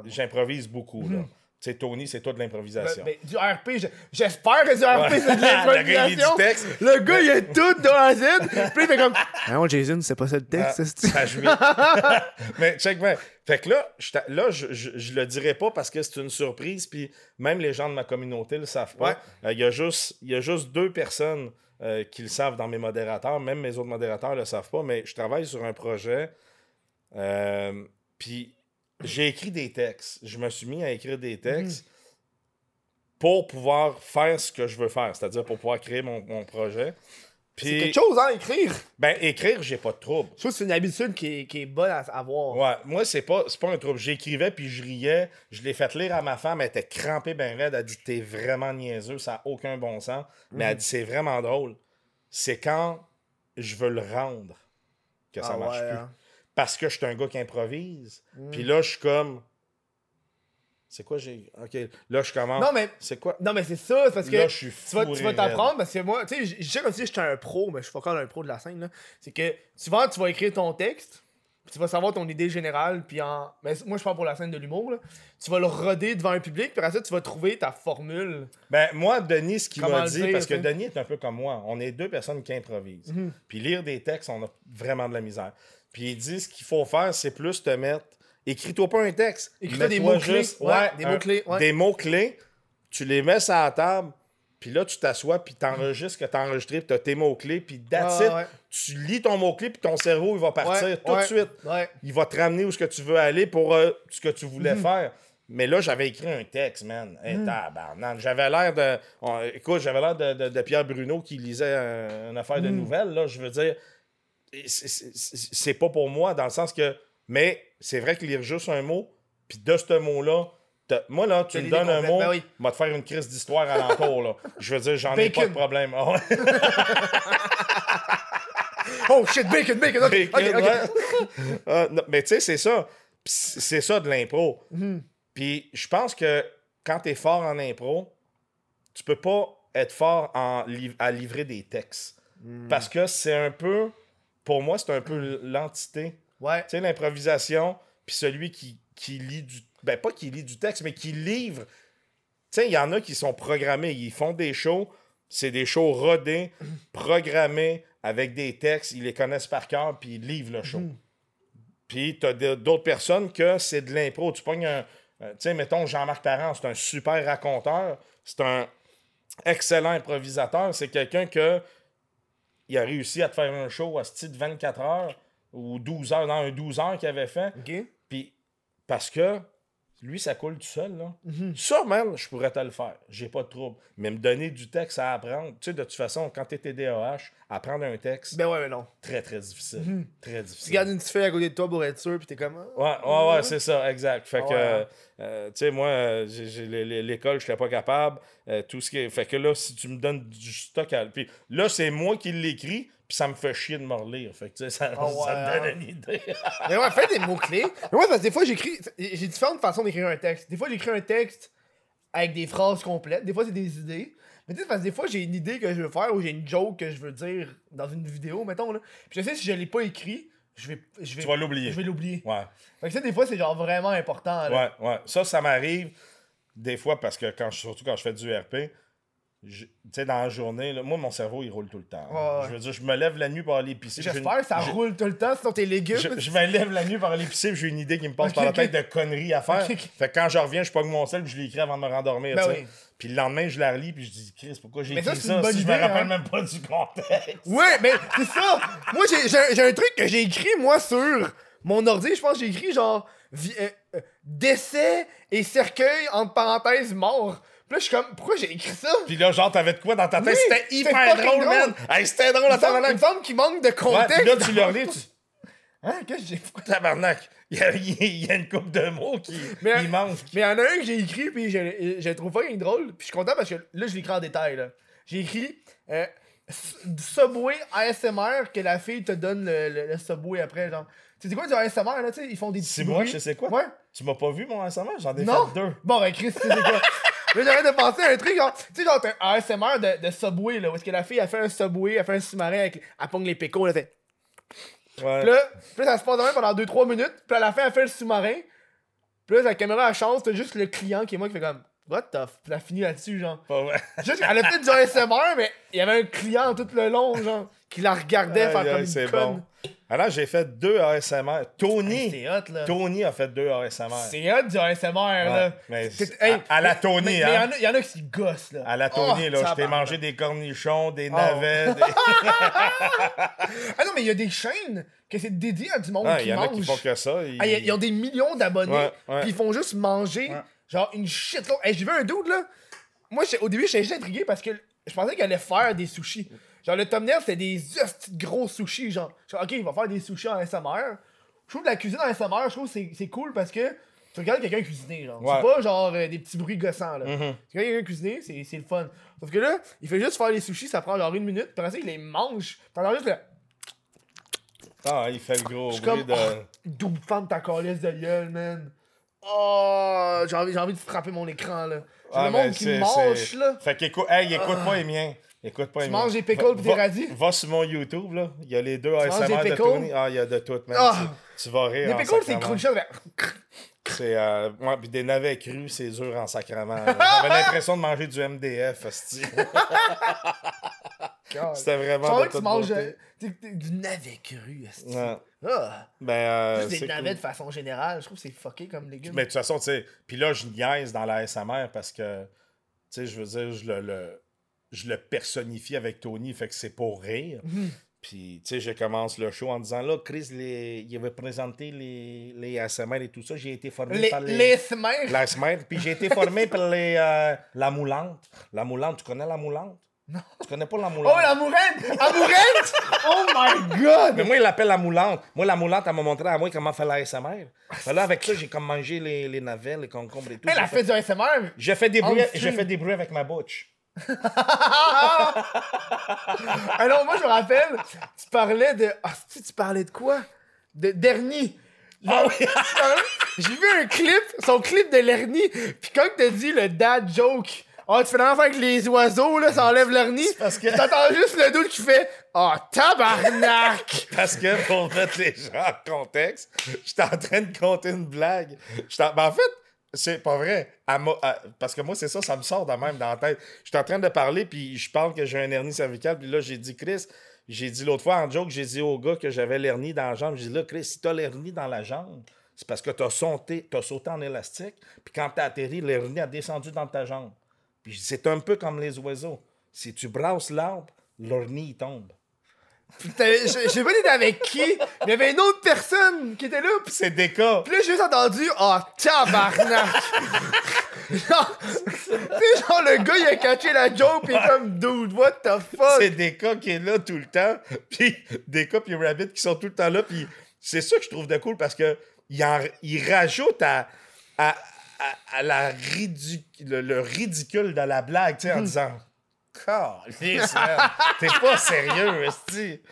je j'improvise beaucoup, là. Tu sais, Tony, c'est toi de l'improvisation. Ben, ben, du RP, je- j'espère que du RP Ouais. c'est de (laughs) Le l'improvisation. du texte. Le gars, il est tout dans la Z. Puis il fait comme. Non, Jason, c'est pas ça le texte. Ah, c'est- ça. (laughs) Mais check bien. Fait que là, je, là je, je, je le dirai pas parce que c'est une surprise, puis même les gens de ma communauté le savent pas. Ouais. Euh, Il y, a juste- il y a juste deux personnes euh, qui le savent dans mes modérateurs, même mes autres modérateurs le savent pas, mais je travaille sur un projet, euh, puis j'ai écrit des textes. Je me suis mis à écrire des textes pour pouvoir faire ce que je veux faire, c'est-à-dire pour pouvoir créer mon, mon projet. C'est quelque chose, hein, écrire? ben, écrire, j'ai pas de trouble. Je trouve que c'est une habitude qui est, qui est bonne à avoir. Ouais, moi, c'est pas, c'est pas un trouble. J'écrivais puis je riais. Je l'ai fait lire à ma femme. Elle était crampée ben raide. Elle dit T'es vraiment niaiseux, ça n'a aucun bon sens. Mais Mhm. elle dit C'est vraiment drôle. C'est quand je veux le rendre que ça Ah marche ouais, plus. hein. Parce que je suis un gars qui improvise. Mhm. Puis là, je suis comme. C'est quoi j'ai. Ok, là, je commence. Non, mais, C'est quoi? non, mais c'est ça, c'est parce que. Là, je suis tu vas, tu vas t'apprendre parce que moi, tu sais, je- sais comme si j'étais un pro, mais je suis pas encore un pro de la scène, là. C'est que souvent, tu vas écrire ton texte, puis tu vas savoir ton idée générale, puis en. Mais moi, je parle pour la scène de l'humour, là. Tu vas le roder devant un public, puis après ça, tu vas trouver ta formule. Ben, moi, Denis, ce qu'il m'a dit, dire, parce que? Denis est un peu comme moi, on est deux personnes qui improvisent. Mhm. Puis lire des textes, on a vraiment de la misère. Puis il dit, ce qu'il faut faire, c'est plus te mettre... Écris-toi pas un texte. Écris-toi des mots-clés. juste- Ouais, des mots-clés, ouais. Des mots-clés, tu les mets sur la table, puis là, tu t'assois, puis t'enregistres que t'as enregistré, puis t'as tes mots-clés, puis that's it. Tu lis ton mot-clé, puis ton cerveau, il va partir tout de suite il va te ramener où ce que tu veux aller pour euh, ce que tu voulais Mhm. faire. Mais là, j'avais écrit un texte, man. Hey, tabarnak. J'avais l'air de. on- écoute, j'avais l'air de, de- de Pierre Bruno qui lisait un- une affaire de Mhm. nouvelles, là. Je veux dire, c'est- pas pour moi, dans le sens que. Mais c'est vrai que lire juste un mot, puis de ce mot-là, moi, là, tu me donnes un mot, ben oui. te faire une crise d'histoire alentour, là. Je veux dire, j'en ai pas de problème. Ah. (laughs) Oh shit, bacon, bacon, ok, Bacon, ouais. Ah, non, mais tu sais, c'est ça. C'est ça de l'impro. Mhm. Puis je pense que quand tu es fort en impro, tu peux pas être fort en liv- à livrer des textes. Hmm. Parce que c'est un peu, pour moi, c'est un peu l'entité. Ouais. Tu sais, l'improvisation, puis celui qui, qui lit du. Ben, pas qui lit du texte, mais qui livre. Tu sais, il y en a qui sont programmés. Ils font des shows. C'est des shows rodés, (clears throat) programmés, avec des textes. Ils les connaissent par cœur, puis ils livrent le show. Puis t'as d'autres personnes que c'est de l'impro. Tu pognes un. euh, tu sais, mettons Jean-Marc Parent, c'est un super raconteur. C'est un excellent improvisateur. C'est quelqu'un que. Il a réussi à te faire un show à ce titre 24 heures ou 12 heures, dans un 12 heures qu'il avait fait. Ok. Puis, parce que lui, ça coule tout seul. Là. Mhm. Ça, man, je pourrais te le faire. J'ai pas de trouble. Mais me donner du texte à apprendre, tu sais, de toute façon, quand t'es TDAH, apprendre un texte, Ben ouais, mais non. très, très difficile. Très Tu difficile. gardes une petite feuille à côté de toi pour être sûr, puis t'es comme. ah. Ouais, ouais, ouais, c'est ça, exact. Fait que, ouais, euh, euh, tu sais, moi, euh, l'école, je n'étais pas capable. euh, tout ce qui est- Fait que là, si tu me donnes du stock à. Puis là, c'est moi qui l'écris, puis ça me fait chier de me relire. Fait que, tu sais, ça, ouais, ça me donne hein. une idée. (laughs) Mais ouais, fais des mots-clés. Mais moi, parce que des fois, j'écris. J'ai différentes façons d'écrire un texte. Des fois, j'écris un texte avec des phrases complètes. Des fois, c'est des idées. Mais tu sais, parce que des fois, j'ai une idée que je veux faire ou j'ai une joke que je veux dire dans une vidéo, mettons. Là. Puis je sais, si je l'ai pas écrit, je vais. Je vais tu vas l'oublier. Je vais l'oublier. Ouais. Fait que ça, des fois, c'est genre vraiment important. Là. Ouais, ouais. Ça, ça m'arrive des fois parce que quand je- surtout quand je fais du RP, tu sais, dans la journée, là, moi, mon cerveau, il roule tout le temps. Ouais. Je veux dire, je me lève la nuit pour aller pisser. J'espère que ça roule tout le temps, sinon t'es légumes. Je, je me lève la nuit pour aller pisser, j'ai une idée qui me passe par la tête de conneries à faire. Fait que quand je reviens, je pogne mon sel, puis je l'écris avant de me rendormir. Ben oui. Puis le lendemain, je la relis, puis je dis, Chris, pourquoi j'ai Mais ça, écrit ça, une bonne si je idée, me rappelle hein. même pas du contexte? Ouais, mais c'est ça. Moi, j'ai- un- truc que j'ai écrit, moi, sur mon ordi. Je pense que j'ai écrit genre euh, euh, décès et cercueil, entre parenthèses, mort. Puis là, je suis comme, pourquoi j'ai écrit ça? Puis là, genre, t'avais de quoi dans ta tête? Oui, c'était hyper drôle, drôle. man! Hey, c'était drôle, à me semble- il tabarnak! me semble qu'il manque de contexte. là, tu relis, tu... (laughs) Hein, qu'est-ce que j'ai Tabarnak! Il y a, il y a une couple de mots qui Mais- il manque. Mais il y en a un que j'ai écrit, puis je, je trouve fucking drôle. Puis je suis content parce que là, je l'écris en détail. là. J'ai écrit euh, Subway ASMR que la fille te donne le, le- le Subway après. genre. Tu sais quoi du ASMR, là, tu sais, ils font des petits C'est moi, je sais quoi? Ouais. Tu m'as pas vu, mon ASMR? J'en ai Non. fait deux. Bon, ben, Chris, tu sais quoi? (laughs) Là, j'arrête de penser à un truc, genre, tu sais, genre, t'as un ASMR de, de Subway, là, où est-ce que la fille, elle fait un Subway, elle fait un sous-marin, avec, elle pogne les pécos, là, fait. Ouais. Puis là, puis là, ça se passe de même pendant 2-3 minutes, puis à la fin, elle fait le sous-marin, Puis là, la caméra, elle change, t'as juste le client qui est moi qui fait comme. What the f... Puis elle finit là-dessus, genre. Pas vrai. Juste, elle a fait du ASMR, mais il y avait un client tout le long, genre, qui la regardait Aïe, faire aïe, comme une c'est conne. bon. Alors, j'ai fait deux ASMR. Hey, Tony, C'est hot, là. Tony a fait deux ASMR. C'est hot du ASMR, Ouais, là. mais c'est- à- à la Tony, mais, hein. Mais il y en a- y, a qui gossent, là. À la Tony, Oh, là, je t'ai mangé des cornichons, des Oh. navets. (laughs) des- Ah non, mais il y a des chaînes que c'est dédié à du monde Ah, qui Il y en a mange. qui font que ça. ils- Ah, ils, ils ont des millions d'abonnés, puis ils font juste manger, Ouais. genre, une shitload. Hey, j'ai vu un dude, là. Moi, au début, j'étais juste intrigué parce que je pensais qu'il allait faire des sushis. Genre, le thumbnail, c'était des gros sushis, genre. Suis ok, il va faire des sushis en SMR. Je trouve que la cuisine en SMR, je trouve que c'est- cool parce que tu regardes quelqu'un cuisiner, genre. Ouais. C'est pas genre euh, des petits bruits gossants, là. Mhm. Tu regardes quelqu'un cuisiner, c'est c'est le fun. Sauf que là, il fait juste faire les sushis, ça prend genre une minute, puis après il les mange. T'entends juste le. Ah, il fait le gros bruit comme, de. oh, d'où femme ta calice de gueule, man. Oh, j'ai envie, j'ai envie de frapper mon écran, là. J'ai Ah, le monde qui c'est- mange, c'est- là. Fait qu'écoute, hey, écoute pas les miens. Écoute pas Tu manges des pickles pis des radis? Va sur mon YouTube, là. Il y a les deux ASMR de? Tony. Ah, il y a de tout, man. Ah. Tu, vas rire. Les pickles, c'est crunchy. C'est. Euh, ouais, pis des navets crus, c'est dur en sacrament. là. (laughs) J'avais l'impression de manger du MDF, hostie. (laughs) C'était vraiment. de que tu manges euh, du navet cru. Ouais. Ah. Ben, euh, Juste des navets cool. de façon générale, je trouve que c'est fucké comme légumes. Mais de toute façon, tu sais, puis là, je niaise dans la SMR parce que, tu sais, je veux dire, je le, le- je le personnifie avec Tony, fait que c'est pour rire. Mhm. Puis, tu sais, je commence le show en disant, là, Chris, les, il avait présenté les, les ASMR et tout ça, j'ai été formé Les, par les... les SMR, puis j'ai été formé par les, euh, la moulante. La moulante, tu connais la moulante? Non. Tu connais pas la moulante? Oh, la mourette! La mourette! (laughs) Oh my god! Mais moi, il l'appelle la moulante. Moi, la moulante, elle m'a montré à moi comment faire la SMR. Fait là, avec ça, j'ai comme mangé les, les navets, les concombres et tout. Elle J'ai a fait du ASMR! j'ai fait des bruits, j'ai fait des bruits avec ma bouche. (laughs) Alors, moi, je me rappelle, tu parlais de. Ah, tu tu parlais de quoi? De Dernier. Ah oui. (laughs) J'ai vu un clip, son clip de Lerny, pis quand t'as dit le dad joke, ah, tu fais l'enfant avec les oiseaux, là, ça enlève parce que- T'entends juste le doute qui fait Ah, tabarnak! (laughs) Parce que pour mettre les gens en contexte, j'étais en train de compter une blague. Ben, en fait, c'est pas vrai. Parce que moi, c'est ça, ça me sort de même dans la tête. J'étais en train de parler, puis je parle que j'ai un hernie cervicale, puis là, j'ai dit, Chris, j'ai dit l'autre fois en joke, j'ai dit au gars que j'avais l'hernie dans la jambe. J'ai dit, là, Chris, si t'as l'hernie dans la jambe, c'est parce que t'as sauté, t'as sauté en élastique, puis quand t'as atterri, l'hernie a descendu dans ta jambe. Puis je c'est un peu comme les oiseaux. Si tu brasses l'arbre, l'hernie, tombe. Pis je sais pas t'étais avec qui, mais il y avait une autre personne qui était là, pis C'est des cas. Puis là, j'ai juste entendu, oh, tabarnak! genre, tu sais, genre, le gars, il a catché la joke, pis il est comme, dude, what the fuck? c'est des cas qui est là tout le temps, puis des cas puis Rabbit qui sont tout le temps là, puis c'est ça que je trouve de cool parce que il, en- il rajoute à, à, à- à la ridic- le, le ridicule de la blague, tu sais, en disant Calisse, man, T'es pas sérieux, esti. (laughs)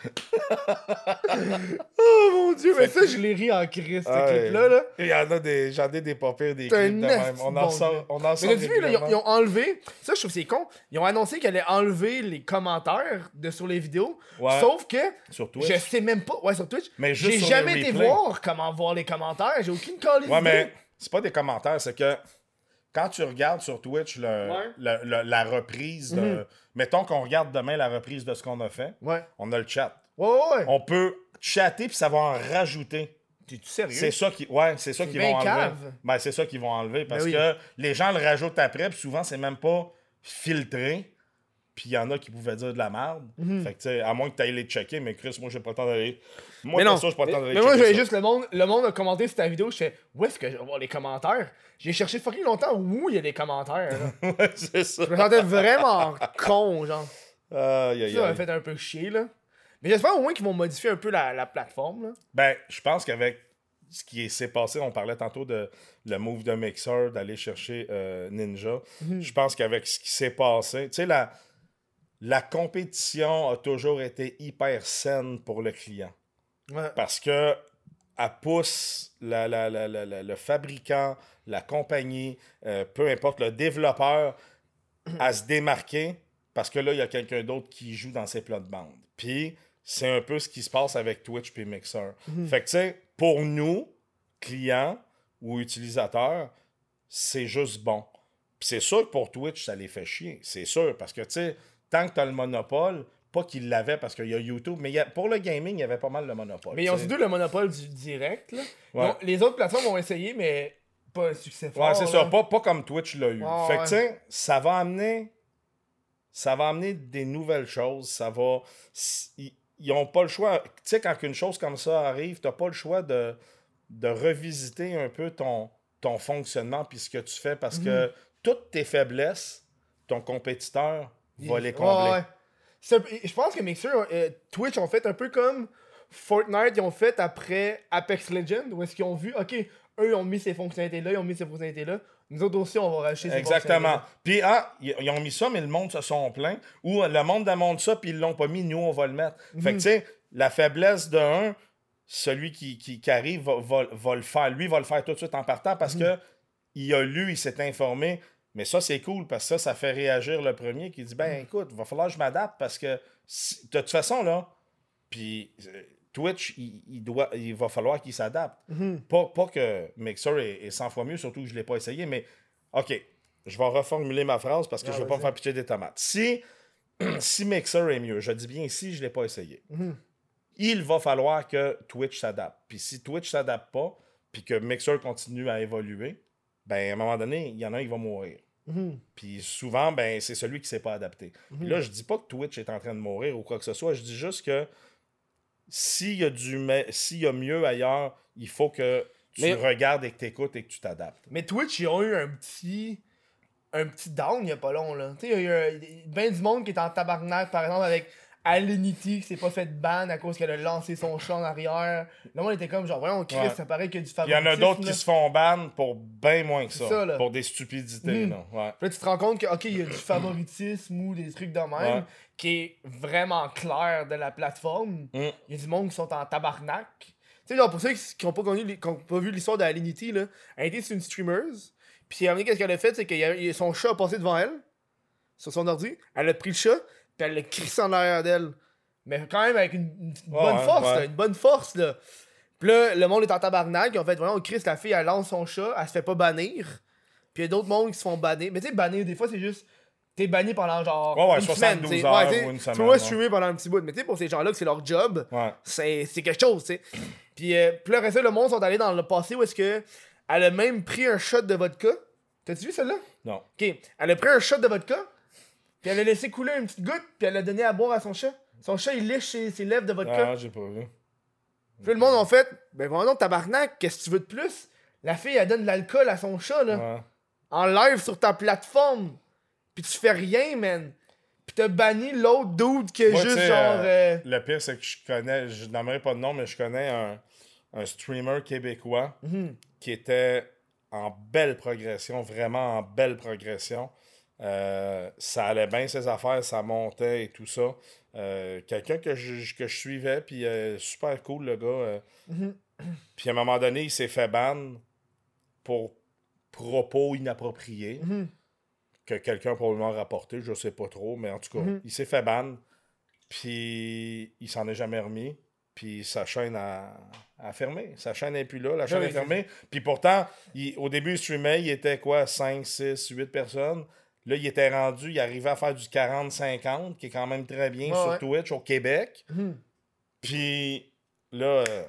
Oh mon dieu, mais ça, je l'ai ri en Christ, ce Ah clip-là, là. Il y en a des. J'en ai des pas pires, des clips de même. On en sort. On en sort Mais t'as vu, là, ils ont, régulièrement. ils ont enlevé, ça, je trouve que c'est con, ils ont annoncé qu'ils allaient enlever les commentaires de, sur les vidéos, Ouais. sauf que Sur Twitch. je sais même pas, ouais, sur Twitch, Mais j'ai jamais été voir comment voir les commentaires, j'ai aucune calice Ouais, mais c'est pas des commentaires, c'est que quand tu regardes sur Twitch le- Ouais. le- le- la reprise de. Mhm. Mettons qu'on regarde demain la reprise de ce qu'on a fait, Ouais. on a le chat. Ouais. On peut chatter puis ça va en rajouter. T'es-tu sérieux? C'est ça qui. Ouais, c'est ça qu'ils vont enlever. Ben, c'est ça qu'ils vont enlever parce Ben oui. que les gens le rajoutent après, puis souvent, c'est même pas filtré. Puis il y en a qui pouvaient dire de la merde. Fait que, tu sais, à moins que tu ailles les checker, mais Chris, moi, j'ai pas le temps d'aller. Moi, mais non, j'ai pas le temps d'aller mais moi, j'avais juste le monde, le monde a commenté sur ta vidéo, je fais, où est-ce que je vais voir les commentaires? J'ai cherché fucking longtemps où il y a des commentaires. (laughs) Ouais, c'est ça. Je me sentais vraiment con, genre. Ça m'a fait un peu chier, là. Mais j'espère au moins qu'ils vont modifier un peu la, la plateforme, là. Ben, je pense qu'avec ce qui s'est passé, on parlait tantôt de le move de Mixer, d'aller chercher euh, Ninja. Mhm. Je pense qu'avec ce qui s'est passé, tu sais, la, la compétition a toujours été hyper saine pour le client. Ouais. Parce que elle pousse la- la- la- la- la- le fabricant, la compagnie, euh, peu importe le développeur, à se démarquer parce que là, il y a quelqu'un d'autre qui joue dans ses plates-bandes. Puis, c'est un peu ce qui se passe avec Twitch puis Mixer. Fait que, tu sais, pour nous, clients ou utilisateurs, c'est juste bon. Puis c'est sûr que pour Twitch, ça les fait chier. C'est sûr, parce que, tu sais, tant que tu as le monopole, pas qu'ils l'avaient parce qu'il y a YouTube, mais il y a- pour le gaming, il y avait pas mal le monopole. Mais ils ont tu surtout le monopole du direct. Là. Ouais. les autres plateformes ont essayé, mais pas un succès fort. Ouais, c'est ça. Pas, pas comme Twitch l'a eu. Fait que, ouais. tu sais, ça va amener. Ça va amener des nouvelles choses. Ça va. Ils ils ont pas le choix. Tu sais, quand une chose comme ça arrive, t'as pas le choix de, de revisiter un peu ton, ton fonctionnement puis ce que tu fais parce que toutes tes faiblesses, ton compétiteur va les Ouais, ouais. Je pense que Mixer, euh, Twitch ont fait un peu comme Fortnite, ils ont fait après Apex Legends, où est-ce qu'ils ont vu, ok, eux ils ont mis ces fonctionnalités-là, ils ont mis ces fonctionnalités-là, nous autres aussi on va racheter ces Exactement. Puis, ah, ils ont mis ça, mais le monde se sont plaints. Ou euh, le monde demande ça, puis ils l'ont pas mis, nous, on va le mettre. Fait que, tu sais, la faiblesse de un, celui qui, qui, qui arrive va, va- va le faire. Lui, va le faire tout de suite en partant parce que il a lu, il s'est informé. Mais ça, c'est cool parce que ça, ça fait réagir le premier qui dit Ben, écoute, va falloir que je m'adapte parce que si- de toute façon, là, puis euh, Twitch, il, il doit, il va falloir qu'il s'adapte. Pas, pas que Mixer est, est 100 fois mieux, surtout que je ne l'ai pas essayé, mais OK, je vais reformuler ma phrase parce que Ah, je ne veux pas me faire pitcher des tomates. Si, (clears throat) si Mixer est mieux, je dis bien si je ne l'ai pas essayé, il va falloir que Twitch s'adapte. Puis si Twitch ne s'adapte pas, puis que Mixer continue à évoluer, ben à un moment donné, il y en a un qui va mourir. Puis souvent, ben, c'est celui qui ne s'est pas adapté. Puis là, je dis pas que Twitch est en train de mourir ou quoi que ce soit. Je dis juste que s'il y a du s'il y a mieux ailleurs, il faut que tu Mais- regardes et que tu écoutes et que tu t'adaptes. Mais Twitch, ils ont eu un petit. Un petit down il y a pas long là. Tu sais, il y a eu un- ben du monde qui est en tabarnak, par exemple, avec Alinity qui s'est pas fait ban à cause qu'elle a lancé son chat en arrière. Le monde était comme genre, voyons, Chris, Ouais. ça paraît a du Il y en a favoritisme. d'autres qui se font ban pour bien moins que ça. C'est ça, là. pour des stupidités. Mhm. là. Ouais. Puis là, tu te rends compte que, ok, il y a du favoritisme ou des trucs de même Ouais. qui est vraiment clair de la plateforme. Mm. Il y a du monde qui sont en tabarnak. Tu sais, genre, pour ceux qui qui ont pas, connu, les- qui ont pas vu l'histoire d'Alinity, là, elle était une streamer. Puis, à un moment qu'est-ce qu'elle a fait, c'est que son chat a passé devant elle, sur son ordi. Elle a pris le chat, puis elle l'a crissé en arrière d'elle. Mais quand même avec une, une bonne ouais, force, ouais. là, une bonne force, là. Puis là, le monde est en tabarnak. Ils ont fait, vraiment, Chris, la fille, elle lance son chat, elle se fait pas bannir. Puis il y a d'autres mondes qui se font bannir. Mais tu sais, bannir, des fois, c'est juste. T'es banni pendant genre. Ouais, ouais, une 72 semaine, heures tu sais, ou une Tu semaine, ouais. streamer pendant un petit bout. Mais tu sais, pour ces gens-là, que c'est leur job, Ouais. c'est c'est quelque chose, tu sais. Puis, euh, puis après ça, le monde sont allés dans le passé où est-ce que elle a même pris un shot de vodka. T'as-tu vu celle-là? Non. Ok. Elle a pris un shot de vodka, puis elle a laissé couler une petite goutte, puis elle l'a donné à boire à son chat. Son chat, il liche ses, ses lèvres de vodka. Ah, j'ai pas vu. Puis le monde en fait, ben vraiment, tabarnak, qu'est-ce que tu veux de plus? La fille, elle donne de l'alcool à son chat, là, Ouais. en live sur ta plateforme. Puis tu fais rien, man. Puis t'as banni l'autre dude qui est Moi, juste genre. euh, euh, Le pire, c'est que je connais, je nommerai pas de nom, mais je connais un, un streamer québécois mhm. qui était en belle progression, vraiment en belle progression. Euh, ça allait bien ses affaires, ça montait et tout ça. Euh, Quelqu'un que je, que je suivais, puis euh, super cool le gars. Mhm. Puis à un moment donné, il s'est fait ban pour propos inappropriés Mhm. que quelqu'un a probablement rapporté, je sais pas trop, mais en tout cas, Mhm. il s'est fait ban, puis il s'en est jamais remis, puis sa chaîne a, a fermé. Sa chaîne n'est plus là, la chaîne oui, est fermée. Puis pourtant, il- au début, il streamait, il était quoi, 5, 6, 8 personnes. Là, il était rendu, il arrivait à faire du 40-50, qui est quand même très bien sur ouais. Twitch au Québec. Mhm. Puis là, euh,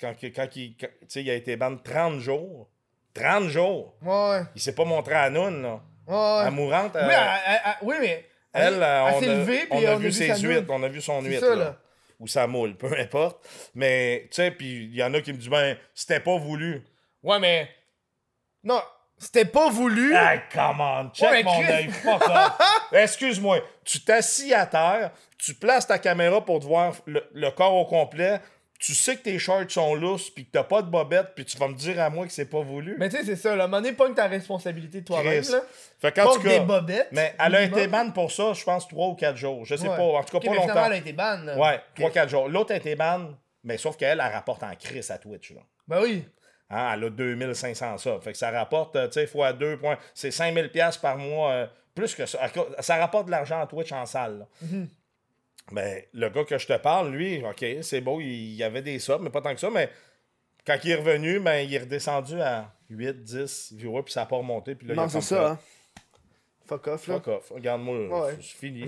quand, quand il, quand- il a été ban 30 jours. 30 jours! Ouais, Il s'est pas montré à Noun, là. ouais. À ouais. mourante, Oui, euh, elle- elle- elle- oui, mais. elle, euh, on, s'est a, levée, puis on a on vu ses huîtres, on a vu son huître, ça, là. là. Ou sa moule, peu importe. Mais, tu sais, puis il y en a qui me disent, ben, c'était pas voulu. Ouais, mais. Non, c'était pas voulu. Hey, come on, check Ouais, mon œil, fuck. (laughs) Excuse-moi, tu t'assis à terre, tu places ta caméra pour te voir le, le corps au complet, tu sais que tes shorts sont lousses, puis que t'as pas de bobette, puis tu vas me dire à moi que c'est pas voulu. Mais tu sais, c'est ça, là. Donné, pogne ta responsabilité toi-même, là. Fait qu'en tout Porte des cas, bobettes. mais elle a été ban pour ça, je pense, 3 ou 4 jours. Je sais Ouais. pas, en tout cas pas mais longtemps. elle a été ban. Ouais, Ok. 3-4 jours. L'autre a été ban, mais sauf qu'elle, elle rapporte en crise à Twitch. Là. Ben oui. Hein, elle a 2500 ça. Fait que ça rapporte, euh, tu sais, fois 2 points. C'est 5000$ piastres par mois, euh, plus que ça. Ça rapporte de l'argent à Twitch en salle. Mhm. Ben, le gars que je te parle, lui, OK, c'est beau, il y avait des subs, mais pas tant que ça, mais quand il est revenu, ben, il est redescendu à 8, 10 viewers, puis ça n'a pas remonté. Puis là, Non, c'est ça, hein. Fuck off, là. Fuck off. Regarde-moi, Ouais. c'est fini.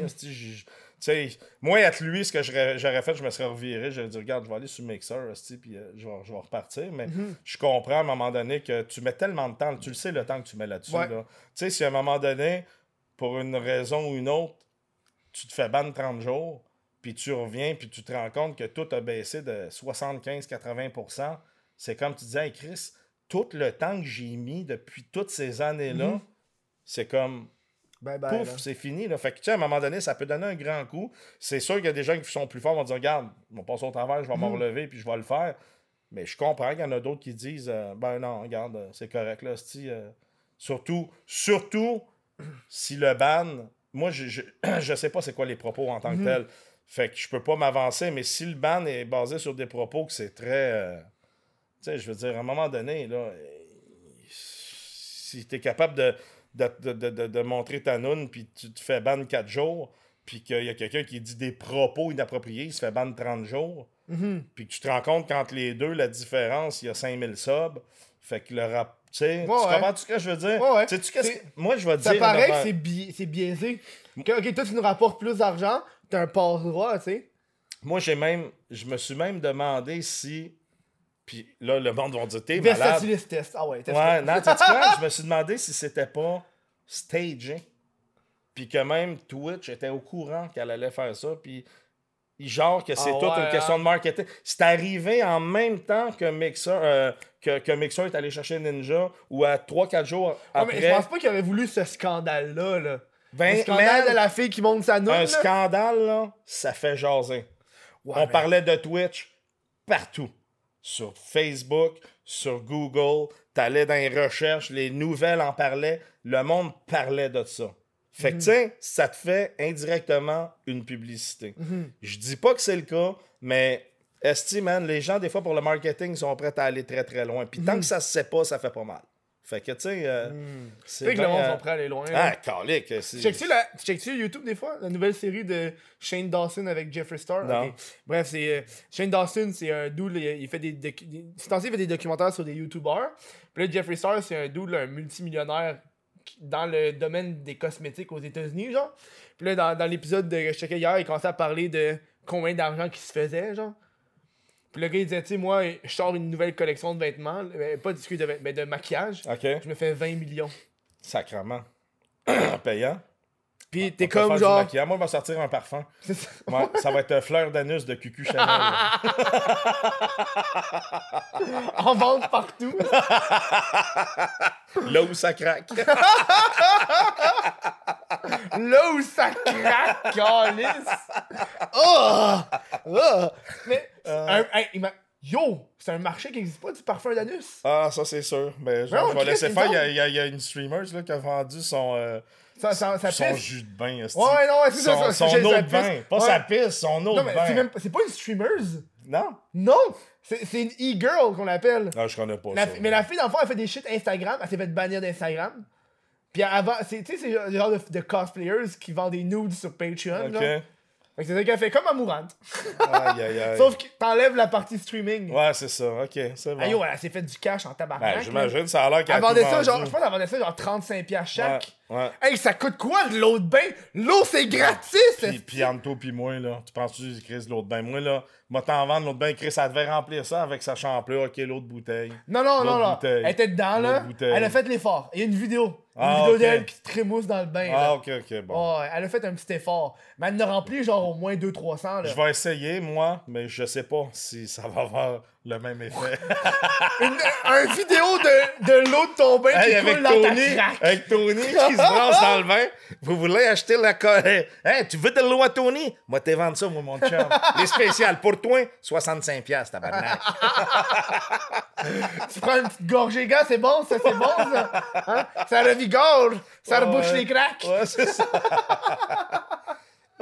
Sais, moi, être lui, ce que j'aurais fait, je me serais reviré. J'aurais dit, regarde, je vais aller sur Mixer, puis euh, je, vais, je vais repartir. Mais Mhm. je comprends à un moment donné que tu mets tellement de temps, tu le sais le temps que tu mets là-dessus. Ouais. là. Tu sais, si à un moment donné, pour une raison ou une autre, tu te fais ban 30 jours, puis tu reviens, puis tu te rends compte que tout a baissé de 75-80%, c'est comme tu disais, hey, Chris, tout le temps que j'ai mis depuis toutes ces années-là, Mhm. c'est comme Bye bye. pouf, c'est fini. Là. Fait que, tu sais, à un moment donné, ça peut donner un grand coup. C'est sûr qu'il y a des gens qui sont plus forts, vont dire, regarde, on va passer au travers, je vais me Mhm. relever, puis je vais le faire. Mais je comprends qu'il y en a d'autres qui disent, euh, ben non, regarde, euh, c'est correct, là, euh, surtout, surtout si le ban, moi, je, je, (clears throat) je sais pas c'est quoi les propos en tant que Mhm. tel. Fait que je peux pas m'avancer, mais si le ban est basé sur des propos que c'est très. euh, tu sais, je veux dire, à un moment donné, là, euh, si tu es capable de, de, de, de, de- montrer ta noune, puis tu te fais ban 4 jours, puis qu'il y a quelqu'un qui dit des propos inappropriés, il se fait ban 30 jours, Mhm. puis que tu te rends compte qu'entre les deux, la différence, il y a 5000 subs. Fait que le rap. Tu sais, tu Ouais, ouais. comprends ce que je veux dire? Ouais, que- Moi, je vais Ça dire. une paraît que c'est bi- c'est biaisé. Que, ok, toi, tu nous rapportes plus d'argent, t'as un passe-droit, tu sais. Moi, j'ai même. Je me suis même demandé si. Puis là, le monde va dire, t'es malade. Test. Ah ouais, test. Ouais, non, tu (laughs) quoi? Je me suis demandé si c'était pas stagé. Puis que même Twitch était au courant qu'elle allait faire ça. Puis genre que c'est Ah toute ouais, une question hein? de marketing. C'est arrivé en même temps que Mixer, euh, que, que Mixer est allé chercher Ninja ou à 3-4 jours Ouais, après. mais je pense pas qu'il aurait voulu ce scandale-là. Là. Ben, le scandale man, de la fille qui monte sa note. un là. scandale, là, ça fait jaser. Ouais, On parlait de Twitch partout. Sur Facebook, sur Google, t'allais dans les recherches, les nouvelles en parlaient, le monde parlait de ça. Fait Mhm. que, tu sais, ça te fait indirectement une publicité. Mhm. Je dis pas que c'est le cas, mais esti, man, les gens, des fois, pour le marketing, sont prêts à aller très, très loin. Puis tant que ça se sait pas, ça fait pas mal. Fait que, tu sais, euh, c'est sais que le monde euh, sont prêts à aller loin. Ah, calique, c'est- Tu checkes-tu la- tu checkes-tu YouTube des fois? La nouvelle série de Shane Dawson avec Jeffree Star? Non. Bref, c'est euh, Shane Dawson, c'est un dude, il, fait des, docu- il fait des documentaires sur des YouTubers. Puis là, Jeffree Star, c'est un dude, là, un multimillionnaire qui- dans le domaine des cosmétiques aux États-Unis, genre. Puis là, dans, dans l'épisode de- que je checkais hier, il commençait à parler de combien d'argent qu'il se faisait, genre. Puis le gars, il disait, tu sais, moi, je sors une nouvelle collection de vêtements, euh, pas de, de, mais de maquillage, OK, je me fais 20 millions. sacrement. (clears throat) Payant. Puis t'es comme genre. Moi, on va sortir un parfum. Ça. Ouais, ça va être fleur d'anus de Cucu Chanel. (laughs) en vente partout. là où ça craque. (laughs) Là où ça craque, calice. Oh! Oh! Mais, un- hey, il m'a- yo, c'est un marché qui n'existe pas du parfum d'anus. Ah, ça, c'est sûr. Mais je, Non, je vais Chris, laisser il faire. Il y a, il y a- il y a une streamer là, qui a vendu son, euh, Ça, ça, ça son pisse. jus de bain. esti. Ouais, non, ouais, c'est ça, Son, ça, son eau ça de pisse. bain. Pas Ouais. sa pisse, son eau Non, de mais bain. c'est même c'est pas une streameuse. Non? Non! C'est c'est une e-girl qu'on l'appelle. Ah, je connais pas La ça. mais la fille, dans le fond, elle fait des shit Instagram. Elle s'est fait bannir d'Instagram. Puis avant, c'est- tu sais, c'est le genre de, de cosplayers qui vendent des nudes sur Patreon. Ok. Fait que c'est qu'elle fait comme Amourante. Aïe, aïe, aïe. (laughs) Sauf que t'enlèves la partie streaming. Ouais, c'est ça. Ok, c'est bon. Ah yo, elle s'est fait du cash en tabarnak. Ben. J'imagine, ça a l'air qu'elle Elle a vendait tout ça, genre, je pense qu'elle vendait ça genre 35$ piastres chaque. Ouais, ouais. Hey, ça coûte quoi de l'eau de bain? L'eau, c'est gratis! Puis, puis entre toi puis moi, là, tu penses-tu, Chris, l'autre bain? Moi, là, moi, t'en vendre l'autre bain, Chris, ça devait remplir ça avec sa champlure, ok, l'autre bouteille. Non, non, non, non. Elle était dedans, là. Bouteille. Elle a fait l'effort. Il y a une vidéo. Une Ah, vidéo ok. d'elle qui se trémousse dans le bain. là. Ah, ok, ok, bon. Oh, elle a fait un petit effort. Mais elle en a rempli genre au moins 200-300. là. Je vais essayer, moi, mais je sais pas si ça va avoir le même effet. (laughs) Une, un vidéo de, de l'eau de ton bain Hey, qui avec coule dans ta Tony, craque. avec Tony qui se brasse dans le bain. Vous voulez acheter la colle? Hey, tu veux de l'eau à Tony? Moi, t'es vendre ça, moi, mon chum. (laughs) Les spéciales pour toi, 65 piastres, tabarnak. Tu prends une petite gorgée, gars, c'est bon, ça, c'est bon, ça. Hein? Ça revigore, ça Ouais, rebouche ouais. les craques. Ouais, c'est ça. (laughs)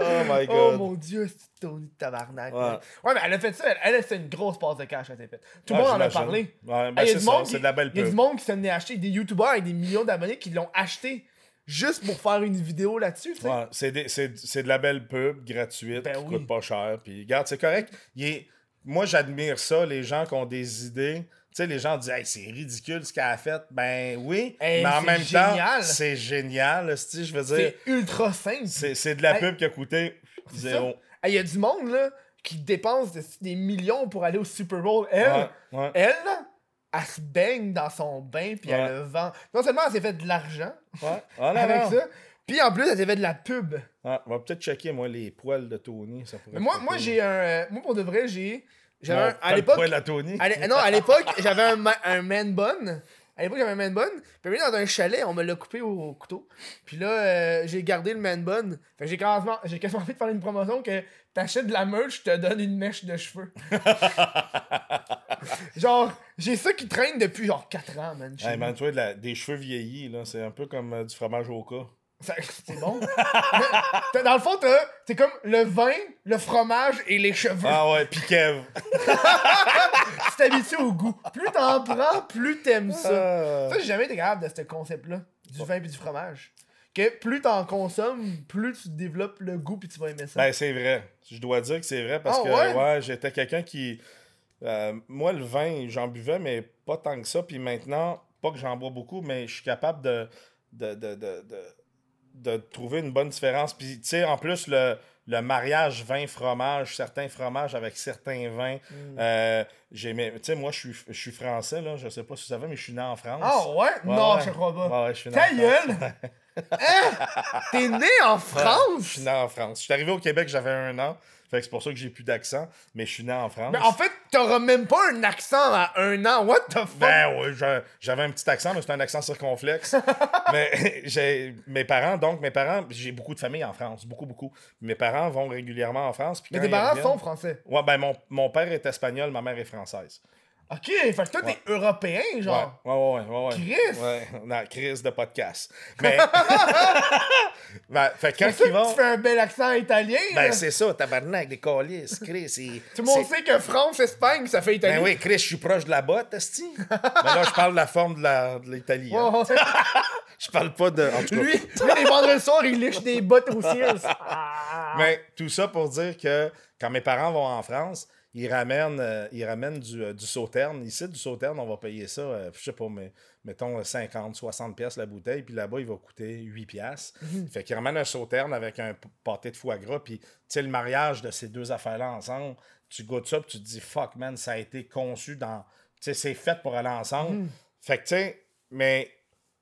oh my Oh mon dieu, c'est Tony de tabarnak. Ouais. Ouais, mais elle a fait ça, elle, elle c'est une grosse passe de cash, elle s'est faite. Tout le Ouais, monde en a parlé. Ouais, ben Hey, a c'est de la belle Il y a du pub. monde qui s'en est acheté, des youtubeurs avec des millions d'abonnés qui l'ont acheté juste pour faire une vidéo là-dessus. Ouais, c'est, de la belle pub gratuite Ben qui oui. coûte pas cher. Puis regarde, c'est correct. Il est- Moi, j'admire ça, les gens qui ont des idées sais, les gens disent, hey, c'est ridicule ce qu'elle a fait. Ben oui, Hey, mais en même génial. temps, c'est génial. Je veux dire, C'est ultra simple. c'est de la Hey. pub qui a coûté zéro. Il y a du monde, là, qui dépense de- des millions pour aller au Super Bowl. Elle, Ouais, ouais. elle, elle se baigne dans son bain, puis Ouais. elle le vend. Non seulement elle s'est fait de l'argent non, avec ça, puis en plus, elle s'est fait de la pub. On va peut-être checker, moi, les poils de Tony. Ça Mais moi, moi j'ai un. euh, moi, pour de vrai, j'ai. J'avais un- à l'époque. à Tony. à Non, à l'époque, j'avais un, un man bun. À l'époque, j'avais un man bun. Puis dans un chalet, on me l'a coupé au, au couteau. Puis là, euh, j'ai gardé le man bun. Fait j'ai quasiment, j'ai quasiment envie de faire une promotion que t'achètes de la merch, je te donne une mèche de cheveux. (laughs) genre, j'ai ça qui traîne depuis genre 4 ans, man. chez Hey, nous. man, tu vois, de la- des cheveux vieillis, là, c'est un peu comme euh, du fromage au cas. (laughs) C'est bon. Mais, dans le fond, t'as- c'est comme le vin, le fromage et les cheveux. Ah ouais, pis Kev. (laughs) Tu t'habitues au goût. Plus t'en prends, plus t'aimes ça. Ah. Ça, j'ai jamais été capable de ce concept-là, du vin et du fromage. Que plus t'en consommes, plus tu développes le goût puis tu vas aimer ça. Ben, c'est vrai. Je dois dire que c'est vrai parce Ah, que ouais? ouais, j'étais quelqu'un qui. euh, moi, le vin, j'en buvais, mais pas tant que ça. Puis maintenant, pas que j'en bois beaucoup, mais je suis capable de, de, de, de, de, trouver une bonne différence. Puis, tu sais, en plus, le, le mariage vin-fromage, certains fromages avec certains vins. Mm. euh, tu sais, moi, je suis, je suis français, là. Je sais pas si vous savez, mais je suis né en France. Ah ouais? Ouais, non, ouais. je crois pas. Ouais, ouais, je suis né Ta en France. gueule! (laughs) Hein? T'es né en Je France? suis né en France. Je suis arrivé au Québec, j'avais un an. Fait que c'est pour ça que j'ai plus d'accent. Mais je suis né en France. Mais en fait, t'auras même pas un accent à un an. What the fuck? Ben oui, j'a- j'avais un petit accent, mais c'est un accent circonflexe. (laughs) mais (laughs) j'ai mes parents, donc mes parents, j'ai beaucoup de famille en France, beaucoup, beaucoup. Mes parents vont régulièrement en France. puis Mais tes parents reviennent- sont français. Ouais, ben mon, mon père est espagnol, ma mère est française. Ok, fait que toi, t'es européen, genre. Ouais, ouais, ouais, ouais. ouais. Chris! Ouais, crise de podcast. Mais. (laughs) ben, fait que quand que vont. tu fais un bel accent italien. Ben, c'est ça, tabarnak, des colis, Chris. c'est- Tout le monde sait que France, Espagne, ça fait italien. Ben oui, Chris, je suis proche de la botte, esti. Mais là, je parle de la forme de la- de l'Italie. hein. (laughs) Je parle pas de. En tout cas. Lui, lui, les vendredis soirs, il liche des bottes au Sears. Ah. Mais tout ça pour dire que quand mes parents vont en France, ils ramènent, euh, ils ramènent du, euh, du sauterne. Ici, du sauterne, on va payer ça, euh, je sais pas, mais mettons euh, 50, 60 pièces la bouteille, puis là-bas, il va coûter 8 pièces. Fait qu'ils ramènent un sauterne avec un pâté de foie gras, puis tu sais, le mariage de ces deux affaires-là ensemble, tu goûtes ça, puis tu te dis, fuck, man, ça a été conçu dans. Tu sais, c'est fait pour aller ensemble. Fait que, tu sais, mais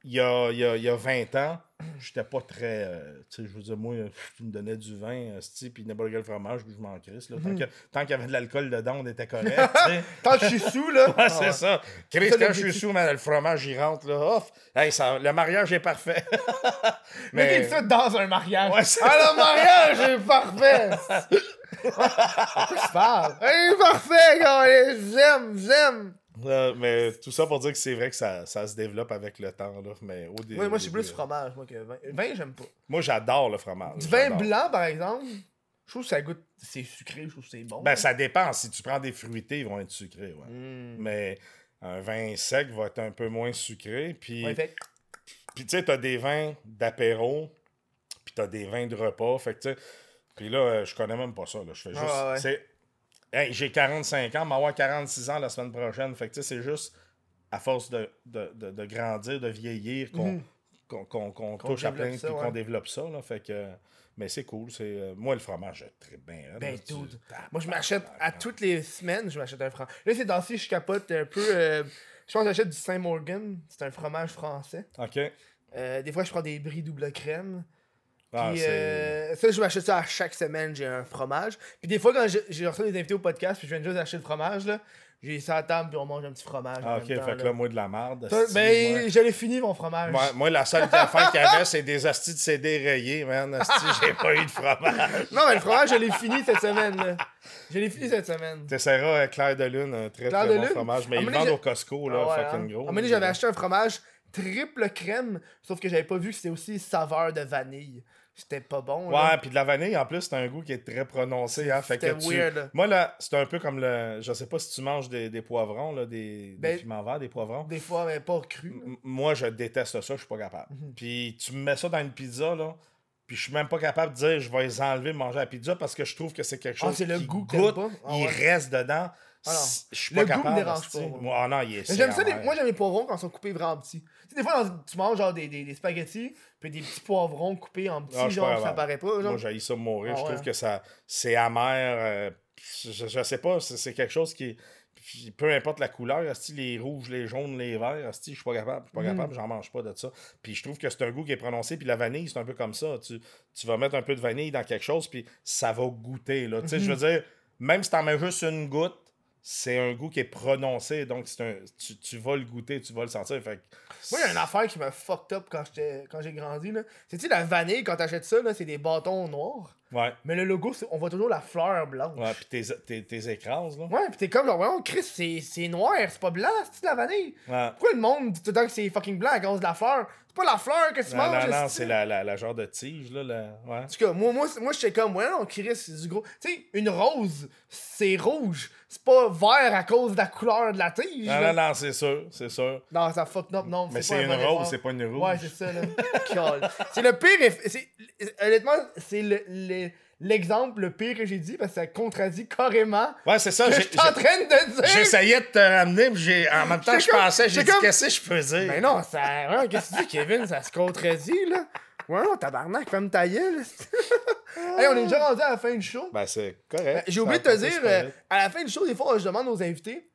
il y a, il y a- il y a 20 ans, (clears throat) j'étais pas très. euh, tu sais, je veux dire, moi, (laughs) tu me donnais du vin, euh, puis n'importe quel fromage, puis je m'en crisse. là. Tant que- Tant qu'il y avait de l'alcool dedans, on était (laughs) correct. (laughs) Tant que je suis sous, là. Ouais, c'est ça. Chris, quand je suis sous, man, le fromage, il rentre, là. Off. Hey, ça, le mariage est parfait. Mais Mais. ça dans un mariage. Ouais, ah, le mariage est parfait. Pourquoi je parle? Il est parfait, gars. J'aime, j'aime. Euh, mais tout ça pour dire que c'est vrai que ça, ça se développe avec le temps. Là, mais au dé- Ouais, moi, je suis plus euh, fromage, moi, que vin. Vin, j'aime pas. Moi, j'adore le fromage. Du vin blanc, par exemple, je trouve que ça goûte. C'est sucré, je trouve que c'est bon. Ben, ça dépend. Si tu prends des fruités, ils vont être sucrés. Ouais. Mm. Mais un vin sec va être un peu moins sucré. Puis, Ouais, fait- puis tu sais, t'as des vins d'apéro, puis t'as des vins de repas. Fait que, tu sais, puis là, euh, je connais même pas ça. Là. Je fais juste. Ah, ouais. c'est- Hey, j'ai 45 ans, m'avoir 46 ans la semaine prochaine. Fait que, c'est juste à force de, de, de, de grandir, de vieillir, qu'on Mhm. touche à plein, puis qu'on développe ça. Là. Fait que. Mais c'est cool. C'est, euh, moi, le fromage, très bien. hein, Ben, là, tu- dude. Moi, je m'achète à toutes les semaines, je m'achète un fromage. Là, ces temps-ci, je capote un peu. euh, je pense que j'achète du Saint-Morgan. C'est un fromage français. OK. Euh, des fois, je prends des brie double crème. Ah, Puis c'est- euh, ça, je m'achète ça à chaque semaine, j'ai un fromage. Puis des fois, quand j'ai- reçu des invités au podcast, puis je viens juste d'acheter le fromage, là, j'ai ça à table, puis on mange un petit fromage. Ah, ok, temps, fait que là. moi, de la merde. Ben, moi. j'allais finir mon fromage. Moi, moi, la seule affaire qu'il y avait, c'est des hosties de CD rayés, man. Esti, (laughs) j'ai pas eu de fromage. Non, mais le fromage, je l'ai fini cette semaine. Là. Je l'ai fini cette semaine. T'essaieras euh, Claire de Lune, un très très de bon Lune? fromage. Mais ils le vendent au Costco, là, Ah ouais, fucking hein. gros. À j'avais acheté un fromage triple crème, sauf que j'avais pas vu que c'était aussi saveur de vanille. C'était pas bon. là. Ouais, puis de la vanille, en plus, c'est un goût qui est très prononcé. Hein, fait que tu- weird. là. Moi, là, c'est un peu comme le. Je sais pas si tu manges des, des poivrons, là, des, Ben- des piments verts, des poivrons. Des fois, mais pas cru. M- Moi, je déteste ça, je suis pas capable. Mhm. Puis tu me mets ça dans une pizza, là, puis je suis même pas capable de dire je vais les enlever, manger la pizza parce que je trouve que c'est quelque Ah, chose c'est le qui goût goûte, pas? Ah il reste dedans. Ah je suis Le pas goût me capable. dérange esti. pas, moi. Ah non, il est. J'aime ça, les- moi j'aime les poivrons quand ils sont coupés vraiment petits. Tu sais, des fois, dans- tu manges genre des, des, des spaghettis, puis des petits poivrons coupés en petits, Ah, genre, ça paraît pas. Genre. Moi, j'ai ça mourir. Ah je ouais. trouve que ça c'est amer. euh, je, je sais pas, c'est quelque chose qui. Peu importe la couleur, les rouges, les jaunes, les verts, je suis pas capable. Je suis pas Mhm. capable, j'en mange pas de ça. Puis je trouve que c'est un goût qui est prononcé. Puis la vanille, c'est un peu comme ça. Tu, tu vas mettre un peu de vanille dans quelque chose, puis ça va goûter. Là. Tu Je veux Mhm. dire, même si t'en mets juste une goutte, c'est un goût qui est prononcé. Donc c'est un, tu, tu vas le goûter, tu vas le sentir. Fait Moi, il y a une affaire qui m'a fucked up quand j'étais- quand j'ai grandi. là. C'est tu sais, la vanille, quand t'achètes ça, là, c'est des bâtons noirs? Ouais, Mais le logo, c'est- on voit toujours la fleur blanche. ouais. Puis tes, tes, tes écrases, là. Ouais, pis t'es comme genre, ouais, Chris, c'est c'est noir, c'est pas blanc, c'est de la vanille? Ouais. Pourquoi le monde dit tout le temps que c'est fucking blanc à cause de la fleur? C'est pas la fleur que tu Non, manges. non, non, c'est la, la, la genre de tige, là. La... Ouais. En tout cas, moi, moi, moi j'étais comme, ouais, non, Chris, c'est du gros. Tu sais, une rose, c'est rouge. C'est pas vert à cause de la couleur de la tige. Non, là. non, non, c'est sûr, c'est sûr. Non, ça fuck up, non. Mais c'est un une bon rose, c'est pas une rouge. Ouais, c'est ça, là. (laughs) C'est le pire. Honnêtement, c'est le- le- l'exemple le pire que j'ai dit parce que ça contredit carrément Ouais, c'est ça. que je suis en train de dire. J'essayais de te ramener, mais j'ai- en même temps, je pensais, j'ai dit, comme- qu'est-ce que je peux dire? Mais non, ça. Ouais, qu'est-ce que tu dis, Kevin? Ça se contredit, là. Ouais, non, tabarnak, femme ta gueule. (laughs) hey, on est déjà rendu à la fin du show. Ben, c'est Euh, correct. J'ai Ça oublié de te dire, euh, à la fin du show, des fois, je demande aux invités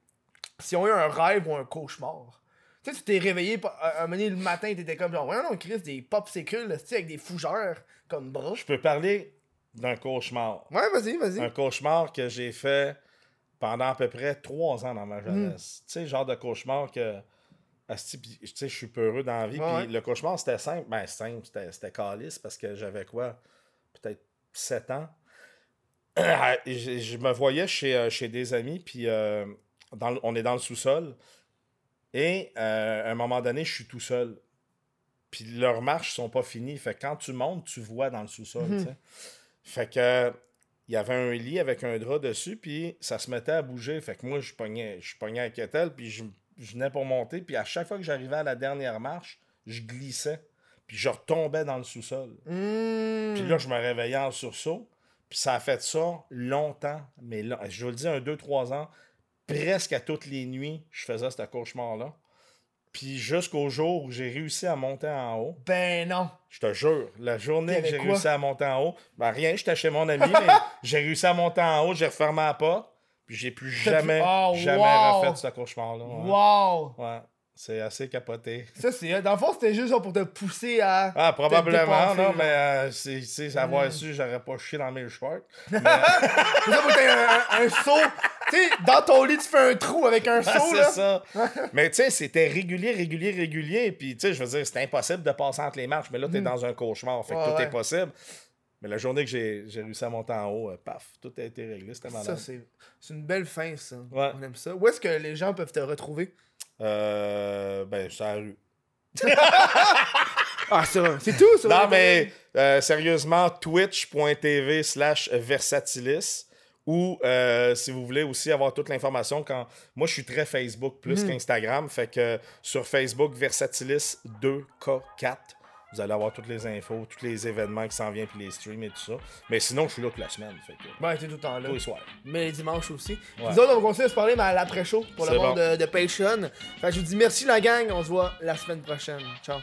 s'ils ont eu un rêve ou un cauchemar. Tu sais, tu t'es réveillé, pa- un moment le matin, t'étais comme genre, ouais, non, Chris, des popsicles, tu sais, avec des fougères comme bras. Je peux parler d'un cauchemar. Ouais, vas-y, vas-y. Un cauchemar que j'ai fait pendant à peu près trois ans dans ma jeunesse. Tu sais, le genre de cauchemar que. Asti, sais, je suis peureux dans la vie. Ouais, Puis ouais. le cauchemar, c'était simple. Ben, simple, c'était calice parce que j'avais quoi? Peut-être 7 ans. (clears throat) je, je me voyais chez, euh, chez des amis, puis euh, dans on est dans le sous-sol. Et euh, à un moment donné, je suis tout seul. Puis leurs marches sont pas finies. Fait que quand tu montes, tu vois dans le sous-sol. Mhm. Fait que il y avait un lit avec un drap dessus, puis ça se mettait à bouger. Fait que moi, je pognais, je pognais à Kettle, puis je, je venais pour monter. Puis à chaque fois que j'arrivais à la dernière marche, je glissais. Puis je retombais dans le sous-sol. Mmh. Puis là, je me réveillais en sursaut. Puis ça a fait ça longtemps. Mais là, je vous le dis, un, deux, trois ans, presque à toutes les nuits, je faisais ce cauchemar-là. Puis jusqu'au jour où j'ai réussi à monter en haut, Ben non. je te jure, la journée que j'ai réussi à monter en haut, ben rien, j'étais chez mon ami, (laughs) mais j'ai réussi à monter en haut, j'ai refermé la porte, puis j'ai plus jamais, Oh, jamais wow! refait ce cauchemar-là. Ouais. Wow. Ouais, c'est assez capoté. Ça, c'est. Dans le fond, c'était juste pour te pousser à. Ah, probablement, non, mais euh, c'est, c'est, avoir Mm. su, j'aurais pas chié dans mes shorts. (laughs) C'est ça, t'aies un, un, un seau. Tu sais, dans ton lit, tu fais un trou avec un Ah, seau, c'est ça. (laughs) mais tu sais, c'était régulier, régulier, régulier. Puis tu sais, je veux dire, c'était impossible de passer entre les marches. Mais là, t'es dans un cauchemar. Fait que Mm. Ouais, tout ouais. est possible. Mais la journée que j'ai, réussi à monter en haut, euh, paf, tout a été réglé. C'était Ça, malade. c'est c'est une belle fin, ça. Ouais. On aime ça. Où est-ce que les gens peuvent te retrouver? Euh, ben, c'est la rue. (laughs) Ah, c'est vrai. C'est tout, ça. Non, mais euh, sérieusement, twitch.tv slash versatilis. Ou euh, si vous voulez aussi avoir toute l'information, quand moi je suis très Facebook plus Mhm. qu'Instagram, fait que sur Facebook Versatilis 2K4, vous allez avoir toutes les infos, tous les événements qui s'en viennent, puis les streams et tout ça. Mais sinon, je suis là toute la semaine, fait que Ouais, t'es tout le temps là. tous les soirs. Mais les dimanches aussi. Ouais. Nous autres, on va continuer à se parler, mais à l'après-show pour le monde bon. de, de Patreon. Fait que je vous dis merci la gang. On se voit la semaine prochaine. Ciao.